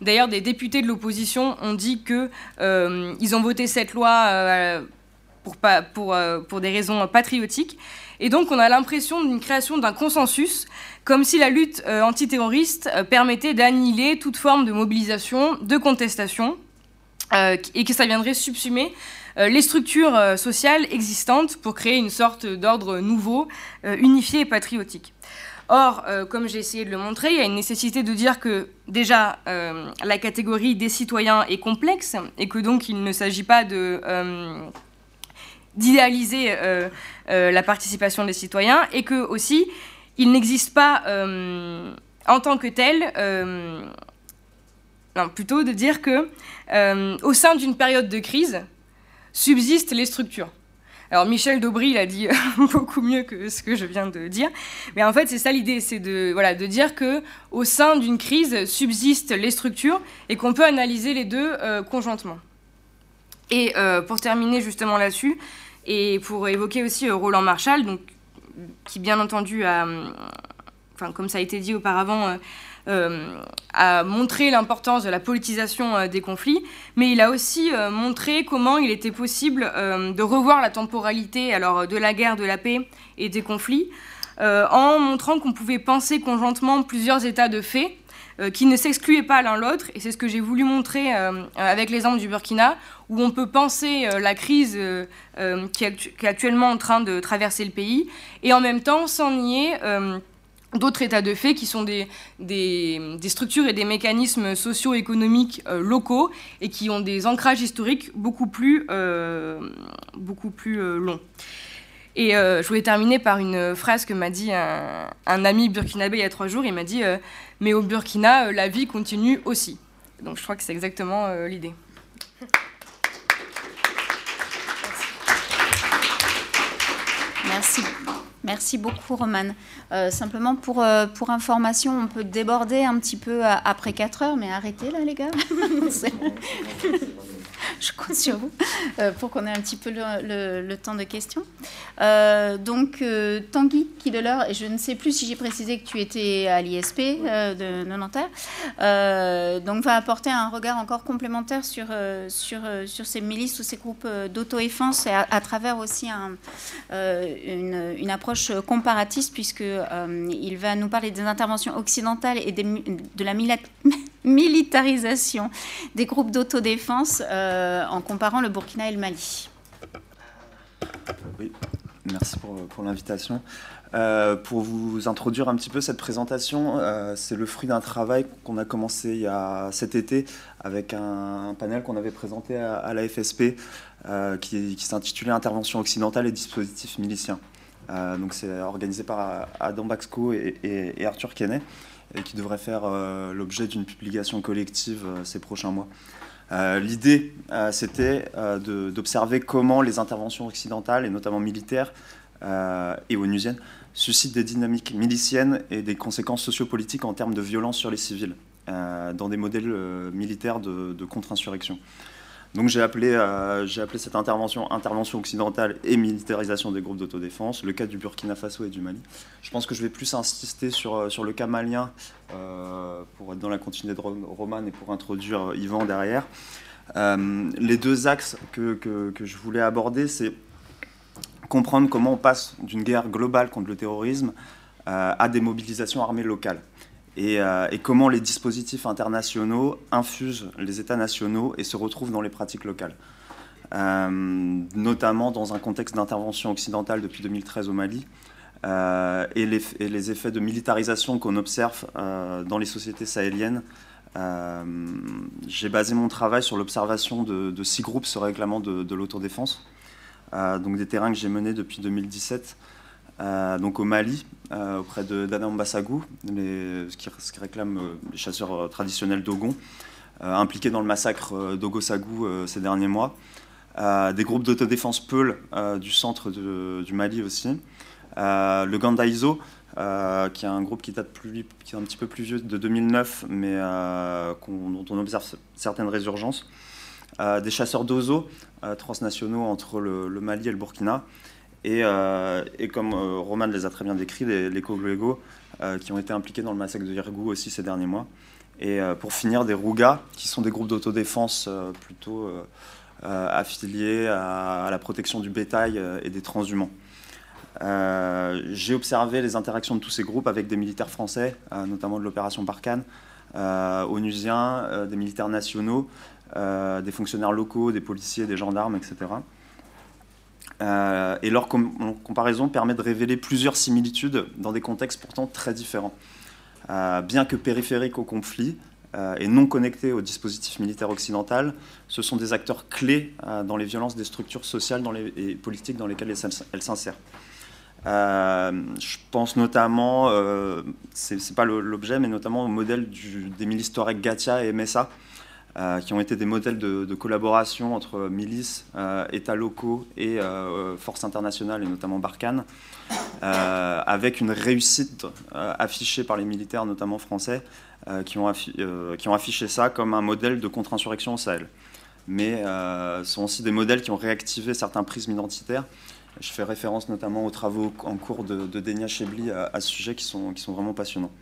D'ailleurs, des députés de l'opposition ont dit qu'ils ont voté cette loi pour, pour, euh, des raisons patriotiques. Et donc on a l'impression d'une création d'un consensus, comme si la lutte euh, antiterroriste euh, permettait d'annihiler toute forme de mobilisation, de contestation, et que ça viendrait subsumer les structures sociales existantes pour créer une sorte d'ordre nouveau, unifié et patriotique. Or, comme j'ai essayé de le montrer, il y a une nécessité de dire que déjà la catégorie des citoyens est complexe et que donc il ne s'agit pas d'idéaliser euh, euh, la participation des citoyens et que aussi il n'existe pas euh, en tant que tel plutôt de dire que au sein d'une période de crise subsistent les structures. Alors Michel Daubry l'a dit [LAUGHS] beaucoup mieux que ce que je viens de dire, mais en fait c'est ça l'idée, c'est de voilà de dire que au sein d'une crise subsistent les structures et qu'on peut analyser les deux conjointement. Et pour terminer justement là-dessus, et pour évoquer aussi euh, Roland Marshall, donc, qui bien entendu a, comme ça a été dit auparavant, euh, euh, a montré l'importance de la politisation des conflits, mais il a aussi montré comment il était possible de revoir la temporalité alors, de la guerre, de la paix et des conflits, en montrant qu'on pouvait penser conjointement plusieurs états de fait euh, qui ne s'excluaient pas l'un l'autre. Et c'est ce que j'ai voulu montrer euh, avec l'exemple du Burkina, où on peut penser euh, la crise qui est, actuellement en train de traverser le pays, et en même temps sans nier d'autres états de fait qui sont des, des, structures et des mécanismes socio-économiques locaux et qui ont des ancrages historiques beaucoup plus, beaucoup plus longs. Et euh, je voulais terminer par une phrase que m'a dit un, ami burkinabé il y a trois jours. Il m'a dit euh, Mais au Burkina, euh, la vie continue aussi. Donc je crois que c'est exactement l'idée. Merci. Merci beaucoup, Romane. simplement pour, pour information, on peut déborder un petit peu après 4 heures, mais arrêtez là, les gars. [LAUGHS] je compte sur vous pour qu'on ait un petit peu le, temps de questions. donc, Tanguy Kideler, et je ne sais plus si j'ai précisé que tu étais à l'ISP de, Nanterre, donc va apporter un regard encore complémentaire sur, sur, sur ces milices ou ces groupes d'auto-défense et à, travers aussi un, une, une, approche comparatiste, puisqu'il va nous parler des interventions occidentales et de la militarisation [LAUGHS] des groupes d'autodéfense euh, en comparant le Burkina et le Mali. Oui, merci pour, l'invitation. Euh, pour vous introduire un petit peu cette présentation, euh, c'est le fruit d'un travail qu'on a commencé il y a cet été avec un, panel qu'on avait présenté à, la FSP qui, s'intitulait Intervention occidentale et dispositifs miliciens. donc c'est organisé par Adam Baxco et, et Arthur Kenney et qui devrait faire euh, l'objet d'une publication collective euh, ces prochains mois. Euh, l'idée, c'était d'observer comment les interventions occidentales, et notamment militaires et onusiennes, suscitent des dynamiques miliciennes et des conséquences sociopolitiques en termes de violence sur les civils, dans des modèles militaires de, de contre-insurrection. Donc j'ai appelé, euh, cette intervention intervention occidentale et militarisation des groupes d'autodéfense, le cas du Burkina Faso et du Mali. Je pense que je vais plus insister sur, euh, le cas malien euh, pour être dans la continuité de Roman et pour introduire Yvan derrière. les deux axes que je voulais aborder, c'est comprendre comment on passe d'une guerre globale contre le terrorisme à des mobilisations armées locales. Euh, et, comment les dispositifs internationaux infusent les États nationaux et se retrouvent dans les pratiques locales. Euh, notamment dans un contexte d'intervention occidentale depuis 2013 au Mali, euh, et, les, effets de militarisation qu'on observe dans les sociétés sahéliennes. J'ai basé mon travail sur l'observation de, six groupes se réclamant de, l'autodéfense, donc des terrains que j'ai menés depuis 2017 euh, donc au Mali, euh, auprès d'Anna Mbassagou, ce, qui, réclame euh, les chasseurs traditionnels d'Ogon, impliqués dans le massacre d'Ogo-Sagou ces derniers mois. des groupes d'autodéfense Peul du centre du Mali aussi. le Gandaïzo, qui est un groupe qui date plus, qui est un petit peu plus vieux de 2009, mais dont on observe certaines résurgences. des chasseurs d'ozo transnationaux entre le, Mali et le Burkina. Euh, et, comme euh, Roman les a très bien décrits, les, les euh, qui ont été impliqués dans le massacre de Yergou aussi ces derniers mois. Et pour finir, des Rougas, qui sont des groupes d'autodéfense plutôt affiliés à, la protection du bétail et des transhumants. J'ai observé les interactions de tous ces groupes avec des militaires français, notamment de l'opération Barkhane, onusiens, des militaires nationaux, des fonctionnaires locaux, des policiers, des gendarmes, etc. Euh, et leur comparaison permet de révéler plusieurs similitudes dans des contextes pourtant très différents. Euh, bien que périphériques au conflit euh, et non connectés au dispositif militaire occidental, ce sont des acteurs clés dans les violences des structures sociales et politiques dans lesquelles elles s'insèrent. je pense notamment, c'est pas l'objet, mais notamment au modèle des milices Touareg Gatia et MSA, qui ont été des modèles de, collaboration entre milices, euh, États locaux et euh, forces internationales, et notamment Barkhane, avec une réussite affichée par les militaires, notamment français, qui ont, affiché ça comme un modèle de contre-insurrection au Sahel. Mais ce sont aussi des modèles qui ont réactivé certains prismes identitaires. Je fais référence notamment aux travaux en cours de, de Denia Chebli à, ce sujet qui sont vraiment passionnants.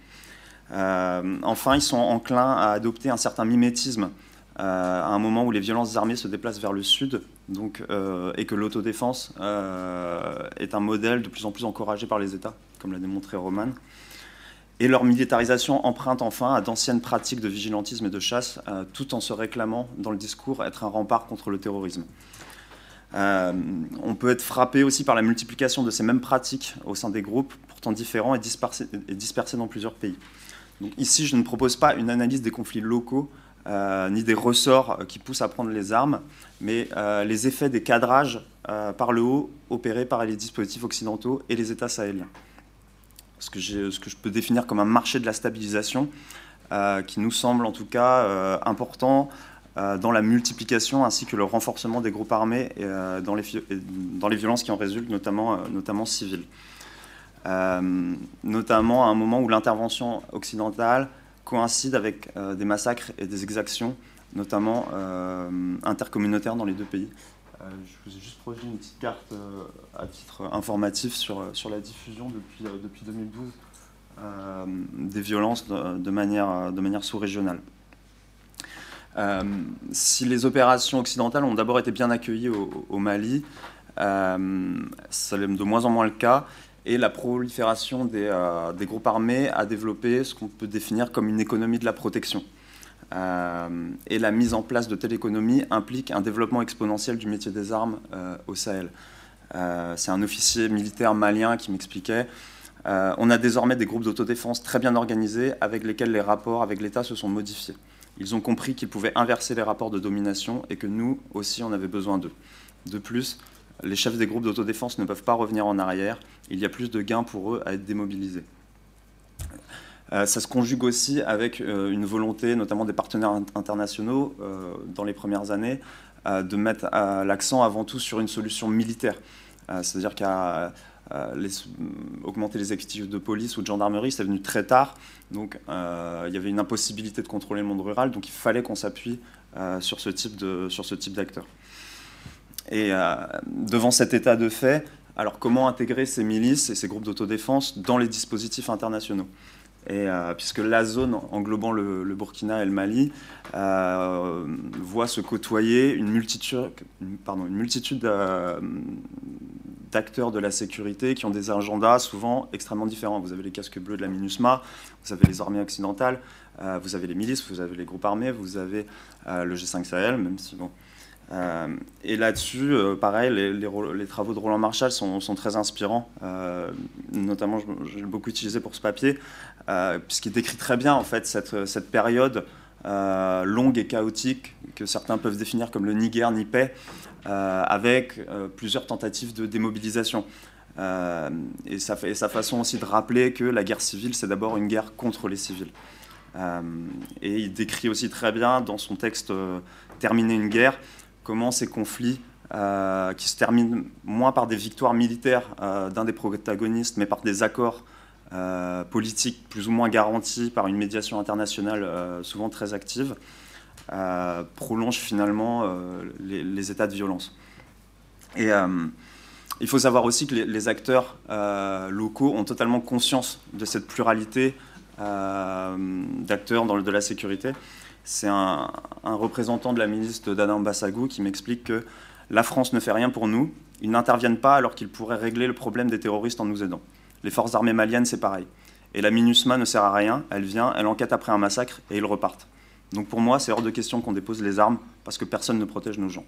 Euh, enfin, ils sont enclins à adopter un certain mimétisme euh, à un moment où les violences armées se déplacent vers le sud donc, euh, et que l'autodéfense est un modèle de plus en plus encouragé par les États, comme l'a démontré Roman. Et leur militarisation emprunte enfin à d'anciennes pratiques de vigilantisme et de chasse, tout en se réclamant dans le discours être un rempart contre le terrorisme. on peut être frappé aussi par la multiplication de ces mêmes pratiques au sein des groupes, pourtant différents et dispersés dans plusieurs pays ici, je ne propose pas une analyse des conflits locaux, euh, ni des ressorts euh, qui poussent à prendre les armes, mais euh, les effets des cadrages par le haut opérés par les dispositifs occidentaux et les États sahéliens. Ce que, je peux définir comme un marché de la stabilisation, qui nous semble en tout cas important dans la multiplication ainsi que le renforcement des groupes armés les, dans, les, violences qui en résultent, notamment civiles. Euh, notamment à un moment où l'intervention occidentale coïncide avec euh, des massacres et des exactions notamment intercommunautaires dans les deux pays. je vous ai juste produit une petite carte à titre informatif sur, sur la diffusion depuis, depuis 2012 des violences de, manière, de manière sous-régionale. si les opérations occidentales ont d'abord été bien accueillies au, Mali, euh, ça l'est de moins en moins le cas et la prolifération euh, des, groupes armés a développé ce qu'on peut définir comme une économie de la protection. Euh, et la mise en place de telle économie implique un développement exponentiel du métier des armes euh, au Sahel. C'est un officier militaire malien qui m'expliquait. on a désormais des groupes d'autodéfense très bien organisés avec lesquels les rapports avec l'État se sont modifiés. Ils ont compris qu'ils pouvaient inverser les rapports de domination et que nous aussi on avait besoin d'eux. De plus, les chefs des groupes d'autodéfense ne peuvent pas revenir en arrière. Il y a plus de gains pour eux à être démobilisés. Euh, ça se conjugue aussi avec euh, une volonté, notamment des partenaires internationaux, euh, dans les premières années, de mettre l'accent avant tout sur une solution militaire. C'est-à-dire qu'à augmenter les effectifs de police ou de gendarmerie, c'est venu très tard. Donc il y avait une impossibilité de contrôler le monde rural, donc il fallait qu'on s'appuie sur ce type d'acteurs. Et euh, devant cet état de fait, alors comment intégrer ces milices et ces groupes d'autodéfense dans les dispositifs internationaux? Et euh, puisque la zone englobant le, Burkina et le Mali euh, voit se côtoyer une multitude, une multitude d'acteurs de la sécurité qui ont des agendas souvent extrêmement différents. Vous avez les casques bleus de la MINUSMA, vous avez les armées occidentales, vous avez les milices, vous avez les groupes armés, vous avez le G5 Sahel, même si bon, euh, et là-dessus, euh, pareil, les, travaux de Roland Marshall sont, très inspirants. Euh, notamment, j'ai beaucoup utilisé pour ce papier, puisqu'il décrit très bien en fait cette, période longue et chaotique que certains peuvent définir comme le ni guerre ni paix, avec plusieurs tentatives de démobilisation. et, sa façon aussi de rappeler que la guerre civile, c'est d'abord une guerre contre les civils. et il décrit aussi très bien dans son texte Terminer une guerre comment ces conflits, euh, qui se terminent moins par des victoires militaires euh, d'un des protagonistes, mais par des accords euh, politiques plus ou moins garantis par une médiation internationale souvent très active, prolongent finalement les, états de violence. Et il faut savoir aussi que les, acteurs locaux ont totalement conscience de cette pluralité d'acteurs dans le, de la sécurité c'est un, représentant de la ministre d'Adam Bassagou qui m'explique que la France ne fait rien pour nous, ils n'interviennent pas alors qu'ils pourraient régler le problème des terroristes en nous aidant. Les forces armées maliennes, c'est pareil. Et la MINUSMA ne sert à rien, elle vient, elle enquête après un massacre et ils repartent. Donc pour moi, c'est hors de question qu'on dépose les armes parce que personne ne protège nos gens.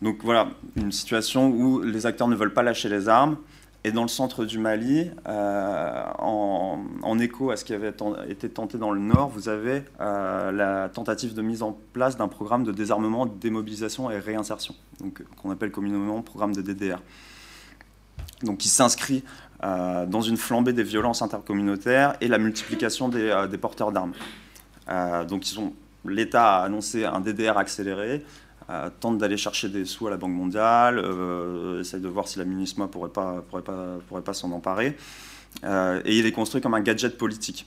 Donc voilà, une situation où les acteurs ne veulent pas lâcher les armes, et dans le centre du Mali, euh, en, écho à ce qui avait été tenté dans le nord, vous avez euh, la tentative de mise en place d'un programme de désarmement, démobilisation et réinsertion, donc qu'on appelle communément programme de DDR. Donc qui s'inscrit euh, dans une flambée des violences intercommunautaires et la multiplication des, des porteurs d'armes. donc l'État a annoncé un DDR accéléré tente d'aller chercher des sous à la Banque mondiale, euh, essaye de voir si la MINUSMA pourrait pas, pourrait pas, pourrait pas s'en emparer. Euh, et il est construit comme un gadget politique.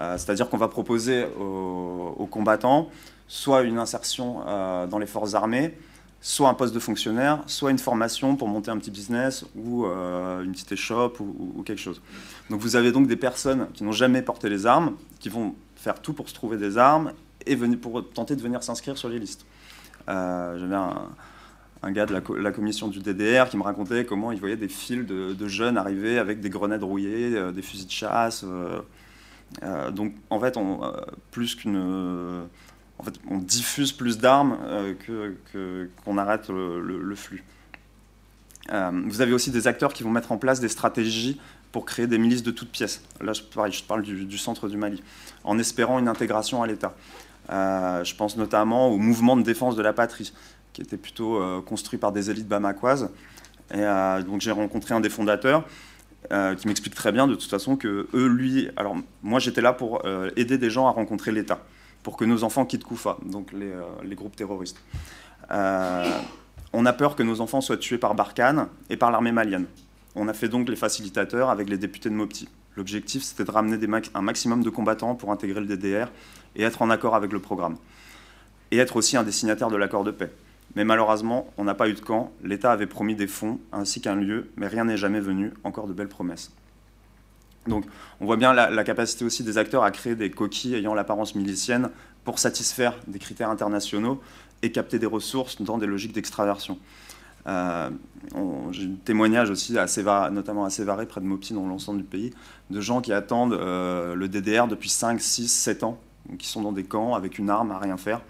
Euh, c'est-à-dire qu'on va proposer aux, combattants soit une insertion dans les forces armées, soit un poste de fonctionnaire, soit une formation pour monter un petit business ou une petite échoppe ou, ou, quelque chose. Donc vous avez donc des personnes qui n'ont jamais porté les armes, qui vont faire tout pour se trouver des armes et venir, pour tenter de venir s'inscrire sur les listes. Euh, j'avais un, gars de la, commission du DDR qui me racontait comment il voyait des files de, jeunes arriver avec des grenades rouillées, euh, des fusils de chasse. Euh, donc en fait, on, plus qu'une, en fait, on diffuse plus d'armes que, qu'on arrête le, flux. vous avez aussi des acteurs qui vont mettre en place des stratégies pour créer des milices de toutes pièces. Là, je, parle du, centre du Mali, en espérant une intégration à l'État. Euh, je pense notamment au mouvement de défense de la patrie, qui était plutôt euh, construit par des élites bamakoises. Et euh, donc j'ai rencontré un des fondateurs qui m'explique très bien de toute façon que eux, lui, alors moi j'étais là pour aider des gens à rencontrer l'État, pour que nos enfants quittent Koufa, donc les, groupes terroristes. on a peur que nos enfants soient tués par Barkhane et par l'armée malienne. On a fait donc les facilitateurs avec les députés de Mopti. L'objectif, c'était de ramener un maximum de combattants pour intégrer le DDR et être en accord avec le programme. et être aussi un destinataire de l'accord de paix. Mais malheureusement, on n'a pas eu de camp. L'État avait promis des fonds ainsi qu'un lieu, mais rien n'est jamais venu, encore de belles promesses. Donc on voit bien la, capacité aussi des acteurs à créer des coquilles ayant l'apparence milicienne pour satisfaire des critères internationaux et capter des ressources dans des logiques d'extraversion. Euh, j'ai un témoignage aussi, assez notamment à Sévaré, près de Mopti, dans l'ensemble du pays, de gens qui attendent euh, le DDR depuis 5, 6, 7 ans, qui sont dans des camps avec une arme à rien faire.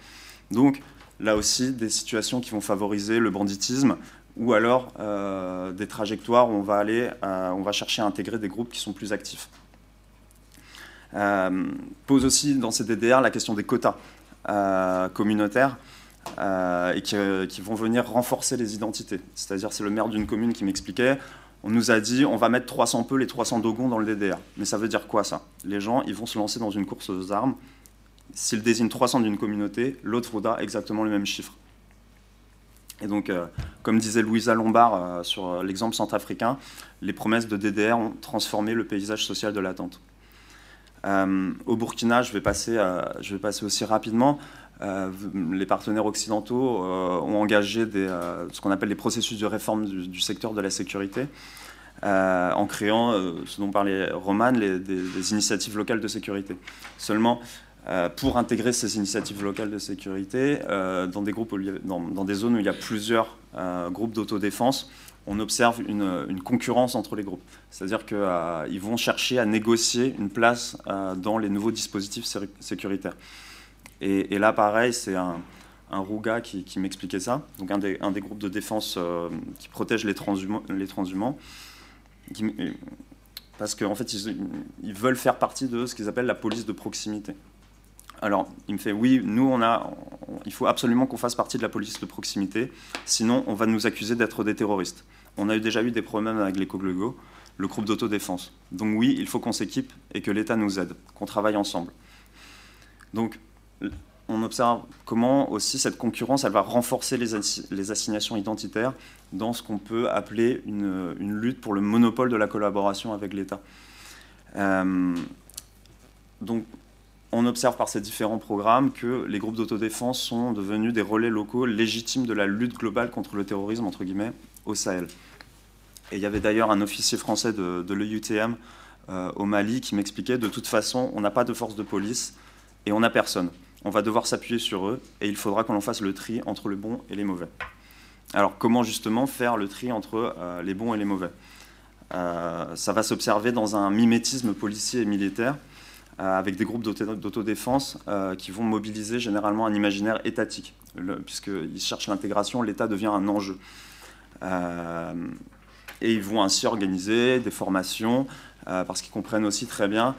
Donc là aussi, des situations qui vont favoriser le banditisme, ou alors euh, des trajectoires où on va aller, euh, on va chercher à intégrer des groupes qui sont plus actifs. Euh, pose aussi dans ces DDR la question des quotas communautaires et qui, vont venir renforcer les identités. C'est-à-dire, c'est le maire d'une commune qui m'expliquait, on nous a dit on va mettre 300 peu les 300 dogons dans le DDR. Mais ça veut dire quoi ça? Les gens, ils vont se lancer dans une course aux armes. S'ils désignent 300 d'une communauté, l'autre voudra exactement le même chiffre. Et donc, euh, comme disait Louisa Lombard euh, sur euh, l'exemple centrafricain, les promesses de DDR ont transformé le paysage social de l'attente. au Burkina, je vais, passer, aussi rapidement. les partenaires occidentaux ont engagé ce qu'on appelle les processus de réforme du, secteur de la sécurité, en créant, ce dont parlait Roman, des, des, initiatives locales de sécurité. Seulement, pour intégrer ces initiatives locales de sécurité euh, dans, des groupes, dans, des zones où il y a plusieurs euh, groupes d'autodéfense. On observe une, concurrence entre les groupes. C'est-à-dire qu'ils vont chercher à négocier une place dans les nouveaux dispositifs sécuritaires. Et, là, pareil, c'est un, Rouga qui, m'expliquait ça, donc un des, un groupes de défense qui protège les transhumants parce qu'en fait, ils, veulent faire partie de ce qu'ils appellent la police de proximité. Alors, il me fait oui, nous, on a, il faut absolument qu'on fasse partie de la police de proximité, sinon on va nous accuser d'être des terroristes. On a déjà eu des problèmes avec les Coglogo, le groupe d'autodéfense. Donc oui, il faut qu'on s'équipe et que l'État nous aide, qu'on travaille ensemble. Donc, on observe comment aussi cette concurrence, elle va renforcer les, assignations identitaires dans ce qu'on peut appeler une, lutte pour le monopole de la collaboration avec l'État. Euh, donc, on observe par ces différents programmes que les groupes d'autodéfense sont devenus des relais locaux légitimes de la lutte globale contre le terrorisme, entre guillemets, au Sahel. Et il y avait d'ailleurs un officier français de, l'EUTM euh, au Mali qui m'expliquait de toute façon, on n'a pas de force de police et on n'a personne. On va devoir s'appuyer sur eux et il faudra qu'on en fasse le tri entre le bon et les mauvais. Alors comment justement faire le tri entre euh, les bons et les mauvais? Euh, Ça va s'observer dans un mimétisme policier et militaire avec des groupes d'autodéfense euh, qui vont mobiliser généralement un imaginaire étatique. Puisqu'ils cherchent l'intégration, l'État devient un enjeu. Euh, et ils vont ainsi organiser des formations, parce qu'ils comprennent aussi très bien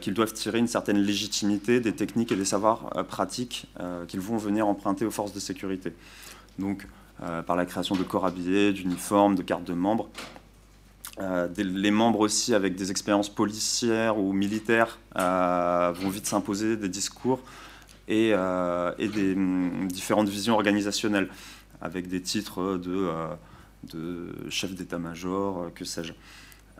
qu'ils doivent tirer une certaine légitimité des techniques et des savoirs pratiques qu'ils vont venir emprunter aux forces de sécurité. Donc, par la création de corps habillés, d'uniformes, de cartes de membres, euh, les membres aussi avec des expériences policières ou militaires euh, vont vite s'imposer des discours et, euh, des mm, différentes visions organisationnelles avec des titres de, chef d'état-major, que sais-je.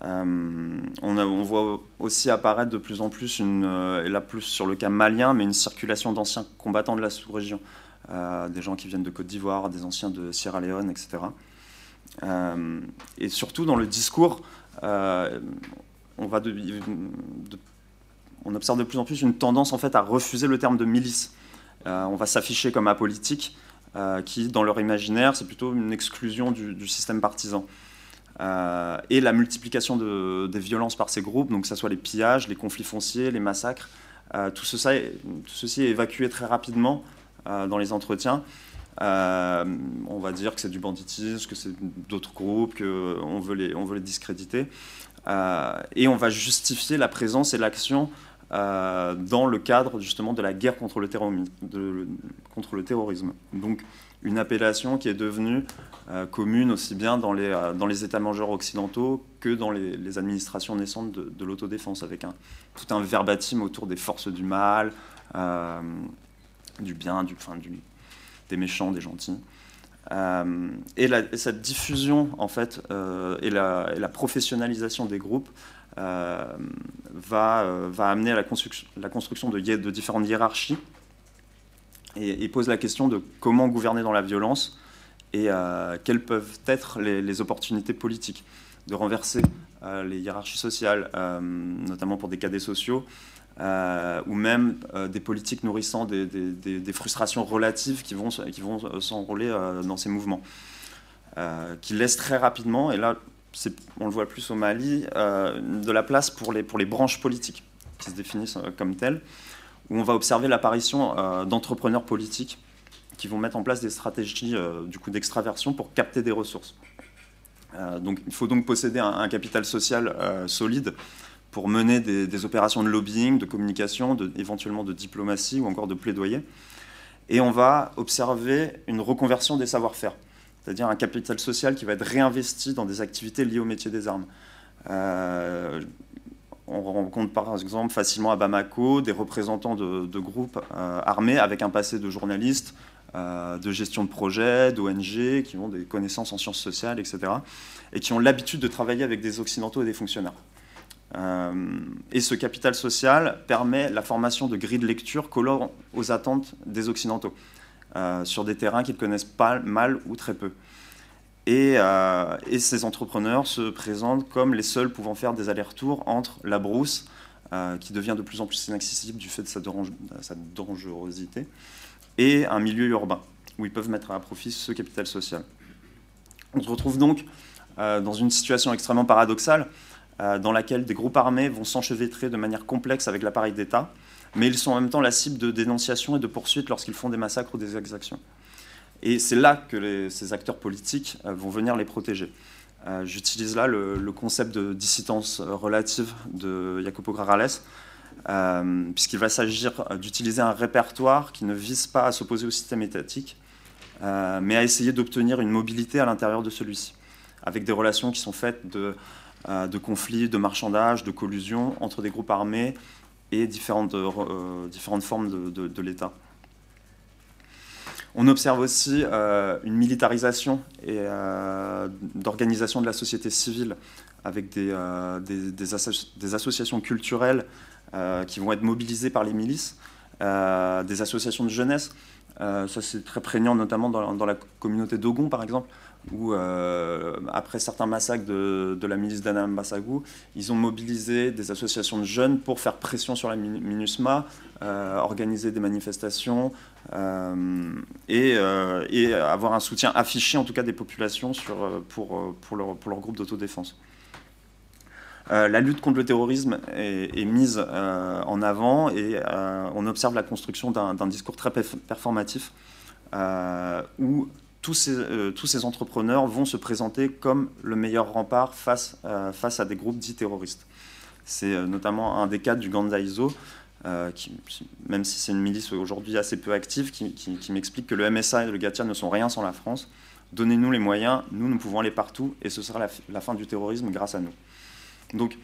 On, voit aussi apparaître de plus en plus, et là plus sur le cas malien, mais une circulation d'anciens combattants de la sous-région, des gens qui viennent de Côte d'Ivoire, des anciens de Sierra Leone, etc. Euh, et surtout dans le discours, euh, on, observe de plus en plus une tendance en fait à refuser le terme de milice. Euh, on va s'afficher comme apolitique, qui dans leur imaginaire c'est plutôt une exclusion du, système partisan. et la multiplication de, des violences par ces groupes, donc que ce soit les pillages, les conflits fonciers, les massacres, tout, tout, ceci est évacué très rapidement dans les entretiens euh, on va dire que c'est du banditisme, que c'est d'autres groupes, qu'on veut les, on veut les discréditer. Euh, et on va justifier la présence et l'action euh, dans le cadre justement de la guerre contre le, terrorisme. Donc une appellation qui est devenue commune aussi bien dans les, dans les états-majors occidentaux que dans les, administrations naissantes de, l'autodéfense, avec un, tout un verbatim autour des forces du mal, du bien, du, fin, du, des méchants, des gentils. Euh, et, cette diffusion en fait euh, et, la, professionnalisation des groupes euh, va, amener la construction, de, de, différentes hiérarchies et, pose la question de comment gouverner dans la violence et quelles peuvent être les, opportunités politiques de renverser les hiérarchies sociales, notamment pour des cadets sociaux, ou même des politiques nourrissant des, frustrations relatives qui vont, qui vont s'enrôler dans ces mouvements, qui laissent très rapidement, et là on le voit plus au Mali, euh, de la place pour les, pour les branches politiques, qui se définissent euh, comme telles, où on va observer l'apparition euh, d'entrepreneurs politiques qui vont mettre en place des stratégies du coup d'extraversion pour capter des ressources. donc, il faut donc posséder un, capital social solide pour mener des, opérations de lobbying, de communication, éventuellement de diplomatie ou encore de plaidoyer. Et on va observer une reconversion des savoir-faire c'est-à-dire un capital social qui va être réinvesti dans des activités liées au métier des armes. Euh, on rencontre par exemple facilement à Bamako des représentants de, groupes euh, armés avec un passé de journalistes, euh, de gestion de projets, d'ONG, qui ont des connaissances en sciences sociales, etc., et qui ont l'habitude de travailler avec des Occidentaux et des fonctionnaires. Et ce capital social permet la formation de grilles de lecture collant aux attentes des Occidentaux. Euh, sur des terrains qu'ils connaissent pas mal ou très peu. Euh, et, ces entrepreneurs se présentent comme les seuls pouvant faire des allers-retours entre la brousse, euh, qui devient de plus en plus inaccessible du fait de sa, dangerosité, et un milieu urbain, où ils peuvent mettre à profit ce capital social. On se retrouve donc dans une situation extrêmement paradoxale, dans laquelle des groupes armés vont s'enchevêtrer de manière complexe avec l'appareil d'État, mais ils sont en même temps la cible de dénonciation et de poursuites lorsqu'ils font des massacres ou des exactions. Et c'est là que ces acteurs politiques euh, vont venir les protéger. Euh, j'utilise là le, concept de dissidence relative de Jacopo Grarales, euh, puisqu'il va s'agir d'utiliser un répertoire qui ne vise pas à s'opposer au système étatique, mais à essayer d'obtenir une mobilité à l'intérieur de celui-ci, avec des relations qui sont faites de, de conflits, de marchandages, de collusions entre des groupes armés et différentes, euh, différentes formes de, l'État. On observe aussi euh, une militarisation et euh, d'organisation de la société civile avec des, des, associations culturelles qui vont être mobilisées par les milices, des associations de jeunesse. ça, c'est très prégnant, notamment dans la communauté d'Ogon, par exemple, où, euh, après certains massacres de, la milice d'Anna Bassagou, ils ont mobilisé des associations de jeunes pour faire pression sur la MINUSMA, euh, organiser des manifestations euh, et, avoir un soutien affiché, en tout cas, des populations sur, pour, pour, leur, pour leur groupe d'autodéfense. la lutte contre le terrorisme est, mise en avant et on observe la construction d'un discours très performatif où euh, tous ces, entrepreneurs vont se présenter comme le meilleur rempart face, euh, à des groupes dits terroristes. C'est euh, notamment un des cas du Gandaizo, qui, même si c'est une milice aujourd'hui assez peu active, qui, m'explique que le MSA et le GATIA ne sont rien sans la France. Donnez-nous les moyens, nous, nous pouvons aller partout, et ce sera la, fin du terrorisme grâce à nous. Donc,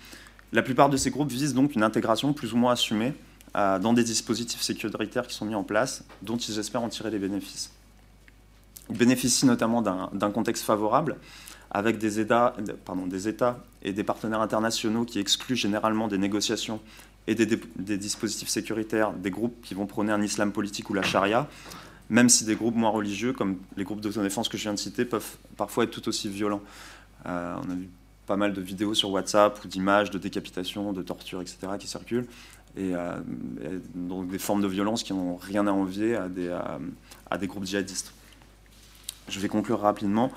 la plupart de ces groupes visent donc une intégration plus ou moins assumée dans des dispositifs sécuritaires qui sont mis en place, dont ils espèrent en tirer les bénéfices. Bénéficie notamment d'un contexte favorable avec des États, et des partenaires internationaux qui excluent généralement des négociations et des, dispositifs sécuritaires des groupes qui vont prôner un islam politique ou la charia, même si des groupes moins religieux, comme les groupes d'autodéfense que je viens de citer, peuvent parfois être tout aussi violents. Euh, on a vu pas mal de vidéos sur WhatsApp ou d'images de décapitation, de torture, etc. qui circulent, et, euh, donc des formes de violence qui n'ont rien à envier à des groupes djihadistes. Je vais conclure rapidement.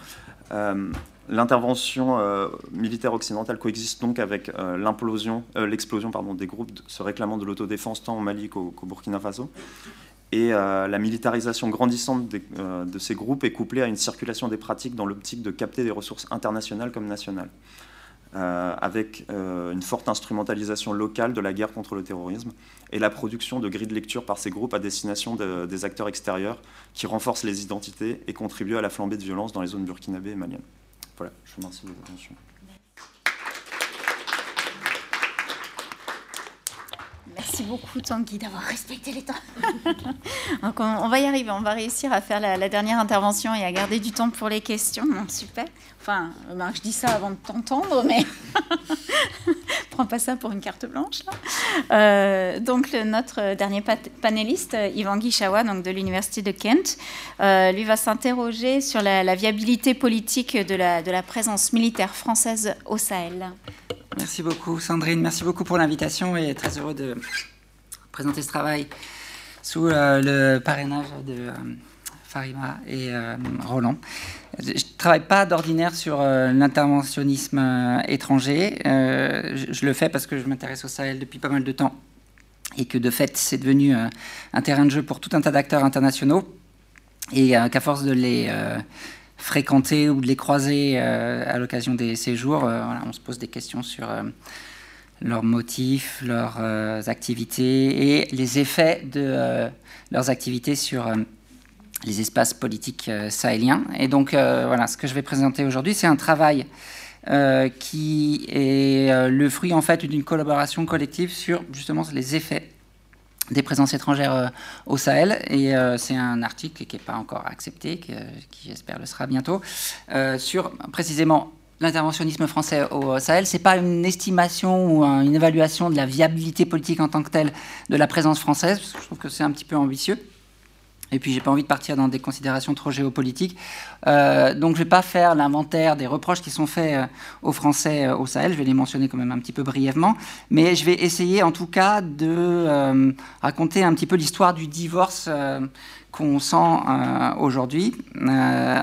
Euh, l'intervention euh, militaire occidentale coexiste donc avec euh, l'implosion, l'explosion pardon, des groupes se réclamant de l'autodéfense tant au Mali qu'au, Burkina Faso. Et la militarisation grandissante de ces groupes est couplée à une circulation des pratiques dans l'optique de capter des ressources internationales comme nationales. Euh, avec euh, une forte instrumentalisation locale de la guerre contre le terrorisme et la production de grilles de lecture par ces groupes à destination des acteurs extérieurs qui renforcent les identités et contribuent à la flambée de violence dans les zones burkinabées et maliennes. Voilà, je vous remercie de votre attention. Merci beaucoup Tanguy d'avoir respecté les temps. [LAUGHS] on, va y arriver, on va réussir à faire la, dernière intervention et à garder du temps pour les questions. super. Enfin, ben, je dis ça avant de t'entendre, mais [LAUGHS] prends pas ça pour une carte blanche. Euh, donc notre dernier panéliste, Yvan Guichawa, donc de l'université de Kent, euh, lui va s'interroger sur la, viabilité politique de la présence militaire française au Sahel. Merci beaucoup Sandrine, merci beaucoup pour l'invitation et très heureux de présenter ce travail sous le parrainage de Farima et Roland. Je ne travaille pas d'ordinaire sur euh, l'interventionnisme euh, étranger. Euh, je, le fais parce que je m'intéresse au Sahel depuis pas mal de temps et que de fait c'est devenu un terrain de jeu pour tout un tas d'acteurs internationaux et qu'à force de les fréquenter ou de les croiser à l'occasion des séjours, on se pose des questions sur leurs motifs, leurs activités et les effets de leurs activités sur les espaces politiques euh, sahéliens. Et donc, euh, voilà, ce que je vais présenter aujourd'hui, c'est un travail euh, qui est le fruit, en fait, d'une collaboration collective sur, justement, les effets des présences étrangères au Sahel. Et c'est un article qui n'est pas encore accepté, qui, j'espère le sera bientôt, sur, précisément, l'interventionnisme français au Sahel, c'est pas une estimation ou une évaluation de la viabilité politique en tant que telle de la présence française, parce que je trouve que c'est un petit peu ambitieux. Et puis, j'ai pas envie de partir dans des considérations trop géopolitiques. Euh, donc, je vais pas faire l'inventaire des reproches qui sont faits euh, aux Français euh, au Sahel. Je vais les mentionner quand même un petit peu brièvement. Mais je vais essayer, en tout cas, de raconter un petit peu l'histoire du divorce qu'on sent aujourd'hui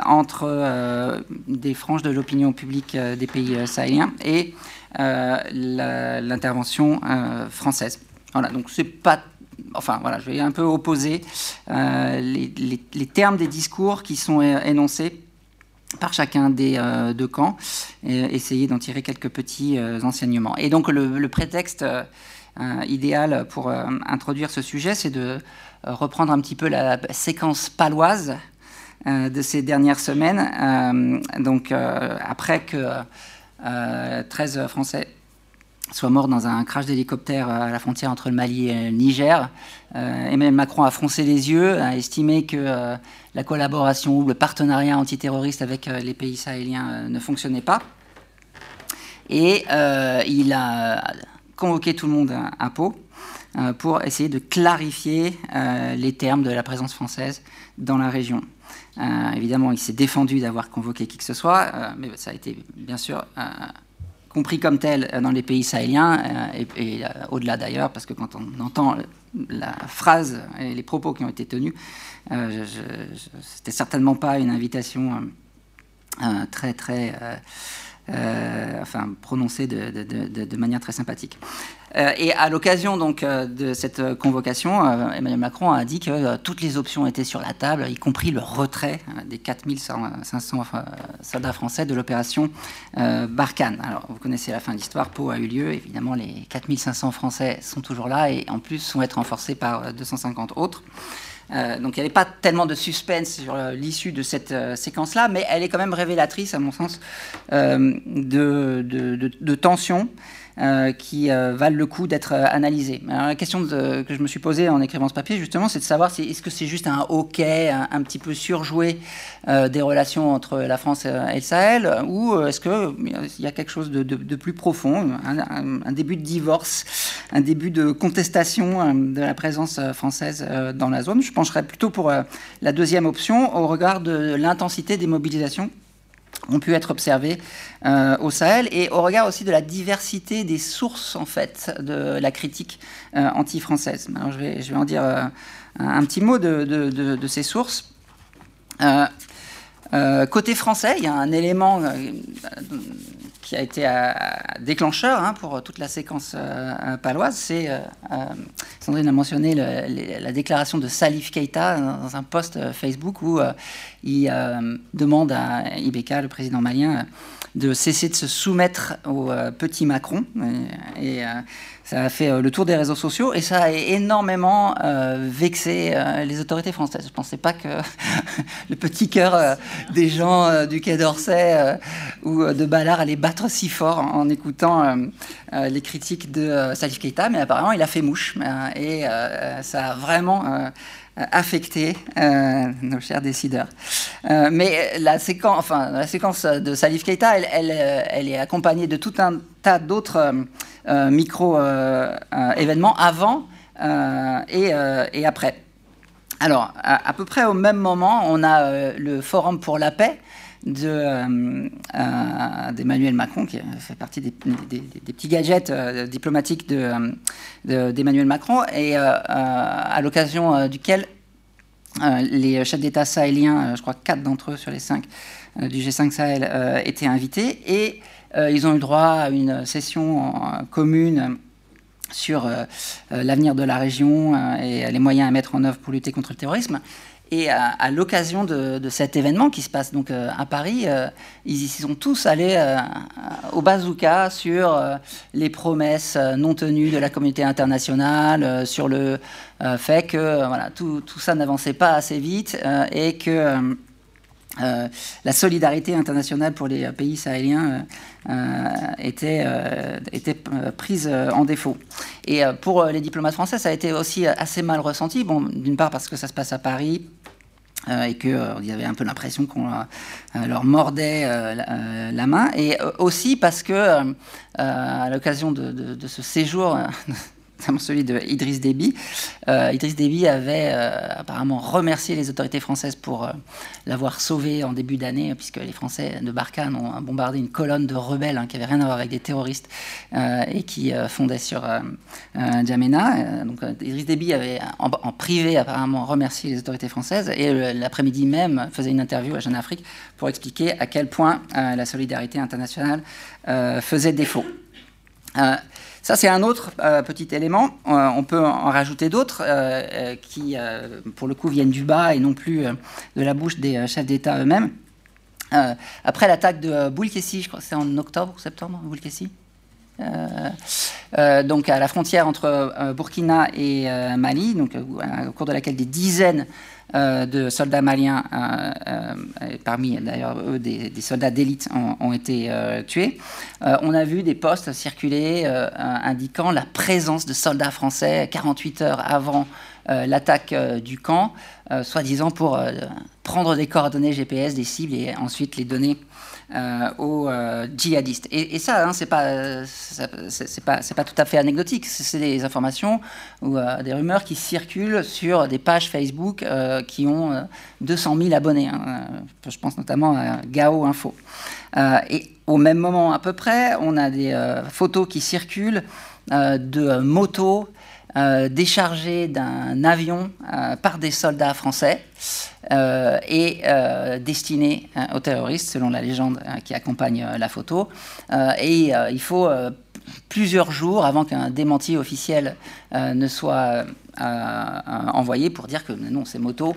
entre des franges de l'opinion publique des pays sahéliens et l'intervention française. Voilà, donc c'est pas enfin voilà, je vais un peu opposer euh, les, termes des discours qui sont énoncés par chacun des euh, deux camps et essayer d'en tirer quelques petits euh, enseignements. Et donc le, prétexte idéal pour introduire ce sujet, c'est de reprendre un petit peu la séquence paloise de ces dernières semaines. donc après que 13 Français soit mort dans un crash d'hélicoptère à la frontière entre le Mali et le Niger. Euh, Emmanuel Macron a froncé les yeux, a estimé que euh, la collaboration ou le partenariat antiterroriste avec euh, les pays sahéliens ne fonctionnait pas. Et il a convoqué tout le monde à, Pau pour essayer de clarifier les termes de la présence française dans la région. évidemment, il s'est défendu d'avoir convoqué qui que ce soit, mais ça a été bien sûr compris comme tel dans les pays sahéliens euh, et, euh, au-delà d'ailleurs, parce que quand on entend la phrase et les propos qui ont été tenus, euh, c'était certainement pas une invitation très très enfin prononcée de, manière très sympathique. Euh, et à l'occasion donc euh, de cette convocation, euh, Emmanuel Macron a dit que toutes les options étaient sur la table, y compris le retrait des 4500 soldats français de l'opération Barkhane. Alors vous connaissez la fin de l'histoire, Pau a eu lieu, évidemment les 4500 Français sont toujours là et en plus sont être renforcés par 250 autres. donc il n'y avait pas tellement de suspense sur l'issue de cette séquence-là, mais elle est quand même révélatrice, à mon sens, de, de, de, tensions qui euh, valent le coup d'être euh, analysés. la question que je me suis posée en écrivant ce papier, justement, c'est de savoir si, est-ce que c'est juste un hockey un, petit peu surjoué des relations entre la France et le Sahel, ou est-ce qu'il y a quelque chose de, plus profond, un, début de divorce, un début de contestation de la présence française dans la zone? Je pencherais plutôt pour la deuxième option au regard de l'intensité des mobilisations ont pu être observés euh, au Sahel et au regard aussi de la diversité des sources en fait de la critique euh, anti-française. Je vais, je vais en dire euh, un petit mot de, de ces sources. côté français, il y a un élément qui a été euh, déclencheur hein, pour toute la séquence euh, paloise, c'est, euh, Sandrine a mentionné la déclaration de Salif Keita dans un post Facebook où il demande à Ibeka, le président malien, de cesser de se soumettre au petit Macron. Et, ça a fait le tour des réseaux sociaux et ça a énormément vexé les autorités françaises. Je ne pensais pas que [LAUGHS] le petit cœur des gens du Quai d'Orsay ou de Ballard allait battre si fort en, écoutant euh, euh, les critiques de euh, Salif Keita, mais apparemment il a fait mouche et ça a vraiment affecté nos chers décideurs. mais la séquence, enfin, la séquence de Salif Keita, elle, est accompagnée de tout un tas d'autres micro-événements avant et, après. Alors, à, peu près au même moment, on a le Forum pour la paix d'Emmanuel Macron, qui fait partie des, petits gadgets diplomatiques d'Emmanuel Macron, et à l'occasion duquel les chefs d'État sahéliens, je crois quatre d'entre eux sur les cinq du G5 Sahel, étaient invités, et ils ont eu droit à une session commune sur l'avenir de la région et les moyens à mettre en œuvre pour lutter contre le terrorisme. Et à, l'occasion de, cet événement qui se passe donc euh, à Paris, euh, ils y sont tous allés euh, au bazooka sur les promesses non tenues de la communauté internationale, sur le fait que tout, tout ça n'avançait pas assez vite et que la solidarité internationale pour les pays sahéliens était, était prise en défaut. Et pour les diplomates français, ça a été aussi assez mal ressenti. Bon, d'une part parce que ça se passe à Paris, euh, et qu'ils euh, avaient un peu l'impression qu'on euh, leur mordait la, main, et aussi parce que à l'occasion de, ce séjour [LAUGHS] notamment celui de Idriss Déby. Euh, Idriss Déby avait euh, apparemment remercié les autorités françaises pour euh, l'avoir sauvé en début d'année, puisque les Français de Barkhane ont bombardé une colonne de rebelles hein, qui n'avait rien à voir avec des terroristes et qui fondaient sur Djamena. donc Idriss Déby avait en, privé apparemment remercié les autorités françaises et l'après-midi même faisait une interview à Jeune Afrique pour expliquer à quel point la solidarité internationale faisait défaut. Ça, c'est un autre euh, petit élément. Euh, on peut en rajouter d'autres euh, qui, pour le coup, viennent du bas et non plus de la bouche des chefs d'État eux-mêmes. après l'attaque de Boulkessi, je crois que c'est en octobre ou septembre, Boulkessi donc à la frontière entre Burkina et Mali, donc au cours de laquelle des dizaines de soldats maliens, euh, euh, parmi d'ailleurs eux des, soldats d'élite, ont, été tués. on a vu des postes circuler indiquant la présence de soldats français 48 heures avant l'attaque du camp, soi-disant pour prendre des coordonnées GPS des cibles et ensuite les donner euh, aux euh, djihadistes. Et, ça, hein, c'est pas, c'est pas, pas tout à fait anecdotique. C'est des informations ou euh, des rumeurs qui circulent sur des pages Facebook qui ont 200 000 abonnés. Hein. Je pense notamment à Gao Info. et au même moment à peu près, on a des photos qui circulent de motos euh, déchargé d'un avion euh, par des soldats français euh, et destiné aux terroristes, selon la légende qui accompagne la photo. et il faut plusieurs jours avant qu'un démenti officiel ne soit envoyé pour dire que non, ces motos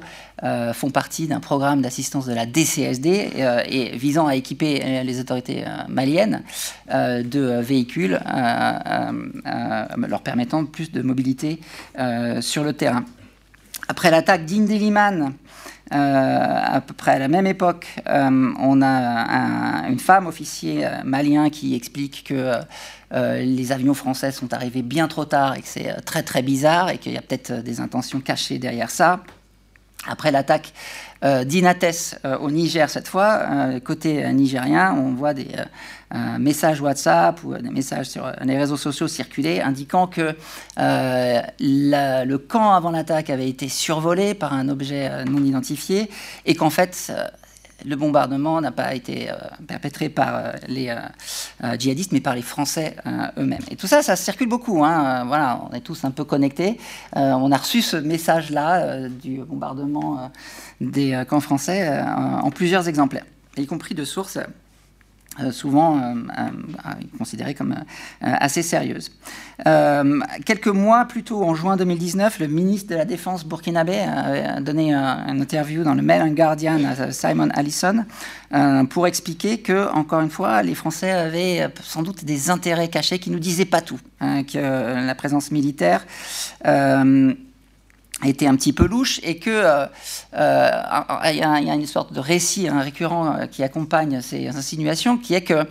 font partie d'un programme d'assistance de la DCSD et visant à équiper les autorités maliennes de véhicules leur permettant plus de mobilité sur le terrain. Après l'attaque d'Indeliman, à peu près à la même époque, on a une femme officier malien qui explique que euh, les avions français sont arrivés bien trop tard et que c'est euh, très très bizarre et qu'il y a peut-être euh, des intentions cachées derrière ça. Après l'attaque d'Inates au Niger cette fois, côté nigérien, on voit des messages WhatsApp ou des messages sur les réseaux sociaux circuler indiquant que le camp avant l'attaque avait été survolé par un objet non identifié et qu'en fait le bombardement n'a pas été euh, perpétré par euh, les euh, djihadistes, mais par les Français eux-mêmes. Et tout ça, ça circule beaucoup. Hein. voilà, on est tous un peu connectés. on a reçu ce message-là du bombardement des camps français en plusieurs exemplaires, y compris de sources souvent euh, euh, considérée comme assez sérieuse. quelques mois plus tôt, en juin 2019, le ministre de la Défense burkinabé a donné une interview dans le Mail and Guardian à Simon Allison pour expliquer que, encore une fois, les Français avaient sans doute des intérêts cachés qui ne nous disaient pas tout, hein, que la présence militaire était un petit peu louche et que euh, euh, il y, a une sorte de récit hein, récurrent euh, qui accompagne ces insinuations, qui est que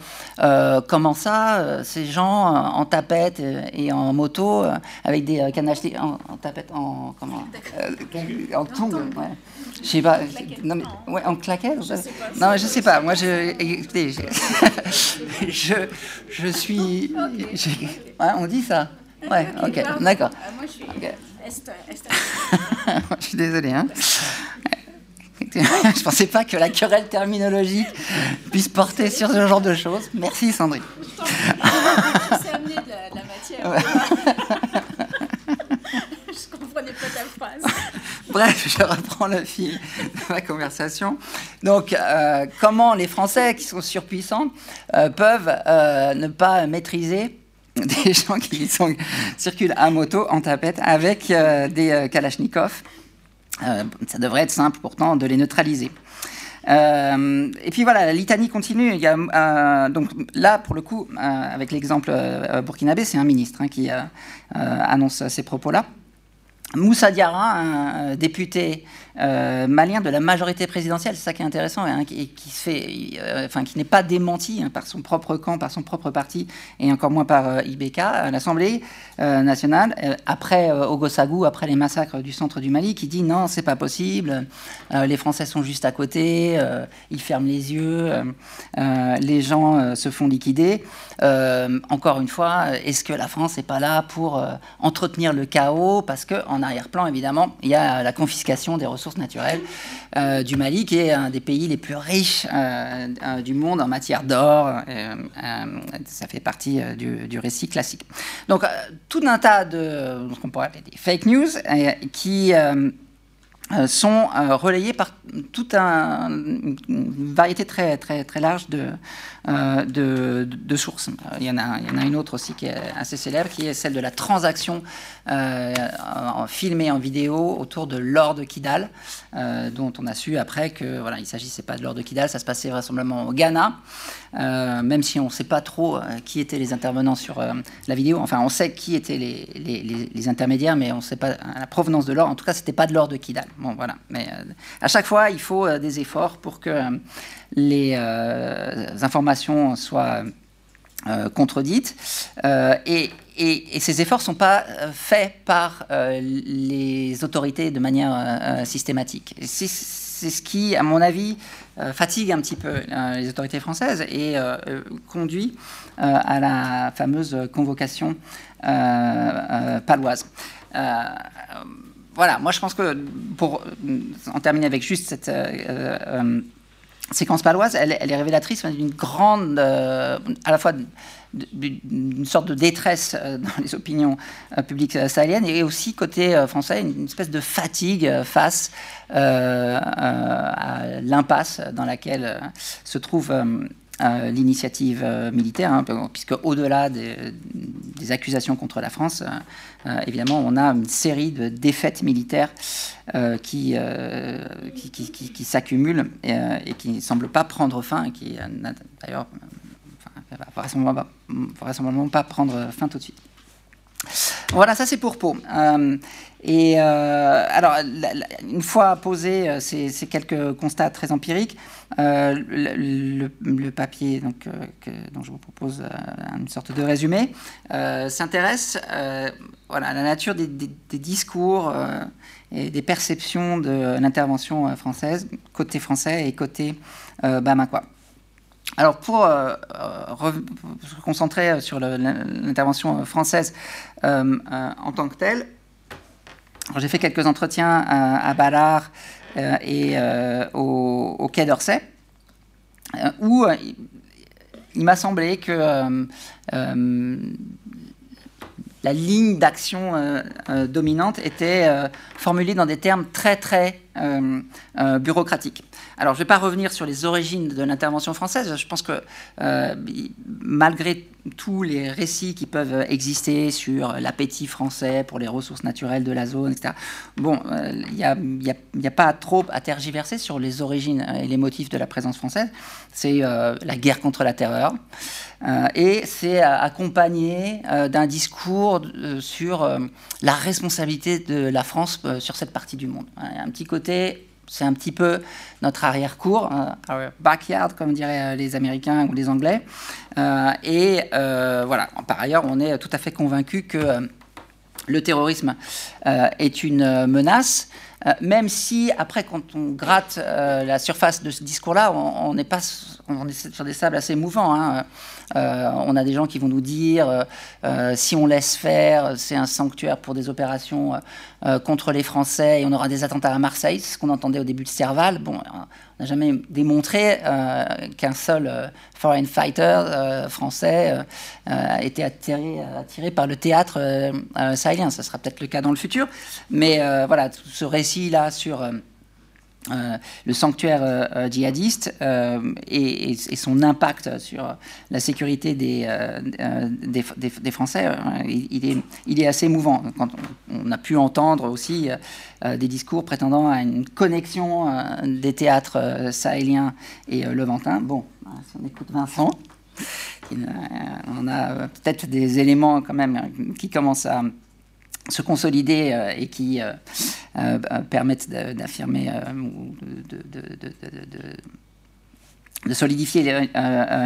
comment ça, ces gens en tapette et en moto avec des canaches en, en, tapette en comment en tongue, ouais. je sais pas, non mais ouais, en claquette, je sais pas, non je sais pas, moi je écoutez, je, [LAUGHS] je, je suis, on dit ça, ouais, ok, d'accord. Moi je suis. [LAUGHS] je suis désolé. Hein. [LAUGHS] je pensais pas que la querelle terminologique puisse porter sur ce genre de choses. Merci Sandrine. Je amené de la, de la matière. [LAUGHS] je comprenais pas ta phrase. Bref, je reprends le fil de ma conversation. Donc, euh, comment les Français, qui sont surpuissants, euh, peuvent euh, ne pas maîtriser [LAUGHS] des gens qui circulent à moto en tapette avec euh, des euh, Kalachnikov. Euh, ça devrait être simple pourtant de les neutraliser. et puis voilà, la continue. Donc là, pour le coup, avec l'exemple burkinabé, c'est un ministre hein, qui annonce ces propos-là. Moussa Diarra, un député euh, malien de la majorité présidentielle, c'est ça qui est intéressant, hein, qui, se fait, euh, enfin, qui n'est pas démenti hein, par son propre camp, par son propre parti, et encore moins par euh, IBK, l'Assemblée nationale, après Ogosagou, après les massacres du centre du Mali, qui dit non, c'est pas possible, les Français sont juste à côté, ils ferment les yeux, les gens se font liquider. encore une fois, est-ce que la France n'est pas là pour entretenir le chaos? Parce qu'en arrière-plan, évidemment, il y a la confiscation des ressources naturelles euh, du Mali, qui est un des pays les plus riches euh, euh, du monde en matière d'or. ça fait partie du, récit classique. Donc, tout un tas de ce qu'on pourrait appeler des fake news qui sont relayés par toute une variété très, très, très large de, de, sources. Il y, en a, une autre aussi qui est assez célèbre, qui est celle de la transaction euh, en, filmé en vidéo autour de l'or de Kidal, euh, dont on a su après que voilà, il s'agissait pas de l'or de Kidal, ça se passait vraisemblablement au Ghana, euh, même si on ne sait pas trop qui étaient les intervenants sur la vidéo. Enfin, on sait qui étaient les, intermédiaires, mais on ne sait pas la provenance de l'or. En tout cas, c'était pas de l'or de Kidal. Bon, voilà. Mais à chaque fois, il faut des efforts pour que les informations soient contredites. et et, ces efforts ne sont pas euh, faits par euh, les autorités de manière euh, systématique. C'est ce qui, à mon avis, fatigue un petit peu les autorités françaises et conduit à la fameuse convocation paloise. Voilà, moi je pense que pour en terminer avec juste cette séquence paloise, elle, est révélatrice d'une grande, à la fois d'une sorte de détresse euh, dans les opinions euh, publiques euh, sahéliennes et aussi côté français une espèce de fatigue face à l'impasse dans laquelle se trouve l'initiative militaire, hein, puisque au-delà des, accusations contre la France, évidemment, on a une série de défaites militaires qui, qui, qui, s'accumulent et, qui ne semblent pas prendre fin, et qui d'ailleurs ne va vraisemblablement pas prendre fin tout de suite. Voilà, ça c'est pour Pau. Euh, et euh, alors, une fois posé euh, ces, quelques constats très empiriques, le, papier donc, dont je vous propose une sorte de résumé s'intéresse voilà, à la nature des, discours et des perceptions de l'intervention française, côté français et côté bamakois. Alors pour euh, euh, se concentrer sur l'intervention française euh, en tant que telle, j'ai fait quelques entretiens à, Ballard et au, Quai d'Orsay, où il m'a semblé que la ligne d'action dominante était formulée dans des termes très très bureaucratique. Alors, je ne vais pas revenir sur les origines de l'intervention française. Je pense que malgré tous les récits qui peuvent exister sur l'appétit français pour les ressources naturelles de la zone, etc., bon, il n'y a, pas trop à tergiverser sur les origines et les motifs de la présence française. C'est la guerre contre la terreur. Euh, et c'est accompagné euh, d'un discours euh, sur la responsabilité de la France sur cette partie du monde. Un petit côté, c'est un petit peu notre arrière-cour, our backyard, comme diraient les Américains ou les Anglais. et voilà, par ailleurs, on est tout à fait convaincu que le terrorisme est une menace. même si après, quand on gratte la surface de ce discours-là, on, n'est pas, on est sur des sables assez mouvants. Hein. Euh, on a des gens qui vont nous dire euh, euh, si on laisse faire, c'est un sanctuaire pour des opérations contre les Français et on aura des attentats à Marseille. C'est ce qu'on entendait au début de Serval. Bon, on n'a jamais démontré qu'un seul foreign fighter français était attiré, attiré, par le théâtre sahélien. Ce sera peut-être le cas dans le futur. Mais voilà, tout ce récit-là sur euh, le sanctuaire euh, euh, djihadiste et, son impact sur la sécurité des, Français, il, est, assez mouvant. Quand on, a pu entendre aussi des discours prétendant à une connexion des théâtres sahéliens et levantins. Bon, si on écoute Vincent, on a peut-être des éléments quand même qui commencent à se consolider et qui permettent d'affirmer de, solidifier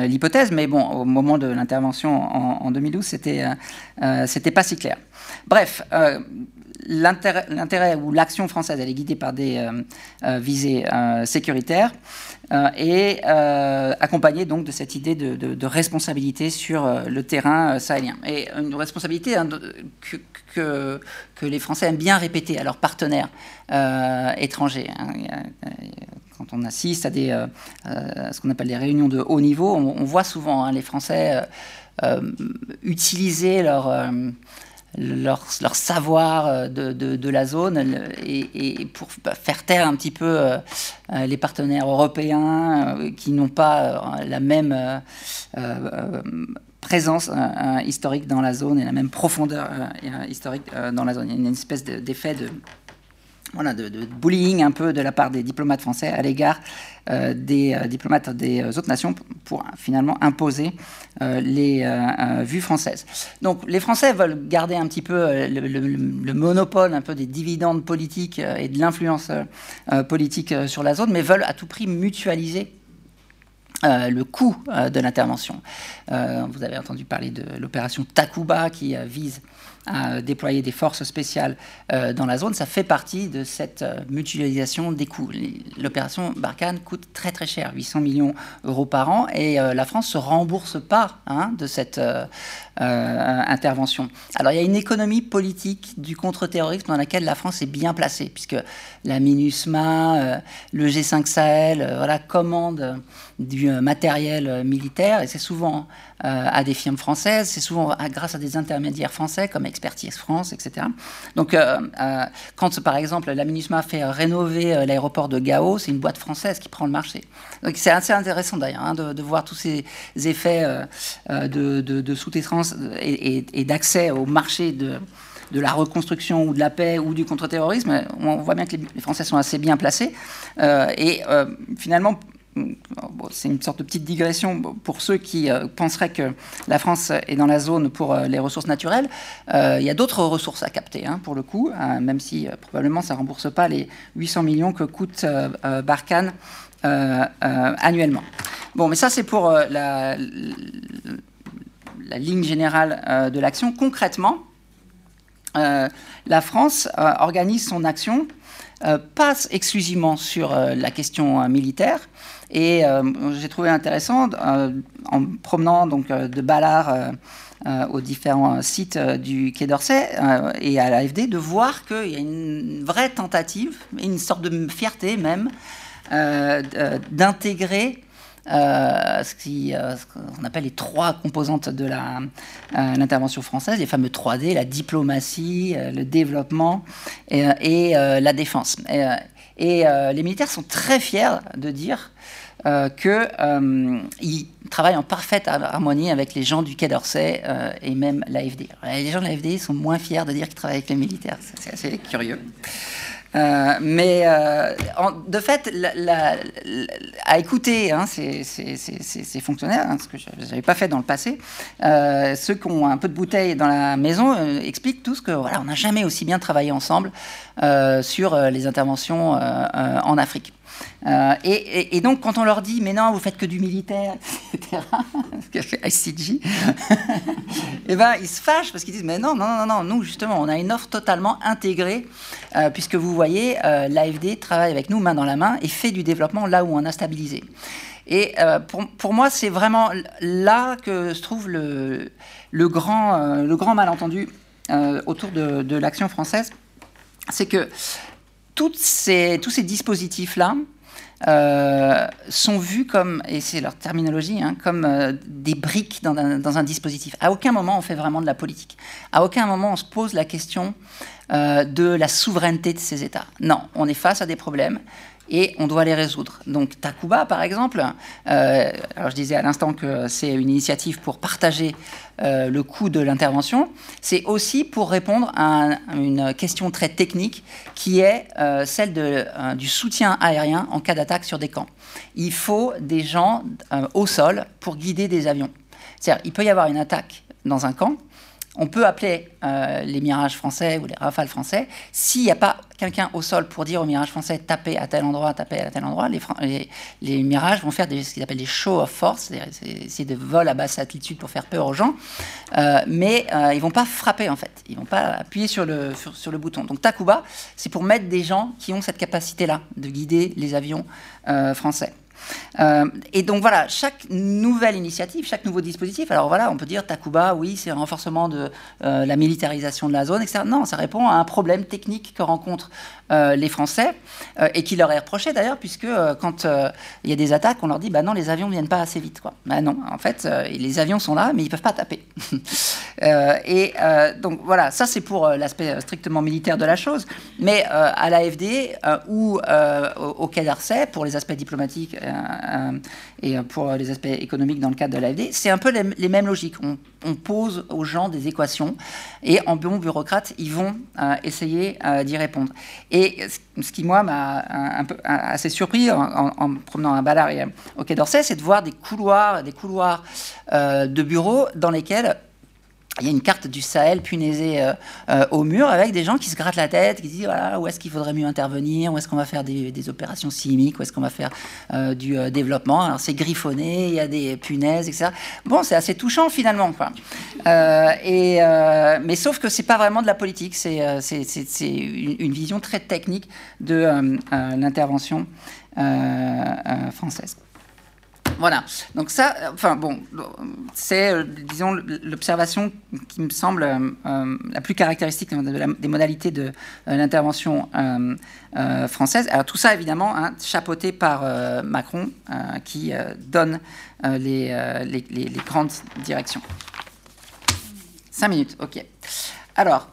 l'hypothèse, mais bon, au moment de l'intervention en, 2012, c'était c'était pas si clair. Bref, l'intérêt ou l'action française, elle est guidée par des visées sécuritaires. Euh, et euh, accompagné donc de cette idée de, responsabilité sur euh, le terrain sahélien. Et une responsabilité hein, que, les Français aiment bien répéter à leurs partenaires étrangers. Hein. Quand on assiste à, ce qu'on appelle des réunions de haut niveau, on, voit souvent hein, les Français utiliser leur leur, savoir euh, de, de, la zone et, et, pour faire taire un petit peu euh, euh, les partenaires européens qui n'ont pas la même présence historique dans la zone et la même profondeur historique dans la zone. Il y a une espèce d'effet de, voilà, de, bullying un peu de la part des diplomates français à l'égard euh, des euh, diplomates des autres nations pour, finalement imposer euh, les vues françaises. Donc les Français veulent garder un petit peu le, monopole un peu des dividendes politiques et de l'influence politique sur la zone, mais veulent à tout prix mutualiser le coût de l'intervention. vous avez entendu parler de l'opération Takuba qui vise à déployer des forces spéciales euh, dans la zone, ça fait partie de cette euh, mutualisation des coûts. L'opération Barkhane coûte très très cher, 800 millions d'euros par an, et euh, la France se rembourse pas hein, de cette intervention. Alors il y a une économie politique du contre-terrorisme dans laquelle la France est bien placée, puisque la MINUSMA, le G5 Sahel, voilà, commandent du matériel militaire, et c'est souvent à des firmes françaises, c'est souvent grâce à des intermédiaires français comme Expertise France, etc. Donc, euh, euh, quand par exemple la MINUSMA fait rénover euh, l'aéroport de Gao, c'est une boîte française qui prend le marché. Donc, c'est assez intéressant d'ailleurs hein, de, voir tous ces effets de, sous-traitance et, d'accès au marché de de la reconstruction ou de la paix ou du contre-terrorisme, on voit bien que les, Français sont assez bien placés. et finalement, c'est une sorte de petite digression pour ceux qui euh, penseraient que la France est dans la zone pour euh, les ressources naturelles. Euh, il y a d'autres ressources à capter, hein, pour le coup, même si probablement ça ne rembourse pas les 800 millions que coûte Barkhane annuellement. Bon, mais ça c'est pour la, ligne générale de l'action. Concrètement, la France organise son action passe exclusivement sur la question militaire, et euh, j'ai trouvé intéressant, euh, en promenant donc, euh, de Ballard aux différents sites du Quai d'Orsay et à l'AFD, de voir qu'il y a une vraie tentative, une sorte de fierté même, d'intégrer ce qu'on appelle les trois composantes de l'intervention française, les fameux 3D, la diplomatie, le développement et, la défense. Et les militaires sont très fiers de dire qu'ils travaillent en parfaite harmonie avec les gens du Quai d'Orsay et même l'AFD. Les gens de l'AFD sont moins fiers de dire qu'ils travaillent avec les militaires. C'est assez curieux. Euh, mais euh, de fait, à écouter hein, ces, fonctionnaires, hein, ce que je n'avais pas fait dans le passé, euh, ceux qui ont un peu de bouteille dans la maison expliquent tous que voilà, on n'a jamais aussi bien travaillé ensemble sur les interventions en Afrique. Euh, et, donc, quand on leur dit, mais non, vous faites que du militaire, etc., ce qu'a fait ICG, et [LAUGHS] eh ben, ils se fâchent parce qu'ils disent, mais non, non, non, non, nous, justement, on a une offre totalement intégrée, euh, puisque vous voyez, euh, l'AFD travaille avec nous main dans la main et fait du développement là où on a stabilisé. Et pour, pour, moi, c'est vraiment là que se trouve le, le, grand, le grand malentendu autour de, de l'action française. C'est que tous ces dispositifs-là euh, sont vus comme, et c'est leur terminologie, hein, comme euh, des briques dans un, dispositif. À aucun moment on fait vraiment de la politique. À aucun moment on se pose la question euh, de la souveraineté de ces États. Non, on est face à des problèmes et on doit les résoudre. Donc Takuba, par exemple, euh, alors je disais à l'instant que c'est une initiative pour partager euh, le coût de l'intervention, c'est aussi pour répondre à une question très technique qui est euh, celle du soutien aérien en cas d'attaque sur des camps. Il faut des gens au sol pour guider des avions. C'est-à-dire, il peut y avoir une attaque dans un camp, on peut appeler euh, les mirages français ou les rafales français. S'il n'y a pas quelqu'un au sol pour dire aux mirages français tapez à tel endroit, tapez à tel endroit, les, mirages vont faire ce qu'ils appellent des shows of force, c'est des vols à basse altitude pour faire peur aux gens, euh, mais euh, ils vont pas frapper en fait, ils vont pas appuyer sur le, sur, le bouton. Donc Takuba, c'est pour mettre des gens qui ont cette capacité-là de guider les avions français. Euh, et donc voilà, chaque nouvelle initiative, chaque nouveau dispositif, alors voilà, on peut dire Takuba, oui, c'est un renforcement de euh, la militarisation de la zone, etc. Non, ça répond à un problème technique que rencontrent euh, les Français et qui leur est reproché d'ailleurs, puisque quand il y a des attaques, on leur dit, bah non, les avions ne viennent pas assez vite. Quoi. Bah non, en fait, les avions sont là, mais ils ne peuvent pas taper. [LAUGHS] et donc voilà, ça c'est pour l'aspect strictement militaire de la chose, mais à l'AFD ou au, Quai d'Arsay, pour les aspects diplomatiques et pour les aspects économiques dans le cadre de l'AFD, c'est un peu les, mêmes logiques. On, pose aux gens des équations et en bon bureaucrate, ils vont euh, essayer euh, d'y répondre. Et ce qui, moi, m'a assez surpris en, en, promenant un balard au Quai d'Orsay, c'est de voir des couloirs, des couloirs de bureaux dans lesquels il y a une carte du Sahel punaisée euh, euh, au mur avec des gens qui se grattent la tête, qui disent voilà, où est-ce qu'il faudrait mieux intervenir, où est-ce qu'on va faire des, opérations chimiques, où est-ce qu'on va faire euh, du développement. Alors c'est griffonné, il y a des punaises, etc. Bon, c'est assez touchant finalement. Quoi. et, mais sauf que c'est pas vraiment de la politique, c'est une, vision très technique de l'intervention française. Voilà. Donc ça, enfin bon, c'est, euh, disons, l'observation qui me semble euh, euh, la plus caractéristique des modalités de l'intervention française. Alors tout ça, évidemment, hein, chapeauté par Macron, qui donne les, les, grandes directions. Cinq minutes, ok. Alors,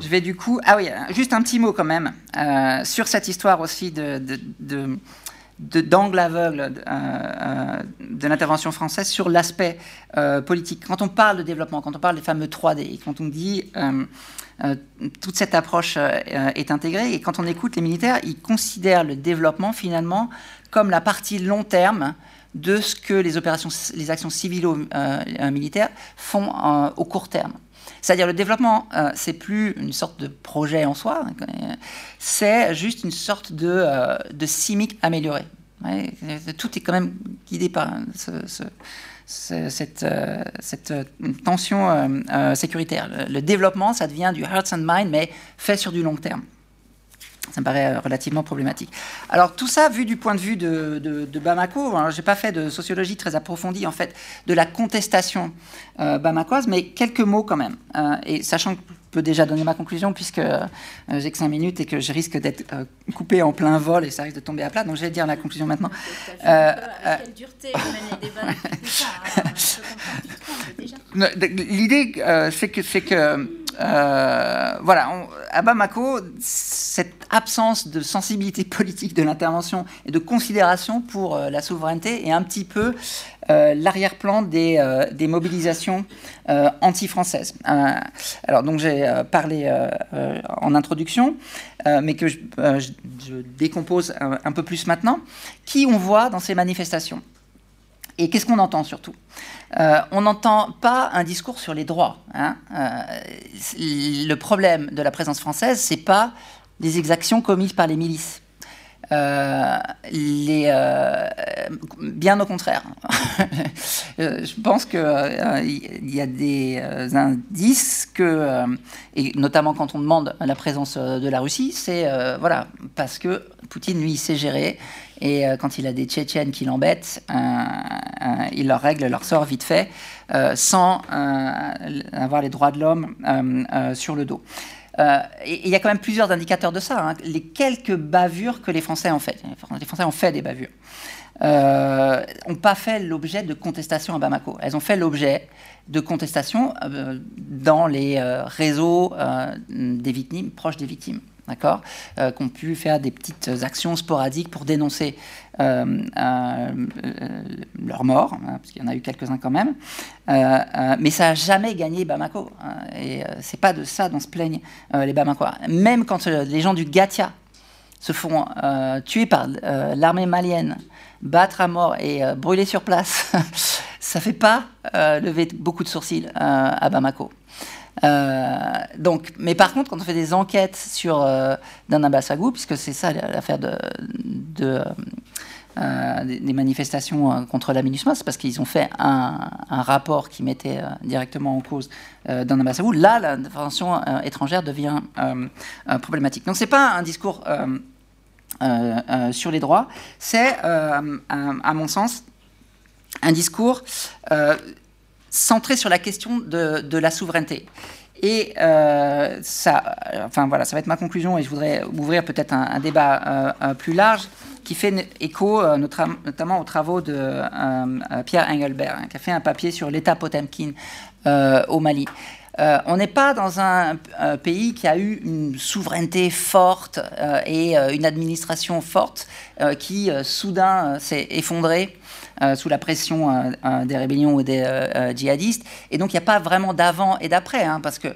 Je vais du coup. Ah oui, juste un petit mot quand même euh, sur cette histoire aussi de, d'angle aveugle euh, euh, de l'intervention française sur l'aspect politique. Quand on parle de développement, quand on parle des fameux 3D, quand on dit toute cette approche est intégrée, et quand on écoute les militaires, ils considèrent le développement finalement comme la partie long terme de ce que les opérations, les actions civilo-militaires font au court terme. C'est-à-dire le développement, euh, c'est plus une sorte de projet en soi, hein, c'est juste une sorte de, euh, de tout est quand même guidé par cette, euh, cette, tension sécuritaire. Le, développement, ça devient du hearts and mind, mais fait sur du long terme. Ça me paraît euh, relativement problématique. Alors tout ça, vu du point de vue de, Bamako, je n'ai pas fait de sociologie très approfondie en fait de la contestation euh, bamakoise, mais quelques mots quand même. Euh, et sachant que je peux déjà donner ma conclusion puisque j'ai que 5 minutes et que je risque d'être coupé en plein vol et ça risque de tomber à plat, donc je vais dire la conclusion maintenant. quelle dureté les débats [LAUGHS] L'idée, c'est que, c'est que voilà, à Bamako, cette absence de sensibilité [LAUGHS] politique de l'intervention et de considération pour la souveraineté est un petit peu l'arrière-plan des, mobilisations anti-françaises. alors, donc, j'ai parlé en introduction, mais que je, décompose un peu plus maintenant. Qui on voit dans ces manifestations? Et qu'est-ce qu'on entend surtout? Euh, On n'entend pas un discours sur les droits. Hein. Euh, le problème de la présence française, c'est pas des exactions commises par les milices. Euh, bien au contraire. [LAUGHS] je pense qu'il il y a des indices que, et notamment quand on demande la présence de la Russie, c'est voilà parce que Poutine lui sait gérer et euh, quand il a des Tchétchènes qui l'embêtent, euh, euh, il leur règle leur sort vite fait, sans avoir les droits de l'homme sur le dos. il y a quand même plusieurs indicateurs de ça. Hein. Les quelques bavures que les Français ont fait. Les Français ont fait des bavures. n'ont pas fait l'objet de contestations à Bamako. Elles ont fait l'objet de contestations dans les réseaux des victimes, proches des victimes d'accord, euh, qui ont pu faire des petites actions sporadiques pour dénoncer euh, euh, leur mort, hein, parce qu'il y en a eu quelques-uns quand même, mais ça n'a jamais gagné Bamako. Hein, et c'est pas de ça dont se plaignent les Bamakois. Même quand les gens du Gatia se font tuer par l'armée malienne, battre à mort et brûler sur place, [LAUGHS] ça fait pas lever beaucoup de sourcils à Bamako. Euh, donc, mais par contre, quand on fait des enquêtes sur euh, Dana Bassagou, puisque c'est ça l'affaire euh, des manifestations contre la MINUSMA, c'est parce qu'ils ont fait un, rapport qui mettait directement en cause Dana Bassagou. Là, l'intervention étrangère devient problématique. Donc, c'est pas un discours sur les droits, c'est, à mon sens, un discours centré sur la question de, la souveraineté. Et euh, ça, enfin voilà, ça va être ma conclusion et je voudrais ouvrir peut-être un, débat euh, euh, plus large qui fait écho notamment aux travaux de Pierre Engelbert, hein, qui a fait un papier sur l'État Potemkin au Mali. on n'est pas dans un, pays qui a eu une souveraineté forte et une administration forte qui soudain s'est effondrée sous la pression euh, euh, des rébellions ou des djihadistes. Et donc il n'y a pas vraiment d'avant et d'après, hein, parce que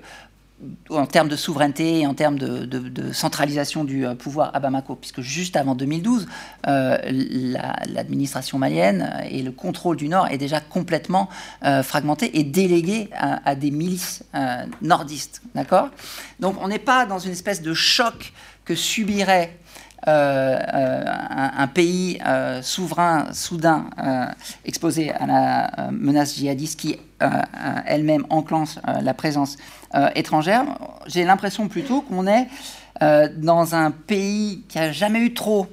en termes de souveraineté et en termes de, centralisation du pouvoir à Bamako, puisque juste avant 2012, l'administration malienne et le contrôle du Nord est déjà complètement fragmenté et délégué à, à des milices nordistes. D'accord? Donc on n'est pas dans une espèce de choc que subirait euh, euh, un, pays euh, souverain soudain exposé à la menace djihadiste qui elle-même enclenche la présence étrangère, j'ai l'impression plutôt qu'on est dans un pays qui a jamais eu trop,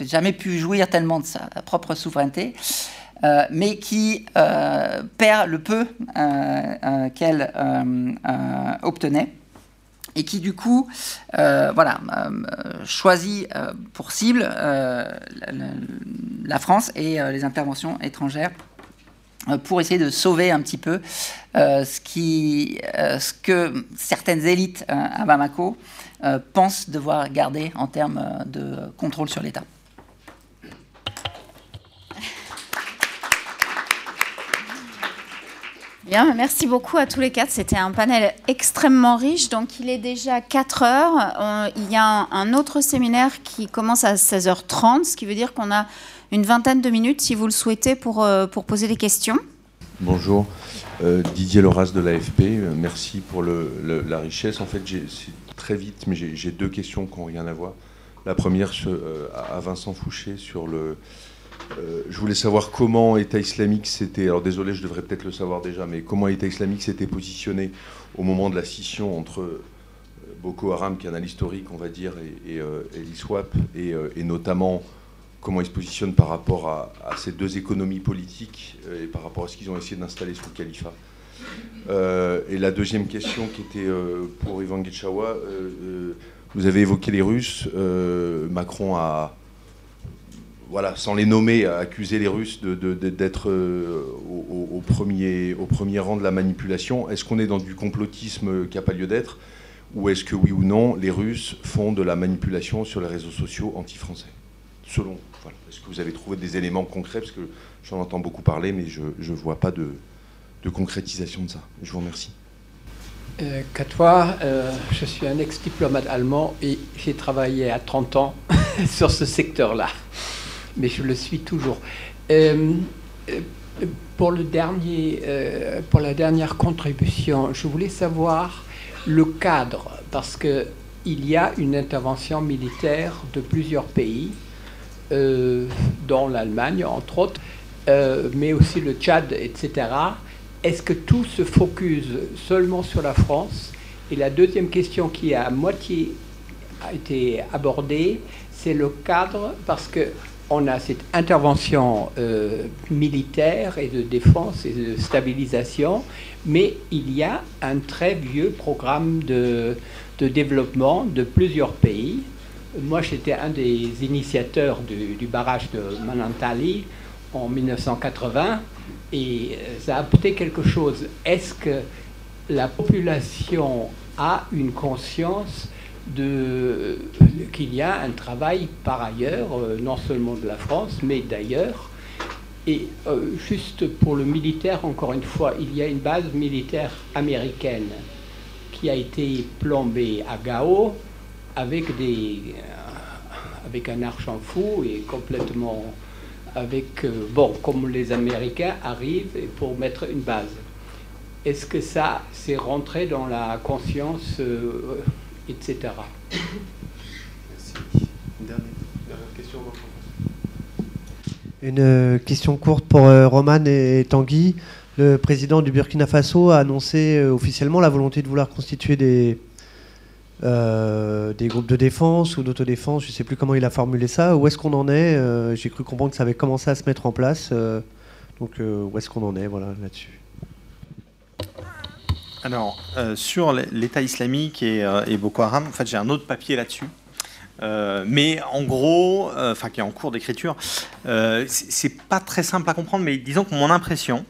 jamais pu jouir tellement de sa propre souveraineté, mais qui perd le peu qu'elle obtenait et qui du coup euh, voilà, euh, choisit euh, pour cible la France et les interventions étrangères pour essayer de sauver un petit peu ce, qui, ce que certaines élites à Bamako pensent devoir garder en termes de contrôle sur l'État. Merci beaucoup à tous les quatre. C'était un panel extrêmement riche. Donc, il est déjà 4 heures. il y a un, autre séminaire qui commence à 16h30, ce qui veut dire qu'on a une vingtaine de minutes, si vous le souhaitez, pour, euh, pour poser des questions. Bonjour, euh, Didier Loras de l'AFP. Euh, merci pour la richesse. En fait, c'est très vite, mais j'ai deux questions qui n'ont rien à voir. La première à Vincent Fouché sur le, euh, je voulais savoir comment État islamique s'était, alors désolé, je devrais peut-être le savoir déjà, mais comment État islamique s'était positionné au moment de la scission entre euh, Boko Haram, qui est un historique, on va dire, et, euh, l'ISWAP, et, notamment comment il se positionne par rapport à, ces deux économies politiques et par rapport à ce qu'ils ont essayé d'installer sous le califat. et la deuxième question qui était pour Ivan Gitchawa, vous avez évoqué les Russes. Macron a voilà, sans les nommer, accuser les Russes d'être au, premier, au premier rang de la manipulation. Est-ce qu'on est dans du complotisme qui n'a pas lieu d'être? Ou est-ce que oui ou non, les Russes font de la manipulation sur les réseaux sociaux anti-français? Selon, est-ce que vous avez trouvé des éléments concrets? Parce que j'en entends beaucoup parler, mais je ne vois pas de, concrétisation de ça. Je vous remercie. Euh, Catois, euh, je suis un ex-diplomate allemand et j'ai travaillé à 30 ans [LAUGHS] sur ce secteur-là. Mais je le suis toujours. Euh, euh, pour, le dernier, pour la dernière contribution, je voulais savoir le cadre, parce qu'il y a une intervention militaire de plusieurs pays, dont l'Allemagne, entre autres, mais aussi le Tchad, etc est-ce que tout se focus seulement sur la France? Et la deuxième question qui a à moitié a été abordée, c'est le cadre, parce que on a cette intervention euh, militaire et de défense et de stabilisation, mais il y a un très vieux programme de, développement de plusieurs pays. Moi, j'étais un des initiateurs du, du barrage de Manantali en 1980 et euh, ça a apporté quelque chose. Est-ce que la population a une conscience qu'il y a un travail par ailleurs, euh, non seulement de la France, mais d'ailleurs Et euh, juste pour le militaire, encore une fois, il y a une base militaire américaine qui a été plombée à Gao avec, des, avec un argent fou et complètement avec, euh, bon, comme les Américains arrivent pour mettre une base. Est-ce que ça, c'est rentré dans la conscience, euh, etc. Merci. Une dernière, question. Une euh, question courte pour Roman et Tanguy. Le président du Burkina Faso a annoncé officiellement la volonté de vouloir constituer des, euh, des groupes de défense ou d'autodéfense, je ne sais plus comment il a formulé ça. Où est-ce qu'on en est euh, J'ai cru comprendre que ça avait commencé à se mettre en place. Euh, donc où est-ce qu'on en est voilà, là-dessus Alors, sur l'État islamique et, Boko Haram, en fait, j'ai un autre papier là-dessus. mais en gros, enfin qui est en cours d'écriture, c'est pas très simple à comprendre, mais disons que mon impression,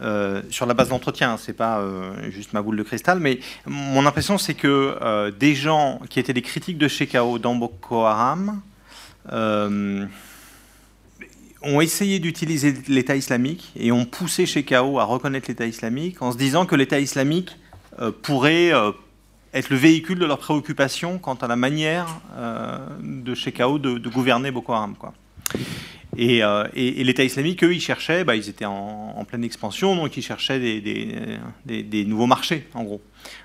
euh, sur la base d'entretien, c'est pas euh, juste ma boule de cristal, mais mon impression c'est que euh, des gens qui étaient des critiques de Shekau dans Boko Haram ont essayé d'utiliser l'État islamique et ont poussé Shekau à reconnaître l'État islamique en se disant que l'État islamique pourrait être le véhicule de leurs préoccupations quant à la manière de Shekau de, de, gouverner Boko Haram. Quoi. Euh, et, l'État islamique, eux, ils cherchaient, bah, ils étaient en, pleine expansion, donc ils cherchaient des, nouveaux marchés, en gros.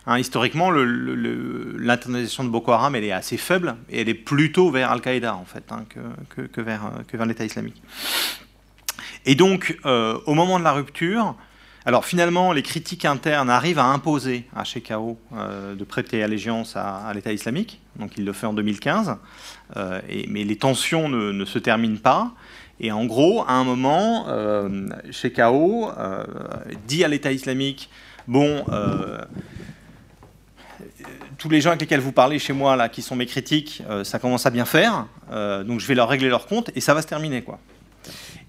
Hein, historiquement, l'internationalisation de Boko Haram, elle est assez faible, et elle est plutôt vers Al-Qaïda, en fait, hein, que, vers, l'État islamique. Et donc, euh, au moment de la rupture, alors finalement, les critiques internes arrivent à imposer à Shekau euh, de prêter allégeance à, l'État islamique, donc il le fait en 2015, et, mais les tensions ne, se terminent pas, et en gros, à un moment, euh, Shekau euh, dit à l'État islamique, bon, euh, tous les gens avec lesquels vous parlez chez moi, là, qui sont mes critiques, euh, ça commence à bien faire, donc je vais leur régler leur compte, et ça va se terminer, quoi.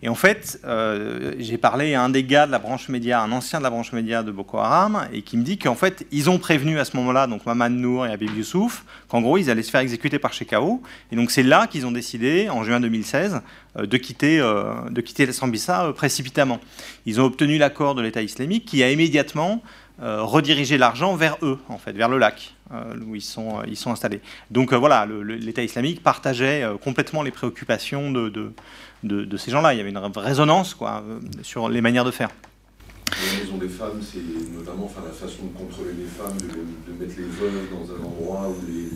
Et en fait, euh, j'ai parlé à un des gars de la branche média, un ancien de la branche média de Boko Haram, et qui me dit qu'en fait, ils ont prévenu à ce moment-là, donc Maman Nour et Abib Youssouf, qu'en gros, ils allaient se faire exécuter par Shekau. Et donc, c'est là qu'ils ont décidé, en juin 2016, euh, de quitter, euh, quitter Sambisa précipitamment. Ils ont obtenu l'accord de l'État islamique qui a immédiatement redirigé l'argent vers eux, en fait, vers le lac. où ils sont, installés. Donc voilà, l'État islamique partageait complètement les préoccupations de, de, ces gens-là. Il y avait une résonance quoi, euh, sur les manières de faire. La maison des femmes, c'est notamment enfin, la façon de contrôler les femmes, de, mettre les veuves dans un endroit où les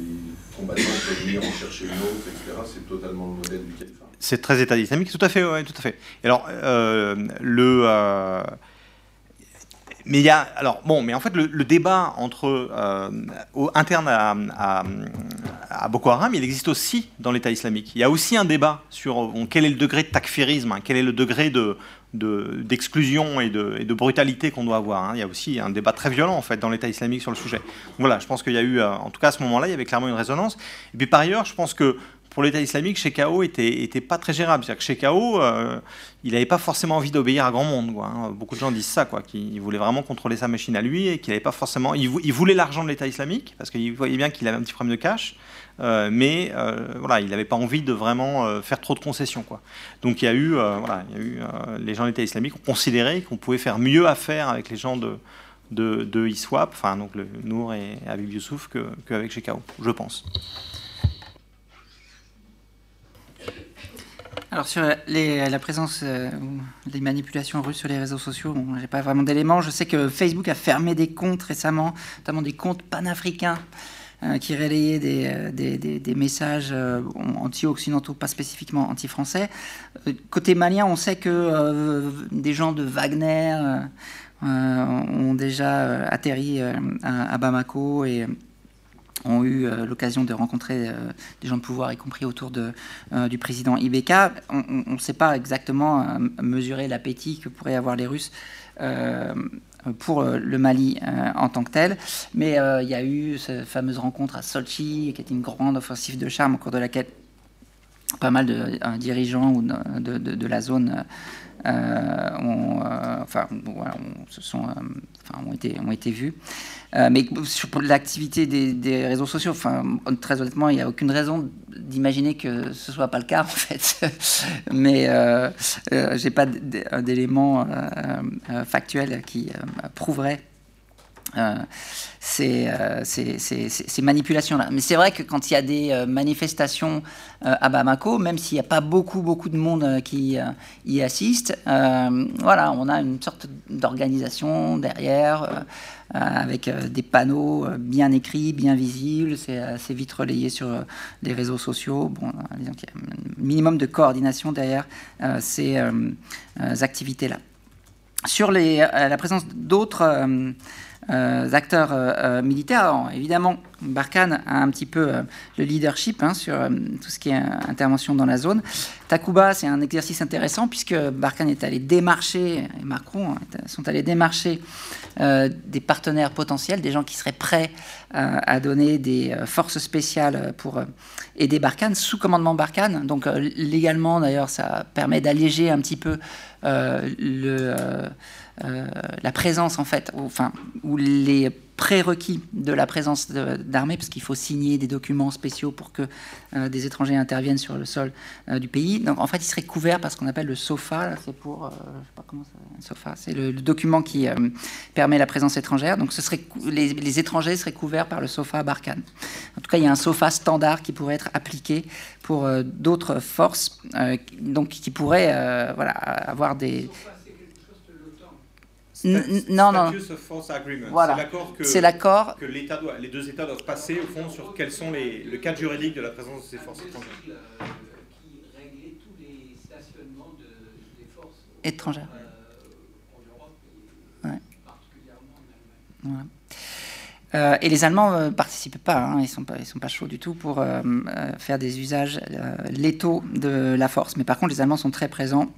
combattants peuvent venir en chercher une autre, etc. C'est totalement le modèle du califat. C'est très état islamique, tout à fait, ouais, tout à fait. alors, euh, le, euh, mais il y a, alors bon, mais en fait, le, débat entre euh, interne à, Boko Haram, il existe aussi dans l'État islamique. Il y a aussi un débat sur quel est le degré de takfirisme, hein, quel est le degré de d'exclusion et, de, et de, brutalité qu'on doit avoir. Hein. Il y a aussi un débat très violent en fait dans l'État islamique sur le sujet. Voilà, je pense qu'il y a eu, euh, en tout cas à ce moment-là, il y avait clairement une résonance. Et puis par ailleurs, je pense que pour l'État islamique, Shekau était, était pas très gérable. C'est-à-dire que Shekau, euh, il n'avait pas forcément envie d'obéir à grand monde. Hein. Beaucoup de gens disent ça, qu'il voulait vraiment contrôler sa machine à lui et qu'il n'avait pas forcément. Il, voulait l'argent de l'État islamique parce qu'il voyait bien qu'il avait un petit problème de cash. Euh, mais euh, voilà, il n'avait pas envie de vraiment faire trop de concessions. Donc il y a eu, les gens de l'État islamique ont considéré qu'on pouvait faire mieux affaire avec les gens de, de, ISWAP, enfin donc le Nour et Habib Youssouf, qu'avec que Shekau, je pense. Alors sur la présence euh, des manipulations russes sur les réseaux sociaux, bon, j'ai pas vraiment d'éléments. Je sais que Facebook a fermé des comptes récemment, notamment des comptes panafricains euh, qui relayaient des, euh, messages anti-occidentaux, pas spécifiquement anti-français. côté malien, on sait que des gens de Wagner ont déjà atterri à, à Bamako et ont eu euh, l'occasion de rencontrer euh, des gens de pouvoir, y compris autour euh, du président Ibeka. On ne sait pas exactement mesurer l'appétit que pourraient avoir les Russes pour le Mali en tant que tel. Mais il y a eu cette fameuse rencontre à Sochi, qui était une grande offensive de charme au cours de laquelle pas mal de dirigeants de, la zone ont, enfin, se sont, enfin, ont, été, ont été vus. Euh, mais sur l'activité des, réseaux sociaux, enfin, très honnêtement, il n'y a aucune raison d'imaginer que ce soit pas le cas [LAUGHS] en fait. mais euh, euh j'ai pas d'éléments euh, factuels qui prouveraient ces, ces, ces, manipulations-là. Mais c'est vrai que quand il y a des manifestations à Bamako, même s'il n'y a pas beaucoup, beaucoup de monde qui y assiste, voilà, on a une sorte d'organisation derrière. Euh, avec euh, des panneaux euh, bien écrits, bien visibles. C'est assez vite relayé sur les réseaux sociaux. Bon, disons qu'il y a un minimum de coordination derrière ces activités-là. Sur les, la présence d'autres euh, acteurs euh, euh, militaires. évidemment, Barkhane a un petit peu le leadership hein, sur tout ce qui est intervention dans la zone. Takuba, c'est un exercice intéressant puisque Barkhane est allé démarcher, et Macron hein, sont allés démarcher des partenaires potentiels, des gens qui seraient prêts à donner des forces spéciales pour aider Barkhane, sous commandement Barkhane. Donc légalement, d'ailleurs, ça permet d'alléger un petit peu le la présence, en fait, ou, enfin, ou les prérequis de la présence d'armées, parce qu'il faut signer des documents spéciaux pour que euh, des étrangers interviennent sur le sol euh, du pays. Donc, en fait, il serait couvert par ce qu'on appelle le SOFA. C'est pour, je sais pas comment ça, SOFA, c'est le, document qui permet la présence étrangère. Donc, ce serait les, étrangers seraient couverts par le SOFA Barkhane. En tout cas, il y a un SOFA standard qui pourrait être appliqué pour d'autres forces, donc qui pourraient, voilà, avoir des non, non. Voilà. C'est l'accord que, les deux États doivent passer au fond sur quels sont les, le cadre juridique de la présence de ces forces étrangères. Qui réglait tous les stationnements de, des forces étrangères. Euh, ouais. Voilà. Euh, et les Allemands ne euh, participent pas, hein, ils ne sont, sont pas chauds du tout pour euh, faire des usages létaux de la force. Mais par contre, les Allemands sont très présents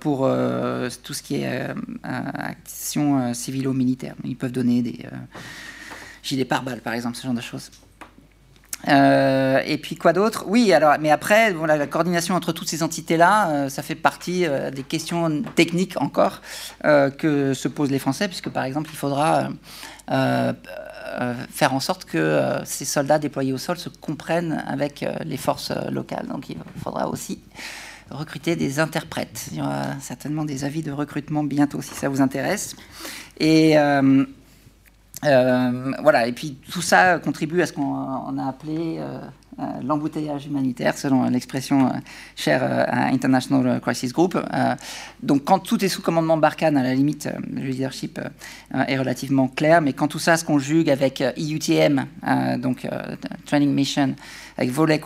pour tout ce qui est action civilo-militaire. Ils peuvent donner des gilets pare-balles, par exemple, ce genre de choses. Et puis quoi d'autre? Oui, alors, mais après, voilà, la coordination entre toutes ces entités-là, ça fait partie des questions techniques encore que se posent les Français, puisque par exemple, il faudra euh, euh, faire en sorte que euh, ces soldats déployés au sol se comprennent avec les forces locales. Donc il faudra aussi recruter des interprètes. Il y aura certainement des avis de recrutement bientôt si ça vous intéresse. Et voilà, et puis tout ça contribue à ce qu'on a appelé euh, l'embouteillage humanitaire, selon l'expression euh, chère euh, à International Crisis Group. donc, quand tout est sous commandement Barkhane, à la limite, le leadership est relativement clair, mais quand tout ça se conjugue avec EUTM, donc Training Mission, avec volet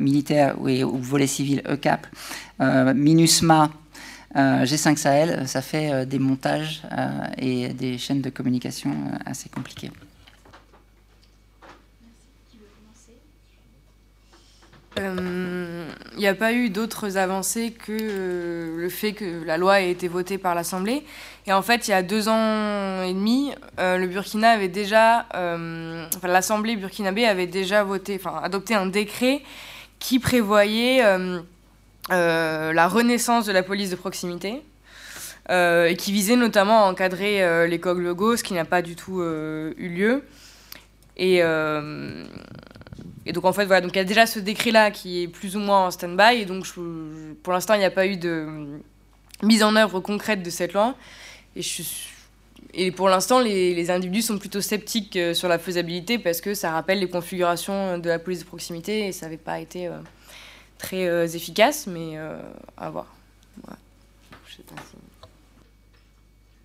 militaire ou, volet civil ECAP, MINUSMA, G5 Sahel, ça fait des montages et des chaînes de communication assez compliquées. Euh, il n'y a pas eu d'autres avancées que euh, le fait que la loi ait été votée par l'Assemblée. Et en fait, il y a deux ans et demi, euh, l'Assemblée burkinabé avait déjà voté, adopté un décret qui prévoyait la renaissance de la police de proximité. et qui visait notamment à encadrer les cogs ce qui n'a pas du tout eu lieu. Et, donc en fait, voilà, donc il y a déjà ce décret-là qui est plus ou moins en stand-by. Et donc pour l'instant, il n'y a pas eu de mise en œuvre concrète de cette loi. Et, pour l'instant, les, individus sont plutôt sceptiques euh, sur la faisabilité parce que ça rappelle les configurations de la police de proximité et ça n'avait pas été euh, très euh, efficace, mais à voir. Ouais. Je sais pas si...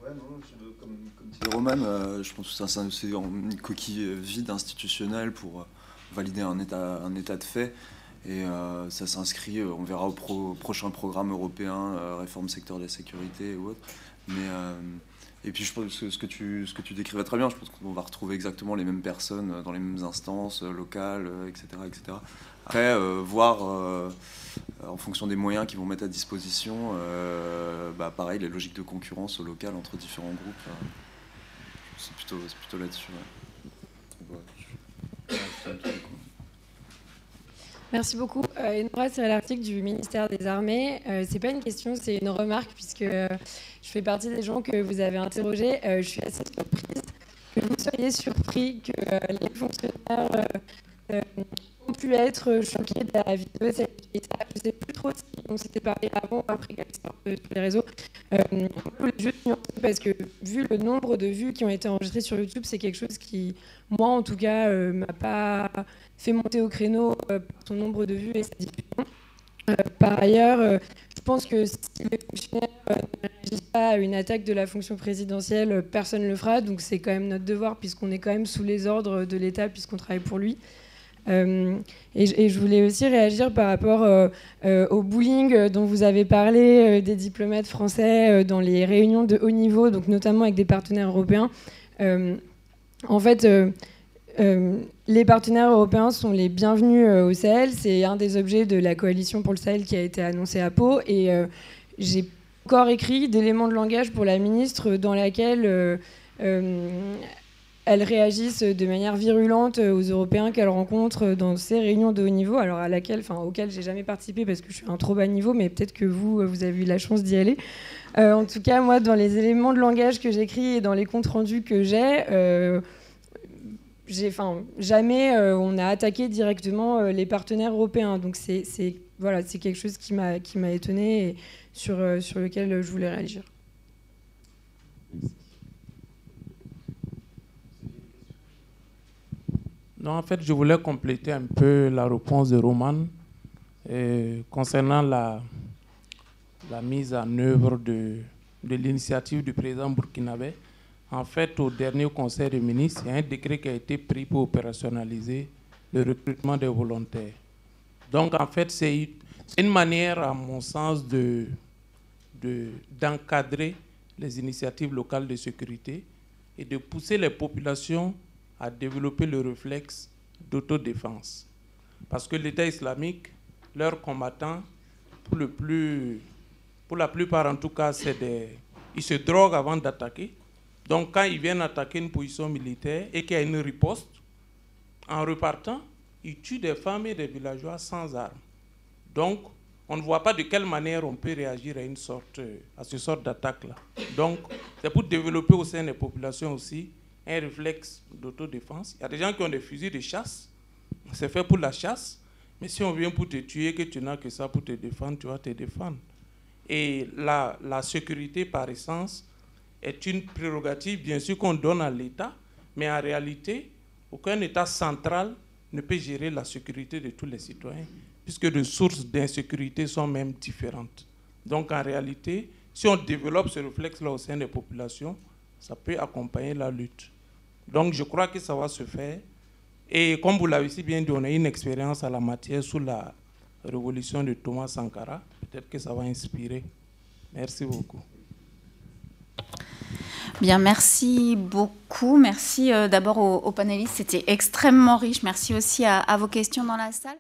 Ouais, non, comme, comme disait Roman, je pense que c'est une coquille vide institutionnelle pour valider un état, un état de fait. Et euh, ça s'inscrit, euh, on verra au prochain programme européen, euh, réforme secteur de la sécurité ou autre. Mais, et puis je pense que ce que, tu, ce que tu décrivais très bien, je pense qu'on va retrouver exactement les mêmes personnes dans les mêmes instances locales, etc. etc. Après, voir en fonction des moyens qu'ils vont mettre à disposition, bah, pareil, les logiques de concurrence au local entre différents groupes, c'est plutôt, plutôt là-dessus. Merci beaucoup. Euh, Enora, c'est l'article du ministère des Armées. Euh, c'est pas une question, c'est une remarque, puisque euh, je fais partie des gens que vous avez interrogés. Euh, je suis assez surprise que vous soyez surpris que les fonctionnaires pu être choqués de la vidéo. Je ne sais plus trop si on s'était parlé avant après sur les réseaux. je voulais juste parce que vu le nombre de vues qui ont été enregistrées sur YouTube, c'est quelque chose qui, moi en tout cas, m'a pas fait monter au créneau euh, par son nombre de vues et sa diffusion. Euh, par ailleurs, euh, je pense que si les fonctionnaires ne réagissent pas à une attaque de la fonction présidentielle, personne ne le fera. Donc c'est quand même notre devoir, puisqu'on est quand même sous les ordres de l'État, puisqu'on travaille pour lui. Et, je voulais aussi réagir par rapport au bullying dont vous avez parlé des diplomates français dans les réunions de haut niveau, donc notamment avec des partenaires européens. en fait, euh, les partenaires européens sont les bienvenus euh, au Sahel. C'est un des objets de la coalition pour le Sahel qui a été annoncé à Pau. Et euh, j'ai encore écrit d'éléments de langage pour la ministre dans laquelle elle réagisse de manière virulente aux Européens qu'elle rencontre dans ces réunions de haut niveau, alors à laquelle, enfin, auxquelles j'ai jamais participé parce que je suis un trop bas niveau, mais peut-être que vous, vous avez eu la chance d'y aller. en tout cas, moi, dans les éléments de langage que j'écris et dans les comptes rendus que j'ai, enfin, jamais euh, on a attaqué directement euh, les partenaires européens. Donc c'est voilà, quelque chose qui m'a étonné et sur euh, sur lequel je voulais réagir. En fait, je voulais compléter un peu la réponse de Roman concernant la, mise en œuvre de, de l'initiative du président burkinabé. En fait, au dernier Conseil des ministres, il y a un décret qui a été pris pour opérationnaliser le recrutement des volontaires. Donc, en fait, c'est une manière, à mon sens, de, d'encadrer les initiatives locales de sécurité et de pousser les populations à développer le réflexe d'autodéfense. Parce que l'État islamique, leurs combattants, pour, le plus, pour la plupart en tout cas, c'est des, ils se droguent avant d'attaquer. Donc quand ils viennent attaquer une position militaire et qu'il y a une riposte, en repartant, ils tuent des femmes et des villageois sans armes. Donc on ne voit pas de quelle manière on peut réagir à, une sorte, à ce sort d'attaque-là. Donc c'est pour développer au sein des populations aussi un réflexe d'autodéfense. Il y a des gens qui ont des fusils de chasse, c'est fait pour la chasse, mais si on vient pour te tuer, que tu n'as que ça pour te défendre, tu vas te défendre. Et la, sécurité, par essence, est une prérogative, bien sûr, qu'on donne à l'État, mais en réalité, aucun État central ne peut gérer la sécurité de tous les citoyens, puisque les sources d'insécurité sont même différentes. Donc, en réalité, si on développe ce réflexe-là au sein des populations, ça peut accompagner la lutte. Donc, je crois que ça va se faire. Et comme vous l'avez si bien dit, on a une expérience à la matière sous la révolution de Thomas Sankara. Peut-être que ça va inspirer. Merci beaucoup. Bien, merci beaucoup. Merci euh, d'abord aux, panélistes, c'était extrêmement riche. Merci aussi à vos questions dans la salle.